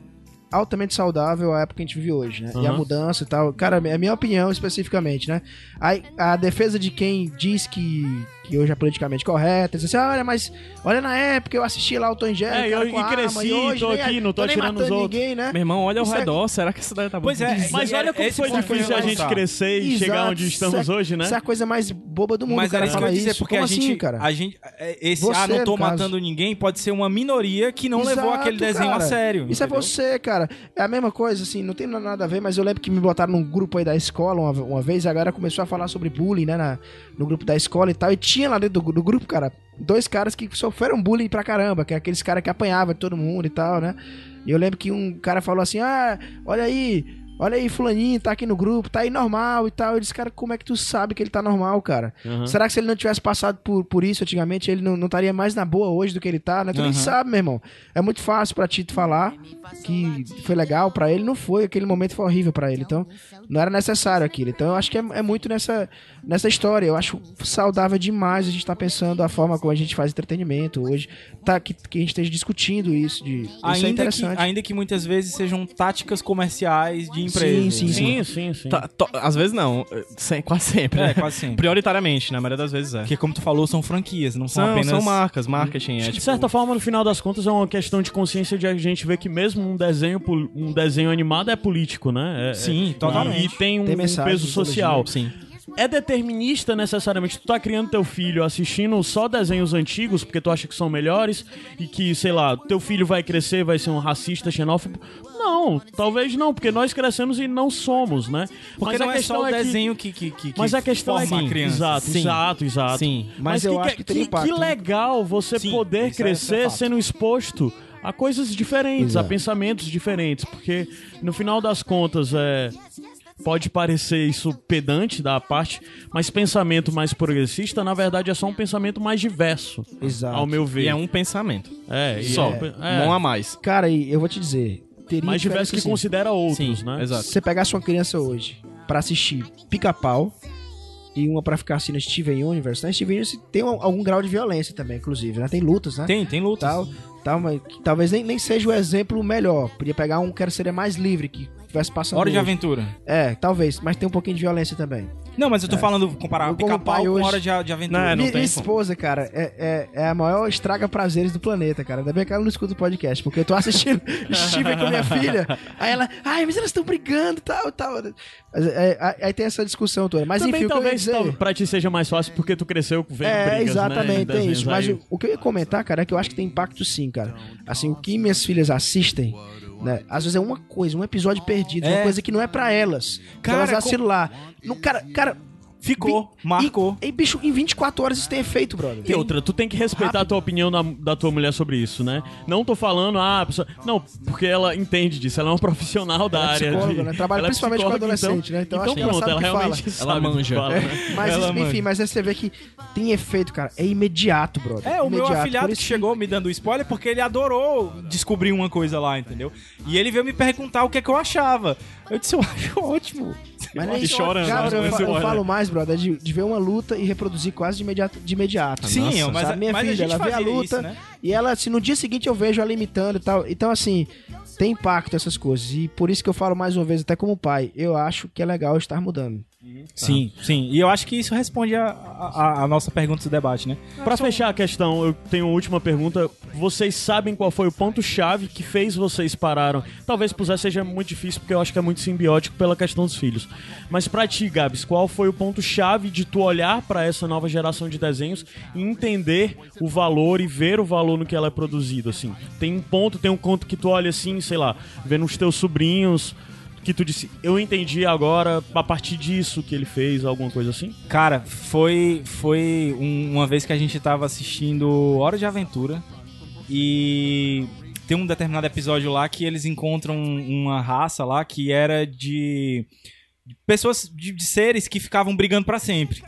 altamente saudável a época que a gente vive hoje, né? E a Aham. mudança e tal. Cara, é a minha opinião especificamente, né? A, a defesa de quem diz que, que hoje é politicamente correta, diz assim, ah, olha, mas olha na época eu assisti lá o Tom e Jerry, É, eu- com e a arma, cresci, hoje tô nem- aqui, não tô nem atirando os outros. ninguém, né? Meu irmão, olha ao Isso é- redor. Será que essa daí tá bom? Pois é, Mas era- olha como esse foi difícil a gente crescer e chegar Exato, onde estamos isso é- hoje, né? Isso é a coisa mais boba do mundo, Mas cara era isso que eu ia dizer, porque Como a gente, assim, cara? a gente. é, Esse, Você, ah, não tô matando ninguém, pode ser uma minoria que não levou Exato, aquele desenho cara. a sério. Isso é entendeu? você, cara. É a mesma coisa, assim, não tem nada a ver, mas eu lembro que me botaram num grupo aí da escola uma, uma vez, e a galera começou a falar sobre bullying, né, na- no grupo da escola e tal, e tinha lá dentro do, do grupo, cara, dois caras que sofreram bullying pra caramba, que é aqueles caras que apanhavam de todo mundo e tal, né? E eu lembro que um cara falou assim, ah, olha aí, olha aí, fulaninho tá aqui no grupo, tá aí normal e tal. Eu disse, cara, como é que tu sabe que ele tá normal, cara? Aham. Será que se ele não tivesse passado por, por isso antigamente, ele não, não estaria mais na boa hoje do que ele tá, né? Tu nem Aham. sabe, meu irmão. É muito fácil pra ti falar que foi legal pra ele, não foi. Aquele momento foi horrível pra ele. Então, não era necessário aquilo. Então, eu acho que é, é muito nessa, nessa história. Eu acho saudável demais a gente tá pensando a forma como a gente faz entretenimento hoje. Tá, que, que a gente esteja discutindo isso. De, isso é Ainda, que, interessante. ainda que muitas vezes sejam táticas comerciais de empresas. Sim, sim, Sim, sim, sim. Tá- to- às vezes não. Sem- quase sempre. É, né? quase sempre. [laughs] Prioritariamente, na maioria das vezes é. Porque, como tu falou, são franquias, não são, São, apenas. são marcas, marketing. É, de tipo, certa forma, no final das contas, é uma questão de consciência de a gente ver que mesmo um desenho, um desenho animado é político, né? É- Sim, é- totalmente. E tem um, Tem um peso social. sim. É determinista necessariamente. Tu tá criando teu filho assistindo só desenhos antigos porque tu acha que são melhores e que, sei lá, teu filho vai crescer, vai ser um racista, xenófobo. Não, talvez não, porque nós crescemos e não somos, né? Porque Mas não a é questão só o é que- desenho que, que, que, que Mas a questão é forma que, a criança. exato, Sim. exato, exato. Sim. Mas eu que, acho que tem impacto, que legal você Sim, poder é- é crescer fato. sendo exposto a coisas diferentes, a Exato. pensamentos diferentes, porque no final das contas é pode parecer isso pedante da parte, mas pensamento mais progressista na verdade é só um pensamento mais diverso, Exato. ao meu ver. E é um pensamento. É, e Só. é um pe- é, Não há mais. Cara, e eu vou te dizer. Teria mais diverso que assim, considera outros, Sim, né? exato. Se você pegasse uma criança hoje pra assistir Pica-Pau e uma pra ficar assistindo Steven Universe, né? Steven Universe tem um- algum grau de violência também, inclusive, né? Tem lutas, né? Tem, tem luta. Tal, tal, mas talvez nem, nem seja o exemplo melhor. Podia pegar um que seria mais livre, que tivesse passando. Hora de hoje. aventura. É, talvez, mas tem um pouquinho de violência também. Não, mas eu tô falando comparar pica-pau pai com hoje- hora de, de aventura. Não, é, minha, tem minha como. esposa, cara, é, é, é a maior estraga prazeres do planeta, cara. Ainda bem que ela não escuta o podcast, porque eu tô assistindo [laughs] Steven com minha filha. Aí ela, ai, mas elas estão brigando tal, tal. Mas, é, aí- aí tem essa discussão toda. Mas Também enfim, talvez dizer... tal- pra ti seja mais fácil porque tu cresceu vendo É, brigas, exatamente, né, em tem isso. Mas aí. o que eu ia comentar, cara, é que eu acho que tem impacto sim, cara. Assim, o que minhas filhas assistem, né? Às vezes é uma coisa, um episódio perdido, uma É. coisa que não é pra elas. Cara, elas vacilam lá. No, cara, cara. Ficou, bi- marcou. E, e, bicho, em 24 horas isso tem efeito, brother. E outra, tu tem que respeitar a tua opinião da, da tua mulher sobre isso, né? Não tô falando, ah, a pessoa... Não, porque ela entende disso, ela é uma profissional da Ela é área. psicóloga, de... né? Trabalha ela é principalmente com psicóloga, adolescente, né? Então acho que ela pronto, sabe ela que realmente fala. que manja. fala, né? Mas, Ela isso- manja. enfim, mas aí você vê que tem efeito, cara. É imediato, brother. É, o meu Imediato. afilhado Por que chegou me dando spoiler porque ele adorou descobrir uma coisa lá, entendeu? E ele veio me perguntar o que é que eu achava. Eu disse, eu acho ótimo. [laughs] Mas nem chorando, Cara, né? eu, fa- eu falo mais, brother, de, de ver uma luta e reproduzir quase de imediato. De imediato. Sim, Nossa, mas- sabe? minha mas filha, ela vê a luta isso, né? e ela, assim, no dia seguinte eu vejo ela imitando e tal. Então, assim, tem impacto essas coisas. E por isso que eu falo mais uma vez, até como pai, eu acho que é legal estar mudando. Sim, sim. E eu acho que isso responde a, a, a nossa pergunta do debate, né? Pra fechar a questão, eu tenho uma última pergunta. Vocês sabem qual foi o ponto-chave que fez vocês pararam? Talvez pro Zé seja muito difícil, porque eu acho que é muito simbiótico pela questão dos filhos. Mas pra ti, Gabs, qual foi o ponto-chave de tu olhar pra essa nova geração de desenhos e entender o valor e ver o valor no que ela é produzido, assim? Tem um ponto, tem um conto que tu olha assim, sei lá, vendo os teus sobrinhos, que tu disse, eu entendi agora, a partir disso que ele fez, alguma coisa assim? Cara, foi, foi um- uma vez que a gente tava assistindo Hora de Aventura e tem um determinado episódio lá que eles encontram uma raça lá que era de pessoas, de, de seres que ficavam brigando pra sempre.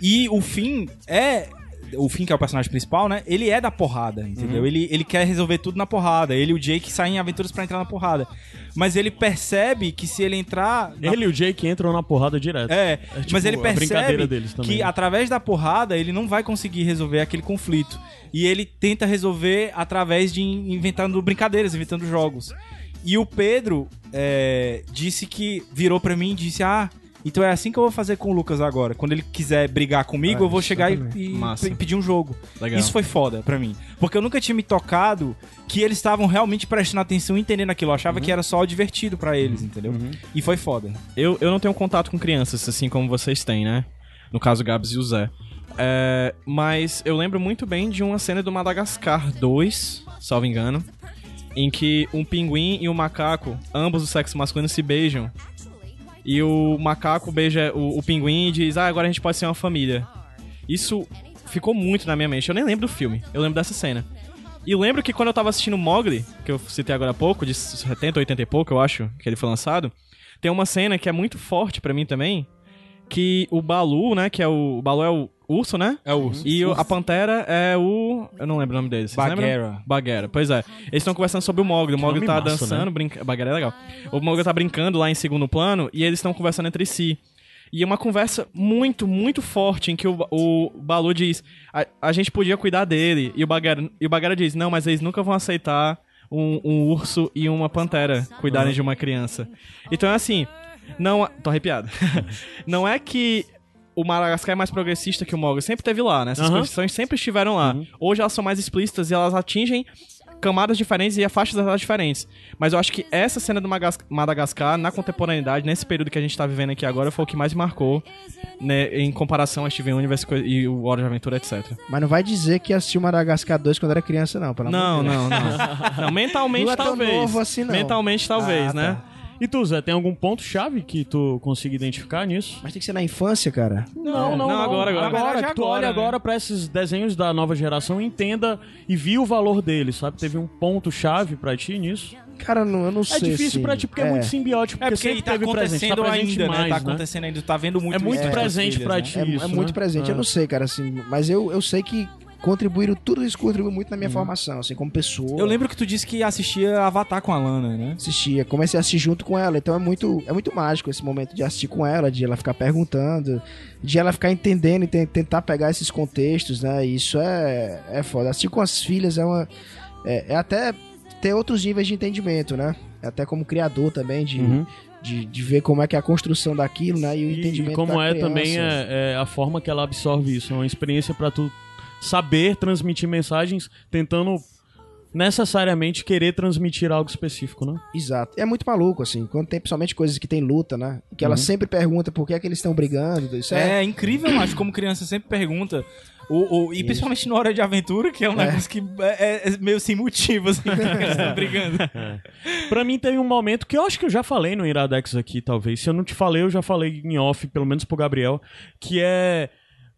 E o fim é. O Finn, que é o personagem principal, né? Ele é da porrada, entendeu? Ele, ele quer resolver tudo na porrada. Ele e o Jake saem em aventuras pra entrar na porrada. Mas ele percebe que se ele entrar. na Ele e o Jake entram na porrada direto. é, tipo, mas ele percebe que né? através da porrada ele não vai conseguir resolver aquele conflito. E ele tenta resolver através de in- inventando brincadeiras, inventando jogos. E o Pedro é, disse que virou pra mim e disse: Ah, então é assim que eu vou fazer com o Lucas agora. Quando ele quiser brigar comigo, Ah, eu vou chegar e, e pedir um jogo. Legal. Isso foi foda pra mim. Porque eu nunca tinha me tocado que eles estavam realmente prestando atenção e entendendo aquilo. Eu achava que era só divertido pra eles, entendeu? E foi foda. Eu, eu não tenho contato com crianças, assim como vocês têm, né? No caso, o Gabs e o Zé. É, mas eu lembro muito bem de uma cena do Madagascar 2, salvo engano, em que um pinguim e um macaco, ambos do sexo masculino, se beijam. E o macaco beija o, o pinguim e diz: Ah, agora a gente pode ser uma família. Isso ficou muito na minha mente. Eu nem lembro do filme, eu lembro dessa cena. E lembro que quando eu tava assistindo Mogli, que eu citei agora há pouco, de 70, 80 e pouco, eu acho, que ele foi lançado, tem uma cena que é muito forte pra mim também, que o Balu, né, que é o... O Balu é o urso, né? É o urso. E o- a Pantera é o... Eu não lembro o nome dele. vocês lembram? Bagheera. Bagheera, pois é. Eles estão conversando sobre o Mogli. O Mogli tá massa, dançando, né? brinca... Bagheera é legal. O Mogli tá brincando lá em segundo plano e eles estão conversando entre si. E é uma conversa muito, muito forte em que o, o Balu diz: a, a gente podia cuidar dele. E o, Bagheera, e o Bagheera diz: não, mas eles nunca vão aceitar um, um urso e uma pantera cuidarem de uma criança. Então é assim, não. Tô arrepiado. [laughs] não é que o Madagascar é mais progressista que o Mogli. Sempre teve lá, né? Essas Aham. condições sempre estiveram lá. Hoje elas são mais explícitas e elas atingem camadas diferentes e a faixas etárias diferentes. Mas eu acho que essa cena do Madagascar, na contemporaneidade, nesse período que a gente tá vivendo aqui agora, foi o que mais marcou, né, em comparação a Steven Universe e o Hora de Aventura, etc. Mas não vai dizer que assistiu Madagascar 2 quando era criança, não. Pelo Não, amor de Deus. não, não. [laughs] Não, mentalmente Não é tão talvez. novo assim, não. Mentalmente talvez, Ah, né? Tá. E tu, Zé, tem algum ponto-chave que tu consiga identificar nisso? Mas tem que ser na infância, cara. Não, não, agora, agora. Agora, Na verdade, que tu agora, olha né? agora pra esses desenhos da nova geração, entenda e viu o valor deles, sabe? Teve um ponto-chave pra ti nisso. Cara, não, eu não É sei. difícil assim. pra ti porque é, muito simbiótico, É porque, porque sempre tá teve presente, tá acontecendo presente ainda, mais, né? Tá né? acontecendo ainda, tu tá vendo muito É muito presente filhas, pra né? ti. É, isso, é muito né? presente. Eu não sei, cara, assim. Mas eu, eu sei que contribuíram, tudo isso contribuiu muito na minha formação, assim, como pessoa. Eu lembro que tu disse que assistia Avatar com a Lana, né? assistia, comecei a assistir junto com ela, então é muito, é muito mágico esse momento de assistir com ela, de ela ficar perguntando, de ela ficar entendendo e te- tentar pegar esses contextos, né? E isso é, é foda. Assistir com as filhas é uma. É, é até ter outros níveis de entendimento, né? É até como criador também, de, Uhum. de, de ver como é que é a construção daquilo, né? E o E, entendimento e como da é criança. também é, é a forma que ela absorve isso. É uma experiência pra tu saber transmitir mensagens, tentando necessariamente querer transmitir algo específico, né? Exato. É muito maluco, assim, quando tem principalmente coisas que tem luta, né? Que ela sempre pergunta por que é que eles estão brigando. Isso é, É incrível, mas como criança sempre pergunta. O, o- e principalmente na hora de aventura, que é um negócio que é, é meio sem motivo, assim, [laughs] que eles estão [laughs] brigando. Pra mim teve um momento que eu acho que eu já falei no Iradex aqui, talvez. Se eu não te falei, eu já falei em off, pelo menos pro Gabriel, que é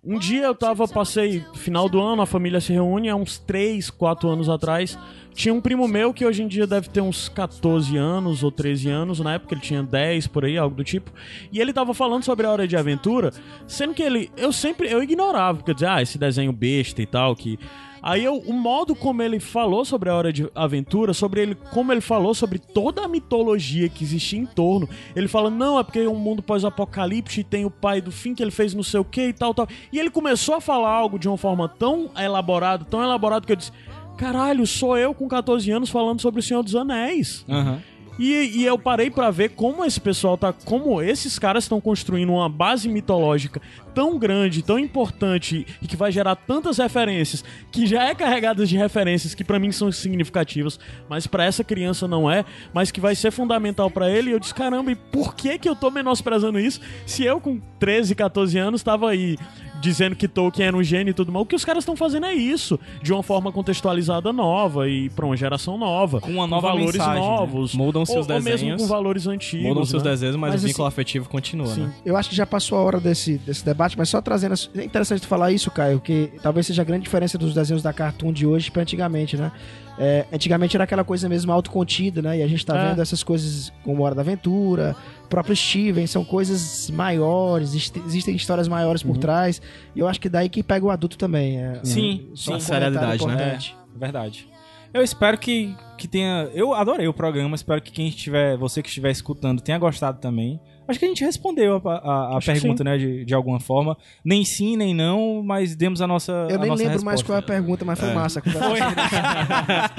um dia eu tava, passei final do ano, a família se reúne, há uns 3, 4 anos atrás. Tinha um primo meu que hoje em dia deve ter uns 14 anos ou 13 anos, na época ele tinha 10 por aí, algo do tipo. E ele tava falando sobre a hora de aventura, sendo que ele, eu sempre, eu ignorava, porque eu dizia, ah, esse desenho besta e tal, que Aí eu, o modo como ele falou sobre a hora de aventura, sobre ele, como ele falou sobre toda a mitologia que existia em torno. Ele fala, não, é porque é um mundo pós-apocalipse e tem o pai do fim que ele fez não sei o que e tal, tal. E ele começou a falar algo de uma forma tão elaborada, tão elaborada que eu disse, caralho, sou eu com 14 anos falando sobre o Senhor dos Anéis. Aham. E, e eu parei pra ver como esse pessoal tá. Como esses caras estão construindo uma base mitológica tão grande, tão importante e que vai gerar tantas referências, que já é carregada de referências que pra mim são significativas, mas pra essa criança não é, mas que vai ser fundamental pra ele. E eu disse: caramba, e por que que eu tô menosprezando isso se eu com 13, 14 anos tava aí dizendo que Tolkien era um gênio e tudo mais? O que os caras estão fazendo é isso, de uma forma contextualizada nova e pra uma geração nova, Com uma nova valores mensagem, né? novos. Mudam seus ou, ou mesmo desenhos, com valores antigos. Mudam seus né? desenhos, mas, Mas o vínculo assim- afetivo continua, Sim. né? Eu acho que já passou a hora desse, desse debate, mas só trazendo. É interessante tu falar isso, Caio, que talvez seja a grande diferença dos desenhos da Cartoon de hoje pra antigamente, né? É, antigamente era aquela coisa mesmo autocontida, né? E a gente tá É. vendo essas coisas como Hora da Aventura, o próprio Steven, são coisas maiores, existe- existem histórias maiores por trás. E eu acho que daí que pega o adulto também. É, Sim, só um sim. Seriedade, né? importante. É, verdade. Eu espero que, que tenha. Eu adorei o programa, espero que quem estiver, você que estiver escutando, tenha gostado também. Acho que a gente respondeu a, a- a pergunta, né, de, de alguma forma. Nem sim, nem não, mas demos a nossa. Eu a nem nossa lembro mais qual é a resposta. pergunta, mas foi massa. a [laughs] conversa.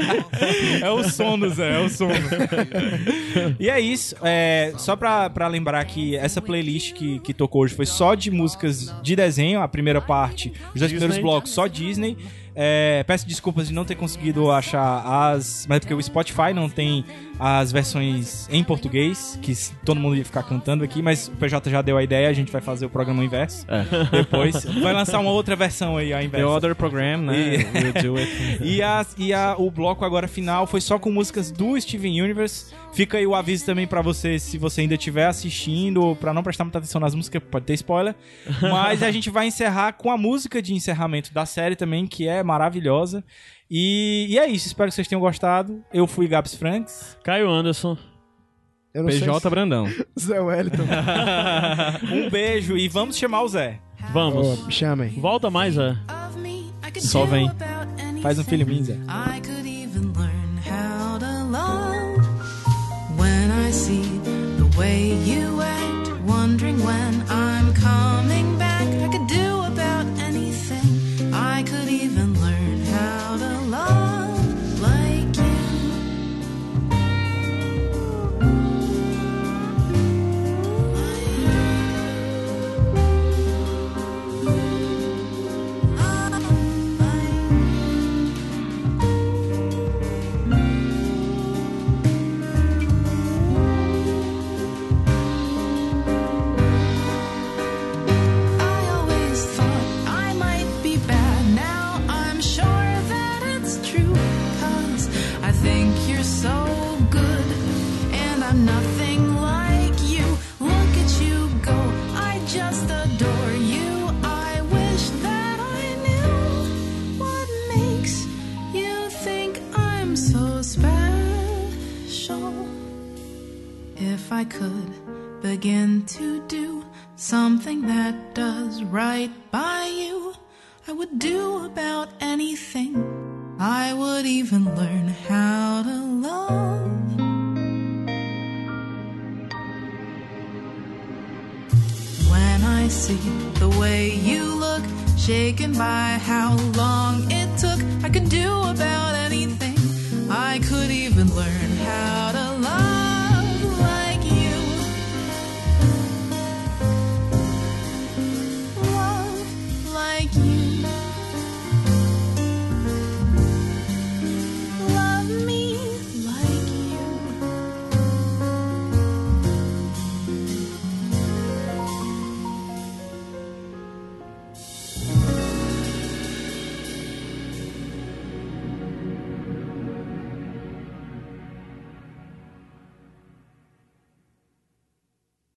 é o sono, Zé, é o sono. e é isso. É, só pra, pra lembrar que essa playlist que, que tocou hoje foi só de músicas de desenho, a primeira parte, os dois primeiros blocos só Disney. É, peço desculpas de não ter conseguido achar as. Mas é porque o Spotify não tem as versões em português, que todo mundo ia ficar cantando aqui, mas o PJ já deu a ideia, a gente vai fazer o programa inverso. [laughs] Depois. Vai lançar uma outra versão aí, a The inversa. Other Program, né? E- We'll do it. [laughs] E, a, e a, o bloco agora final foi só com músicas do Steven Universe. Fica aí o aviso também pra você, se você ainda estiver assistindo, pra não prestar muita atenção nas músicas, pode ter spoiler. [laughs] Mas a gente vai encerrar com a música de encerramento da série também, que é maravilhosa. E, e é isso, espero que vocês tenham gostado. Eu fui Gabs Franks. Caio Anderson. Eu não sei PJ Brandão. se... [laughs] Zé Wellington. [laughs] Um beijo e vamos chamar o Zé. Vamos. Me chamem. Volta mais, é. Could Só vem. Faz um filminho, Zé. See the way you act, wondering when I could begin to do something that does right by you, I would do about anything. I would even learn how to love. When I see the way you look, shaken by how long it took, I could do about anything. I could even learn